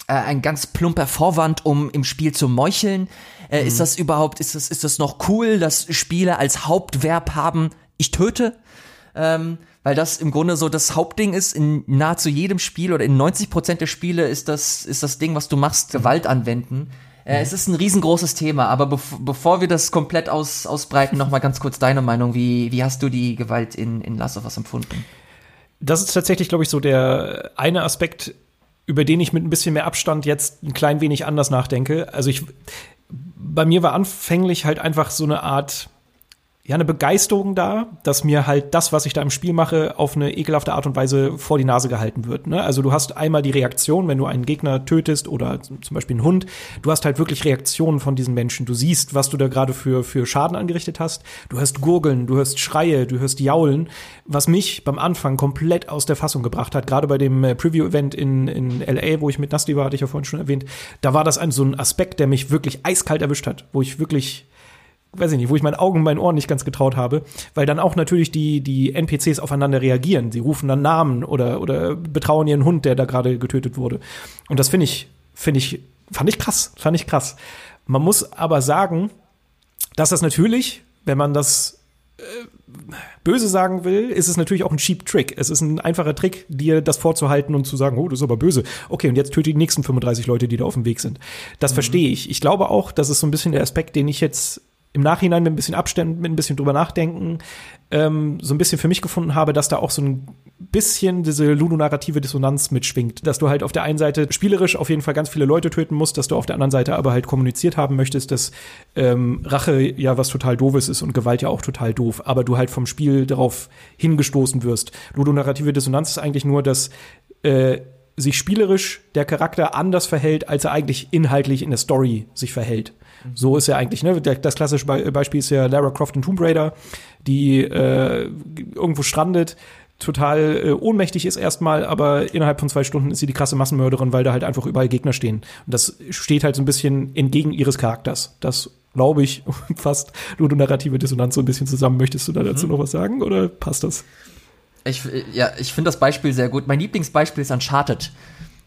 äh, ein ganz plumper Vorwand, um im Spiel zu meucheln. Äh, mhm. Ist das überhaupt, ist das, ist das noch cool, dass Spieler als Hauptverb haben, ich töte? Ähm, weil das im Grunde so das Hauptding ist. In nahezu jedem Spiel oder in 90 Prozent der Spiele ist das, ist das Ding, was du machst, Gewalt anwenden. Äh. Es ist ein riesengroßes Thema, aber bev bevor wir das komplett aus, ausbreiten, noch mal ganz kurz deine Meinung. Wie, wie hast du die Gewalt in, in Last of Us empfunden? Das ist tatsächlich, glaube ich, so der eine Aspekt, über den ich mit ein bisschen mehr Abstand jetzt ein klein wenig anders nachdenke. Also ich, bei mir war anfänglich halt einfach so eine Art, ja eine Begeisterung da, dass mir halt das, was ich da im Spiel mache, auf eine ekelhafte Art und Weise vor die Nase gehalten wird. Ne? Also du hast einmal die Reaktion, wenn du einen Gegner tötest oder zum Beispiel einen Hund, du hast halt wirklich Reaktionen von diesen Menschen. Du siehst, was du da gerade für, für Schaden angerichtet hast. Du hörst Gurgeln, du hörst Schreie, du hörst Jaulen, was mich beim Anfang komplett aus der Fassung gebracht hat. Gerade bei dem äh, Preview-Event in, in LA, wo ich mit Nasty war, hatte ich ja vorhin schon erwähnt, da war das ein so ein Aspekt, der mich wirklich eiskalt erwischt hat, wo ich wirklich weiß ich nicht, wo ich meinen Augen und meinen Ohren nicht ganz getraut habe, weil dann auch natürlich die, die NPCs aufeinander reagieren. Sie rufen dann Namen oder, oder betrauen ihren Hund, der da gerade getötet wurde. Und das finde ich, finde ich, fand ich krass, fand ich krass. Man muss aber sagen, dass das natürlich, wenn man das äh, böse sagen will, ist es natürlich auch ein cheap Trick. Es ist ein einfacher Trick, dir das vorzuhalten und zu sagen, oh, das ist aber böse. Okay, und jetzt töte die nächsten 35 Leute, die da auf dem Weg sind. Das mhm. verstehe ich. Ich glaube auch, das ist so ein bisschen der Aspekt, den ich jetzt im Nachhinein mit ein bisschen Abständen, mit ein bisschen drüber nachdenken, ähm, so ein bisschen für mich gefunden habe, dass da auch so ein bisschen diese ludonarrative Dissonanz mitschwingt. Dass du halt auf der einen Seite spielerisch auf jeden Fall ganz viele Leute töten musst, dass du auf der anderen Seite aber halt kommuniziert haben möchtest, dass ähm, Rache ja was total doofes ist und Gewalt ja auch total doof, aber du halt vom Spiel darauf hingestoßen wirst. Ludonarrative Dissonanz ist eigentlich nur, dass äh, sich spielerisch der Charakter anders verhält, als er eigentlich inhaltlich in der Story sich verhält. So ist ja eigentlich, ne? Das klassische Beispiel ist ja Lara Croft in Tomb Raider, die äh, irgendwo strandet, total äh, ohnmächtig ist erstmal, aber innerhalb von zwei Stunden ist sie die krasse Massenmörderin, weil da halt einfach überall Gegner stehen. Und das steht halt so ein bisschen entgegen ihres Charakters. Das glaube ich fast ludonarrative Dissonanz so ein bisschen zusammen. Möchtest du da dazu mhm. noch was sagen oder passt das? Ich, ja, ich finde das Beispiel sehr gut. Mein Lieblingsbeispiel ist Uncharted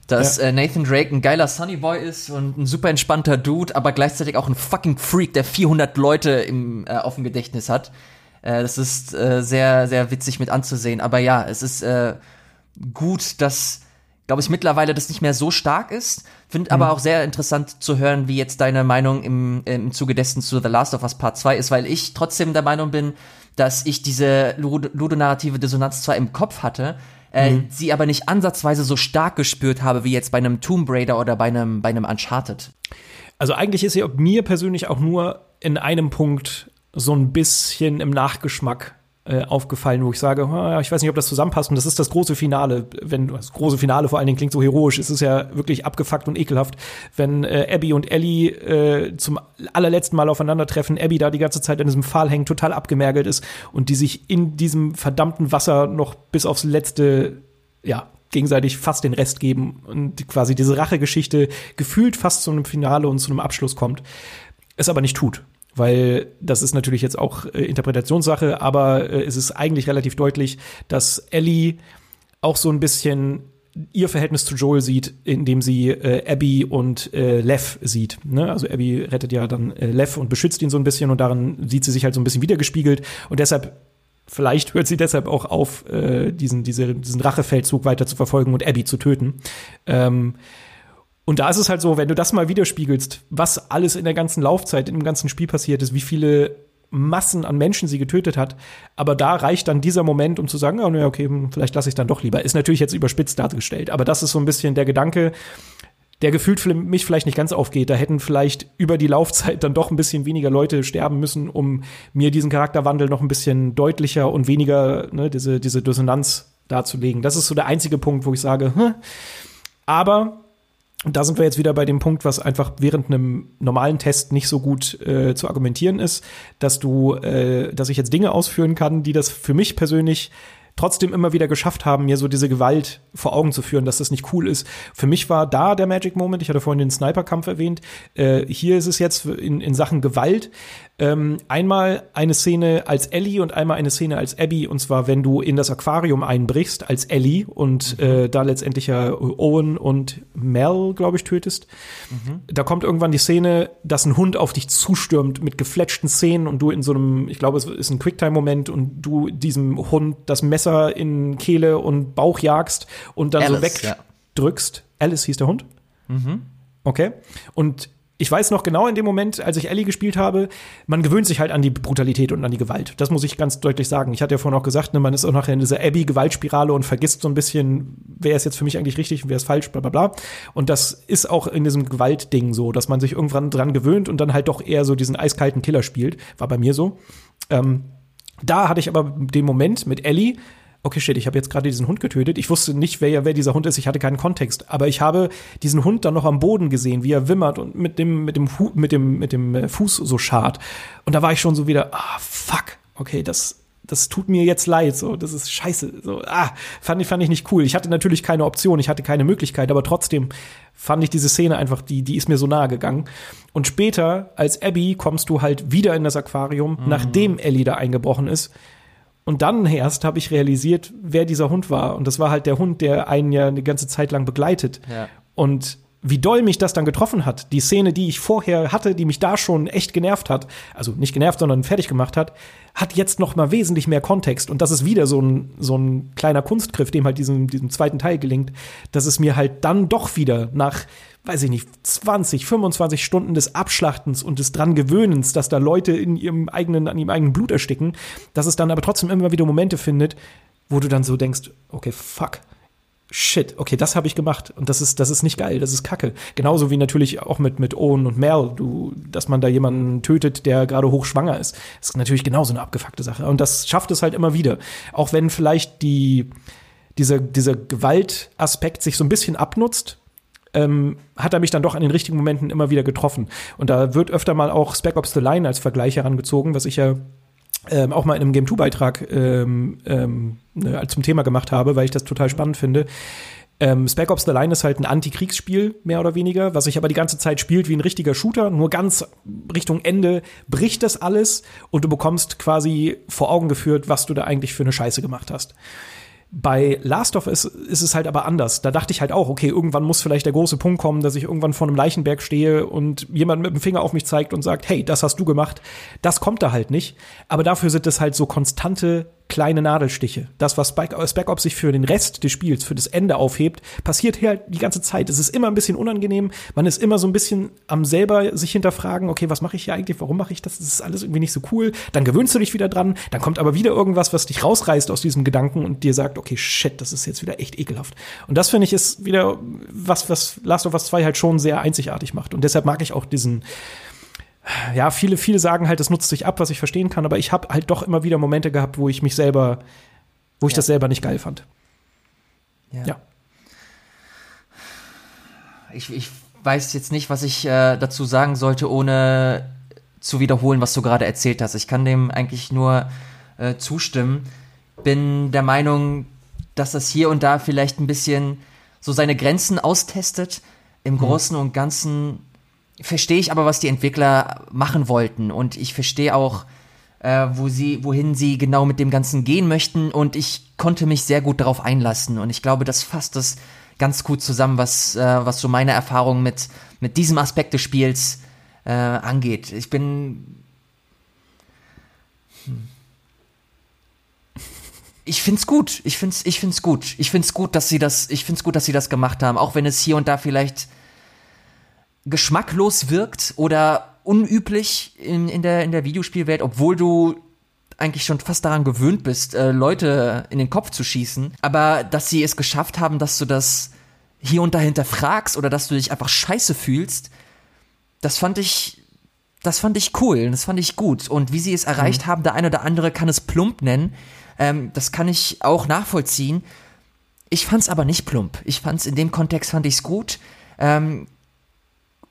dass ja. äh, Nathan Drake ein geiler Sunny Boy ist und ein super entspannter Dude, aber gleichzeitig auch ein fucking Freak, der 400 Leute im, äh, auf dem Gedächtnis hat. Äh, das ist äh, sehr, sehr witzig mit anzusehen. Aber ja, es ist äh, gut, dass, glaube ich, mittlerweile das nicht mehr so stark ist. Finde mhm. aber auch sehr interessant zu hören, wie jetzt deine Meinung im, im Zuge dessen zu The Last of Us Part 2 ist, weil ich trotzdem der Meinung bin, dass ich diese ludonarrative Dissonanz zwar im Kopf hatte, äh, mhm. sie aber nicht ansatzweise so stark gespürt habe wie jetzt bei einem Tomb Raider oder bei einem, bei einem Uncharted. Also eigentlich ist sie mir persönlich auch nur in einem Punkt so ein bisschen im Nachgeschmack aufgefallen, wo ich sage, ich weiß nicht, ob das zusammenpasst. Und das ist das große Finale. Wenn das große Finale vor allen Dingen klingt so heroisch, es ist ja wirklich abgefuckt und ekelhaft, wenn äh, Abby und Ellie äh, zum allerletzten Mal aufeinandertreffen. Abby da die ganze Zeit in diesem Pfahl hängt, total abgemergelt ist und die sich in diesem verdammten Wasser noch bis aufs letzte, ja, gegenseitig fast den Rest geben und quasi diese Rachegeschichte gefühlt fast zu einem Finale und zu einem Abschluss kommt, es aber nicht tut weil das ist natürlich jetzt auch äh, Interpretationssache, aber äh, es ist eigentlich relativ deutlich, dass Ellie auch so ein bisschen ihr Verhältnis zu Joel sieht, indem sie äh, Abby und äh, Lev sieht. Ne? Also Abby rettet ja dann äh, Lev und beschützt ihn so ein bisschen und darin sieht sie sich halt so ein bisschen wiedergespiegelt und deshalb Vielleicht hört sie deshalb auch auf, äh, diesen, diese, diesen Rachefeldzug weiter zu verfolgen und Abby zu töten. Ähm, und da ist es halt so, wenn du das mal widerspiegelst, was alles in der ganzen Laufzeit, in dem ganzen Spiel passiert ist, wie viele Massen an Menschen sie getötet hat. Aber da reicht dann dieser Moment, um zu sagen, oh, naja, okay, hm, vielleicht lasse ich dann doch lieber. Ist natürlich jetzt überspitzt dargestellt. Aber das ist so ein bisschen der Gedanke, der gefühlt für mich vielleicht nicht ganz aufgeht. Da hätten vielleicht über die Laufzeit dann doch ein bisschen weniger Leute sterben müssen, um mir diesen Charakterwandel noch ein bisschen deutlicher und weniger ne, diese, diese Dissonanz darzulegen. Das ist so der einzige Punkt, wo ich sage, hm. aber und da sind wir jetzt wieder bei dem Punkt, was einfach während einem normalen Test nicht so gut äh, zu argumentieren ist, dass du, äh, dass ich jetzt Dinge ausführen kann, die das für mich persönlich trotzdem immer wieder geschafft haben, mir so diese Gewalt vor Augen zu führen, dass das nicht cool ist. Für mich war da der Magic Moment, ich hatte vorhin den Sniper-Kampf erwähnt, äh, hier ist es jetzt in, in Sachen Gewalt, ähm, einmal eine Szene als Ellie und einmal eine Szene als Abby, und zwar, wenn du in das Aquarium einbrichst als Ellie und mhm. äh, da letztendlich ja Owen und Mel, glaube ich, tötest. Mhm. Da kommt irgendwann die Szene, dass ein Hund auf dich zustürmt mit gefletschten Szenen und du in so einem, ich glaube, es ist ein Quicktime-Moment und du diesem Hund das Messer in Kehle und Bauch jagst und dann Alice, so wegdrückst. Ja. Alice hieß der Hund? Mhm. Okay. Und ich weiß noch genau in dem Moment, als ich Ellie gespielt habe, man gewöhnt sich halt an die Brutalität und an die Gewalt. Das muss ich ganz deutlich sagen. Ich hatte ja vorhin auch gesagt, ne, man ist auch nachher in dieser Abby-Gewaltspirale und vergisst so ein bisschen, wer ist jetzt für mich eigentlich richtig und wer ist falsch, bla bla bla. Und das ist auch in diesem Gewaltding so, dass man sich irgendwann dran gewöhnt und dann halt doch eher so diesen eiskalten Killer spielt. War bei mir so. Ähm, da hatte ich aber den Moment mit Ellie, okay, shit, ich habe jetzt gerade diesen Hund getötet. Ich wusste nicht, wer, wer dieser Hund ist. Ich hatte keinen Kontext. Aber ich habe diesen Hund dann noch am Boden gesehen, wie er wimmert und mit dem, mit dem, mit dem, mit dem äh, Fuß so schart. Und da war ich schon so wieder, ah, fuck, okay, das, das tut mir jetzt leid, so, das ist scheiße, so, ah, fand ich, fand ich nicht cool. Ich hatte natürlich keine Option, ich hatte keine Möglichkeit, aber trotzdem fand ich diese Szene einfach, die, die ist mir so nahe gegangen. Und später, als Abby, kommst du halt wieder in das Aquarium, mhm. nachdem Ellie da eingebrochen ist. Und dann erst habe ich realisiert, wer dieser Hund war. Und das war halt der Hund, der einen ja eine ganze Zeit lang begleitet. Ja. Und wie doll mich das dann getroffen hat, die Szene, die ich vorher hatte, die mich da schon echt genervt hat, also nicht genervt, sondern fertig gemacht hat, hat jetzt noch mal wesentlich mehr Kontext. Und das ist wieder so ein so ein kleiner Kunstgriff, dem halt diesem diesem zweiten Teil gelingt, dass es mir halt dann doch wieder nach weiß ich nicht, 20, 25 Stunden des Abschlachtens und des dran Gewöhnens, dass da Leute in ihrem eigenen, an ihrem eigenen Blut ersticken, dass es dann aber trotzdem immer wieder Momente findet, wo du dann so denkst, okay, fuck, shit, okay, das habe ich gemacht und das ist das ist nicht geil, das ist Kacke. Genauso wie natürlich auch mit mit Owen und Mel, du, dass man da jemanden tötet, der gerade hochschwanger ist, das ist natürlich genauso eine abgefuckte Sache und das schafft es halt immer wieder, auch wenn vielleicht die dieser dieser Gewaltaspekt sich so ein bisschen abnutzt. Ähm, hat er mich dann doch an den richtigen Momenten immer wieder getroffen. Und da wird öfter mal auch Spec Ops The Line als Vergleich herangezogen, was ich ja ähm, auch mal in einem Game 2 Beitrag ähm, ähm, ne, zum Thema gemacht habe, weil ich das total spannend finde. Ähm, Spec Ops The Line ist halt ein Antikriegsspiel, mehr oder weniger, was sich aber die ganze Zeit spielt wie ein richtiger Shooter. Nur ganz Richtung Ende bricht das alles und du bekommst quasi vor Augen geführt, was du da eigentlich für eine Scheiße gemacht hast. Bei Last of Us ist es halt aber anders. Da dachte ich halt auch, okay, irgendwann muss vielleicht der große Punkt kommen, dass ich irgendwann vor einem Leichenberg stehe und jemand mit dem Finger auf mich zeigt und sagt, hey, das hast du gemacht. Das kommt da halt nicht. Aber dafür sind es halt so konstante kleine Nadelstiche. Das, was Spec, Spec Ops sich für den Rest des Spiels, für das Ende aufhebt, passiert hier halt die ganze Zeit. Es ist immer ein bisschen unangenehm. Man ist immer so ein bisschen am selber sich hinterfragen, okay, was mache ich hier eigentlich? Warum mache ich das? Das ist alles irgendwie nicht so cool. Dann gewöhnst du dich wieder dran. Dann kommt aber wieder irgendwas, was dich rausreißt aus diesem Gedanken und dir sagt, okay, shit, das ist jetzt wieder echt ekelhaft. Und das finde ich ist wieder was, was Last of Us 2 halt schon sehr einzigartig macht. Und deshalb mag ich auch diesen, ja, viele, viele sagen halt, das nutzt sich ab, was ich verstehen kann, aber ich habe halt doch immer wieder Momente gehabt, wo ich mich selber, wo ich ja. das selber nicht geil fand. Ja. ja. Ich, ich weiß jetzt nicht, was ich äh, dazu sagen sollte, ohne zu wiederholen, was du gerade erzählt hast. Ich kann dem eigentlich nur äh, zustimmen. Bin der Meinung, dass das hier und da vielleicht ein bisschen so seine Grenzen austestet. Im hm. Großen und Ganzen verstehe ich aber, was die Entwickler machen wollten und ich verstehe auch, äh, wo sie, wohin sie genau mit dem Ganzen gehen möchten und ich konnte mich sehr gut darauf einlassen und ich glaube, das fasst das ganz gut zusammen, was, äh, was so meine Erfahrung mit, mit diesem Aspekt des Spiels äh, angeht. Ich bin. Hm. Ich find's gut. Ich find's, ich find's gut. Ich find's gut, dass sie das, ich find's gut, dass sie das gemacht haben, auch wenn es hier und da vielleicht geschmacklos wirkt oder unüblich in, in, der, in der Videospielwelt, obwohl du eigentlich schon fast daran gewöhnt bist, äh, Leute in den Kopf zu schießen. Aber dass sie es geschafft haben, dass du das hier und dahinter fragst oder dass du dich einfach scheiße fühlst, das fand ich, das fand ich cool, das fand ich gut. Und wie sie es erreicht mhm. haben, der eine oder andere kann es plump nennen. Ähm, das kann ich auch nachvollziehen. Ich fand's aber nicht plump. Ich fand's in dem Kontext fand ich's gut. Ähm,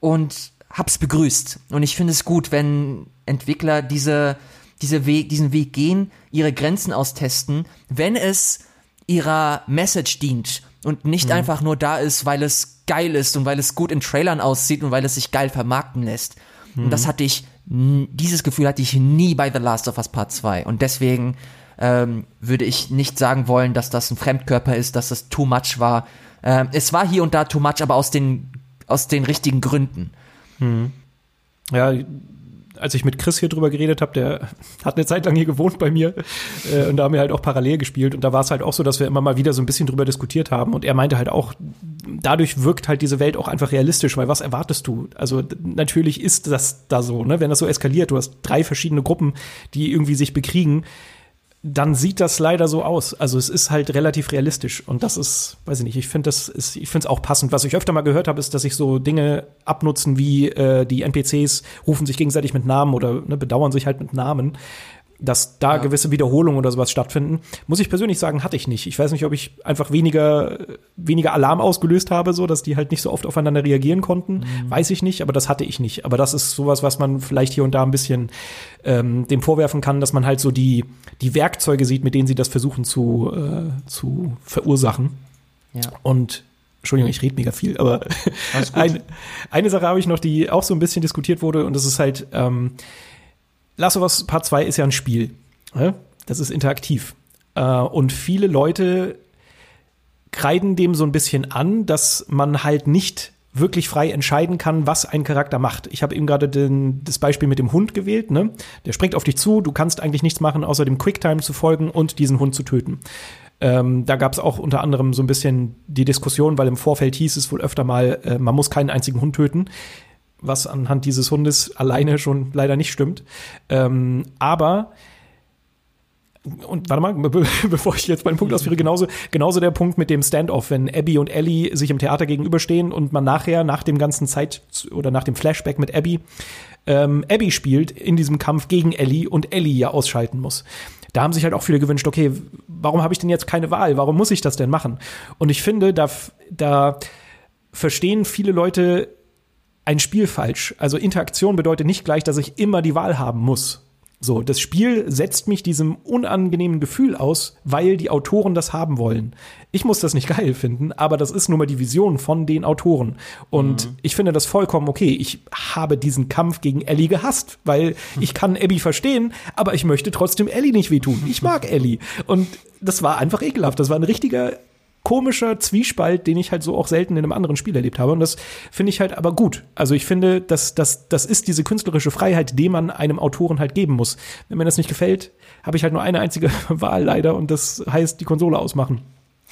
und hab's begrüßt. Und ich finde es gut, wenn Entwickler diese, diese Weg, diesen Weg gehen, ihre Grenzen austesten, wenn es ihrer Message dient und nicht mhm. einfach nur da ist, weil es geil ist und weil es gut in Trailern aussieht und weil es sich geil vermarkten lässt. Mhm. Und das hatte ich, dieses Gefühl hatte ich nie bei The Last of Us Part 2. Und deswegen ähm, würde ich nicht sagen wollen, dass das ein Fremdkörper ist, dass das too much war. Ähm, es war hier und da too much, aber aus den aus den richtigen Gründen. Hm. Ja, als ich mit Chris hier drüber geredet habe, der hat eine Zeit lang hier gewohnt bei mir äh, und da haben wir halt auch parallel gespielt und da war es halt auch so, dass wir immer mal wieder so ein bisschen drüber diskutiert haben und er meinte halt auch, dadurch wirkt halt diese Welt auch einfach realistisch, weil was erwartest du? Also natürlich ist das da so, ne? Wenn das so eskaliert, du hast drei verschiedene Gruppen, die irgendwie sich bekriegen, dann sieht das leider so aus. Also es ist halt relativ realistisch und das ist, weiß ich nicht, ich finde das ist, ich finde es auch passend. Was ich öfter mal gehört habe, ist, dass sich so Dinge abnutzen wie äh, die NPCs rufen sich gegenseitig mit Namen oder ne, bedauern sich halt mit Namen dass da ja. gewisse Wiederholungen oder sowas stattfinden. Muss ich persönlich sagen, hatte ich nicht. Ich weiß nicht, ob ich einfach weniger, weniger Alarm ausgelöst habe, so dass die halt nicht so oft aufeinander reagieren konnten. Mhm. Weiß ich nicht, aber das hatte ich nicht. Aber das ist sowas, was man vielleicht hier und da ein bisschen ähm, dem vorwerfen kann, dass man halt so die, die Werkzeuge sieht, mit denen sie das versuchen zu, äh, zu verursachen. Ja. Und Entschuldigung, ich rede mega viel, aber ein, eine Sache habe ich noch, die auch so ein bisschen diskutiert wurde, und das ist halt, ähm, Last of Us Part 2 ist ja ein Spiel. Ne? Das ist interaktiv. Äh, und viele Leute kreiden dem so ein bisschen an, dass man halt nicht wirklich frei entscheiden kann, was ein Charakter macht. Ich habe eben gerade das Beispiel mit dem Hund gewählt. Ne? Der springt auf dich zu, du kannst eigentlich nichts machen, außer dem Quicktime zu folgen und diesen Hund zu töten. Ähm, da gab es auch unter anderem so ein bisschen die Diskussion, weil im Vorfeld hieß es wohl öfter mal, äh, man muss keinen einzigen Hund töten, was anhand dieses Hundes alleine schon leider nicht stimmt. Ähm, aber und warte mal, be bevor ich jetzt meinen Punkt ausführe, genauso, genauso der Punkt mit dem Standoff, wenn Abby und Ellie sich im Theater gegenüberstehen und man nachher, nach dem ganzen Zeit oder nach dem Flashback mit Abby, ähm, Abby spielt in diesem Kampf gegen Ellie und Ellie ja ausschalten muss. Da haben sich halt auch viele gewünscht, okay, warum habe ich denn jetzt keine Wahl? Warum muss ich das denn machen? Und ich finde, da, da verstehen viele Leute ein Spiel falsch. Also Interaktion bedeutet nicht gleich, dass ich immer die Wahl haben muss. So, das Spiel setzt mich diesem unangenehmen Gefühl aus, weil die Autoren das haben wollen. Ich muss das nicht geil finden, aber das ist nun mal die Vision von den Autoren. Und mhm. ich finde das vollkommen okay. Ich habe diesen Kampf gegen Ellie gehasst, weil ich kann Abby verstehen, aber ich möchte trotzdem Ellie nicht wehtun. Ich mag Ellie. Und das war einfach ekelhaft. Das war ein richtiger komischer Zwiespalt, den ich halt so auch selten in einem anderen Spiel erlebt habe. Und das finde ich halt aber gut. Also ich finde, dass das, das ist diese künstlerische Freiheit, die man einem Autoren halt geben muss. Wenn mir das nicht gefällt, habe ich halt nur eine einzige Wahl leider und das heißt die Konsole ausmachen.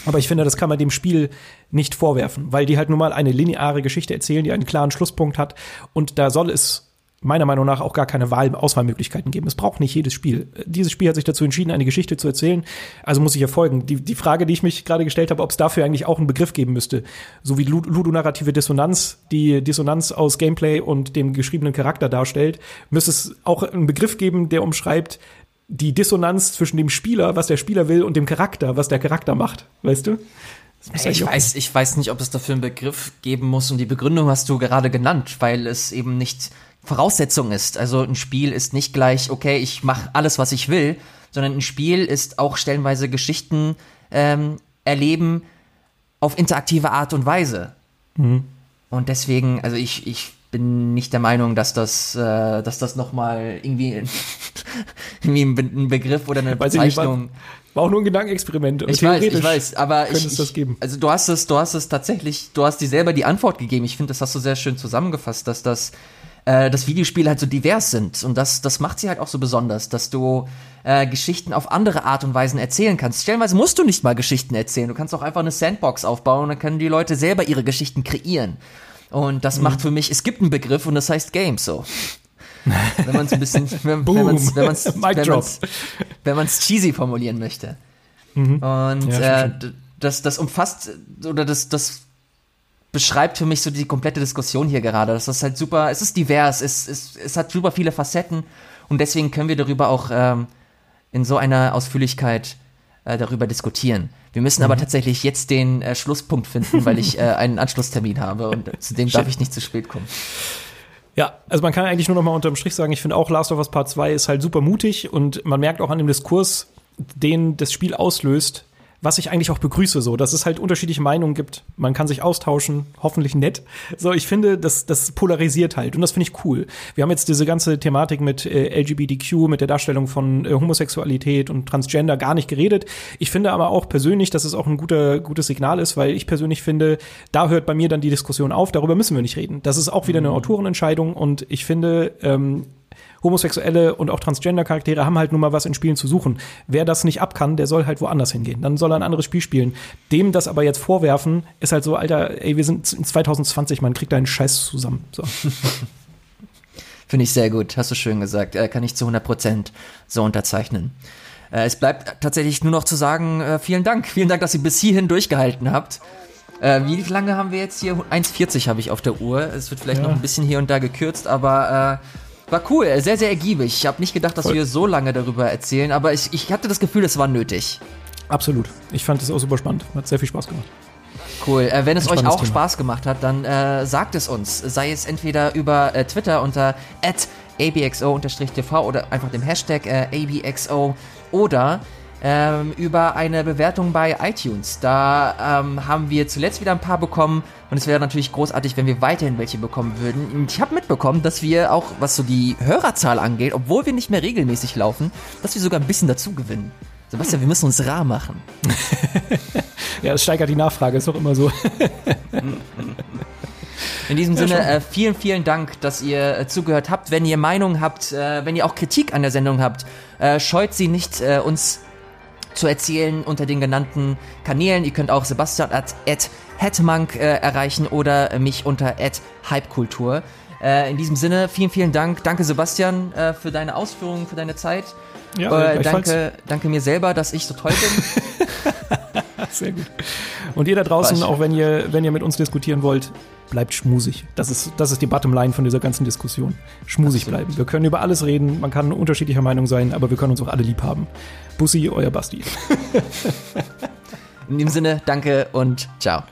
Aber ich finde, das kann man dem Spiel nicht vorwerfen, weil die halt nun mal eine lineare Geschichte erzählen, die einen klaren Schlusspunkt hat. Und da soll es meiner Meinung nach auch gar keine Wahl Auswahlmöglichkeiten geben. Es braucht nicht jedes Spiel. Dieses Spiel hat sich dazu entschieden, eine Geschichte zu erzählen, also muss ich ja folgen. Die, die Frage, die ich mich gerade gestellt habe, ob es dafür eigentlich auch einen Begriff geben müsste, so wie ludonarrative Dissonanz, die Dissonanz aus Gameplay und dem geschriebenen Charakter darstellt, müsste es auch einen Begriff geben, der umschreibt die Dissonanz zwischen dem Spieler, was der Spieler will, und dem Charakter, was der Charakter macht. Weißt du? Ich weiß, ich weiß nicht, ob es dafür einen Begriff geben muss und die Begründung hast du gerade genannt, weil es eben nicht Voraussetzung ist. Also ein Spiel ist nicht gleich, okay, ich mache alles, was ich will, sondern ein Spiel ist auch stellenweise Geschichten ähm, erleben auf interaktive Art und Weise. Mhm. Und deswegen, also ich, ich bin nicht der Meinung, dass das, äh, dass das nochmal irgendwie, irgendwie ein Begriff oder eine Weiß Bezeichnung. Nicht, war, war, auch nur ein Gedankenexperiment. Ich weiß, ich weiß, aber ich, es das geben. also du hast es, du hast es tatsächlich, du hast dir selber die Antwort gegeben. Ich finde, das hast du sehr schön zusammengefasst, dass das äh, dass Videospiele halt so divers sind. Und das, das macht sie halt auch so besonders, dass du äh, Geschichten auf andere Art und Weisen erzählen kannst. Stellenweise musst du nicht mal Geschichten erzählen. Du kannst auch einfach eine Sandbox aufbauen und dann können die Leute selber ihre Geschichten kreieren. Und das mhm. macht für mich, es gibt einen Begriff und das heißt Games so. wenn man es ein bisschen, wenn, wenn man es wenn man's, wenn man's, wenn man's cheesy formulieren möchte. Mhm. Und ja, äh, das, das umfasst oder das, das beschreibt für mich so die komplette Diskussion hier gerade. Das ist halt super, es ist divers, es, es, es hat super viele Facetten und deswegen können wir darüber auch ähm, in so einer Ausführlichkeit äh, darüber diskutieren. Wir müssen mhm. aber tatsächlich jetzt den äh, Schlusspunkt finden, weil ich äh, einen Anschlusstermin habe und zu dem darf ich nicht zu spät kommen. Ja, also man kann eigentlich nur noch mal unterm Strich sagen, ich finde auch Last of Us Part 2 ist halt super mutig und man merkt auch an dem Diskurs, den das Spiel auslöst, was ich eigentlich auch begrüße, so, dass es halt unterschiedliche Meinungen gibt. Man kann sich austauschen, hoffentlich nett. So, ich finde, das, das polarisiert halt und das finde ich cool. Wir haben jetzt diese ganze Thematik mit äh, LGBTQ, mit der Darstellung von äh, Homosexualität und Transgender gar nicht geredet. Ich finde aber auch persönlich, dass es auch ein guter, gutes Signal ist, weil ich persönlich finde, da hört bei mir dann die Diskussion auf, darüber müssen wir nicht reden. Das ist auch wieder eine mhm. Autorenentscheidung und ich finde, ähm, homosexuelle und auch Transgender-Charaktere haben halt nun mal was in Spielen zu suchen. Wer das nicht ab kann, der soll halt woanders hingehen. Dann soll er ein anderes Spiel spielen. Dem das aber jetzt vorwerfen, ist halt so, Alter, ey, wir sind in 2020, man kriegt da einen Scheiß zusammen. So. Finde ich sehr gut, hast du schön gesagt. Äh, kann ich zu 100% so unterzeichnen. Äh, es bleibt tatsächlich nur noch zu sagen, äh, vielen Dank. Vielen Dank, dass ihr bis hierhin durchgehalten habt. Wie lange haben wir jetzt hier? 1,40 habe ich auf der Uhr. Es wird vielleicht ja. noch ein bisschen hier und da gekürzt, aber äh, war cool, sehr, sehr ergiebig. Ich habe nicht gedacht, dass Voll. wir so lange darüber erzählen, aber ich, ich hatte das Gefühl, es war nötig. Absolut. Ich fand es auch super spannend. Hat sehr viel Spaß gemacht. Cool. Äh, wenn es euch auch Thema. Spaß gemacht hat, dann äh, sagt es uns. Sei es entweder über äh, Twitter unter abxo-tv oder einfach dem Hashtag äh, abxo oder ähm, über eine Bewertung bei iTunes. Da ähm, haben wir zuletzt wieder ein paar bekommen und es wäre natürlich großartig, wenn wir weiterhin welche bekommen würden. Und ich habe mitbekommen, dass wir auch, was so die Hörerzahl angeht, obwohl wir nicht mehr regelmäßig laufen, dass wir sogar ein bisschen dazu gewinnen. Sebastian, wir müssen uns rar machen. ja, es steigert die Nachfrage, ist doch immer so. In diesem Sinne, äh, vielen, vielen Dank, dass ihr äh, zugehört habt. Wenn ihr Meinungen habt, äh, wenn ihr auch Kritik an der Sendung habt, äh, scheut sie nicht, äh, uns zu erzählen unter den genannten Kanälen. Ihr könnt auch Sebastian at, at Hetmank äh, erreichen oder mich unter at Hypekultur. Äh, in diesem Sinne, vielen, vielen Dank. Danke, Sebastian, äh, für deine Ausführungen, für deine Zeit. Ja, äh, danke, danke mir selber, dass ich so toll bin. Sehr gut. Und ihr da draußen, auch wenn ihr, wenn ihr mit uns diskutieren wollt, bleibt schmusig. Das ist, das ist die Bottomline von dieser ganzen Diskussion. Schmusig Absolut. bleiben. Wir können über alles reden, man kann unterschiedlicher Meinung sein, aber wir können uns auch alle lieb haben. Bussi, euer Basti. In dem Sinne, danke und ciao.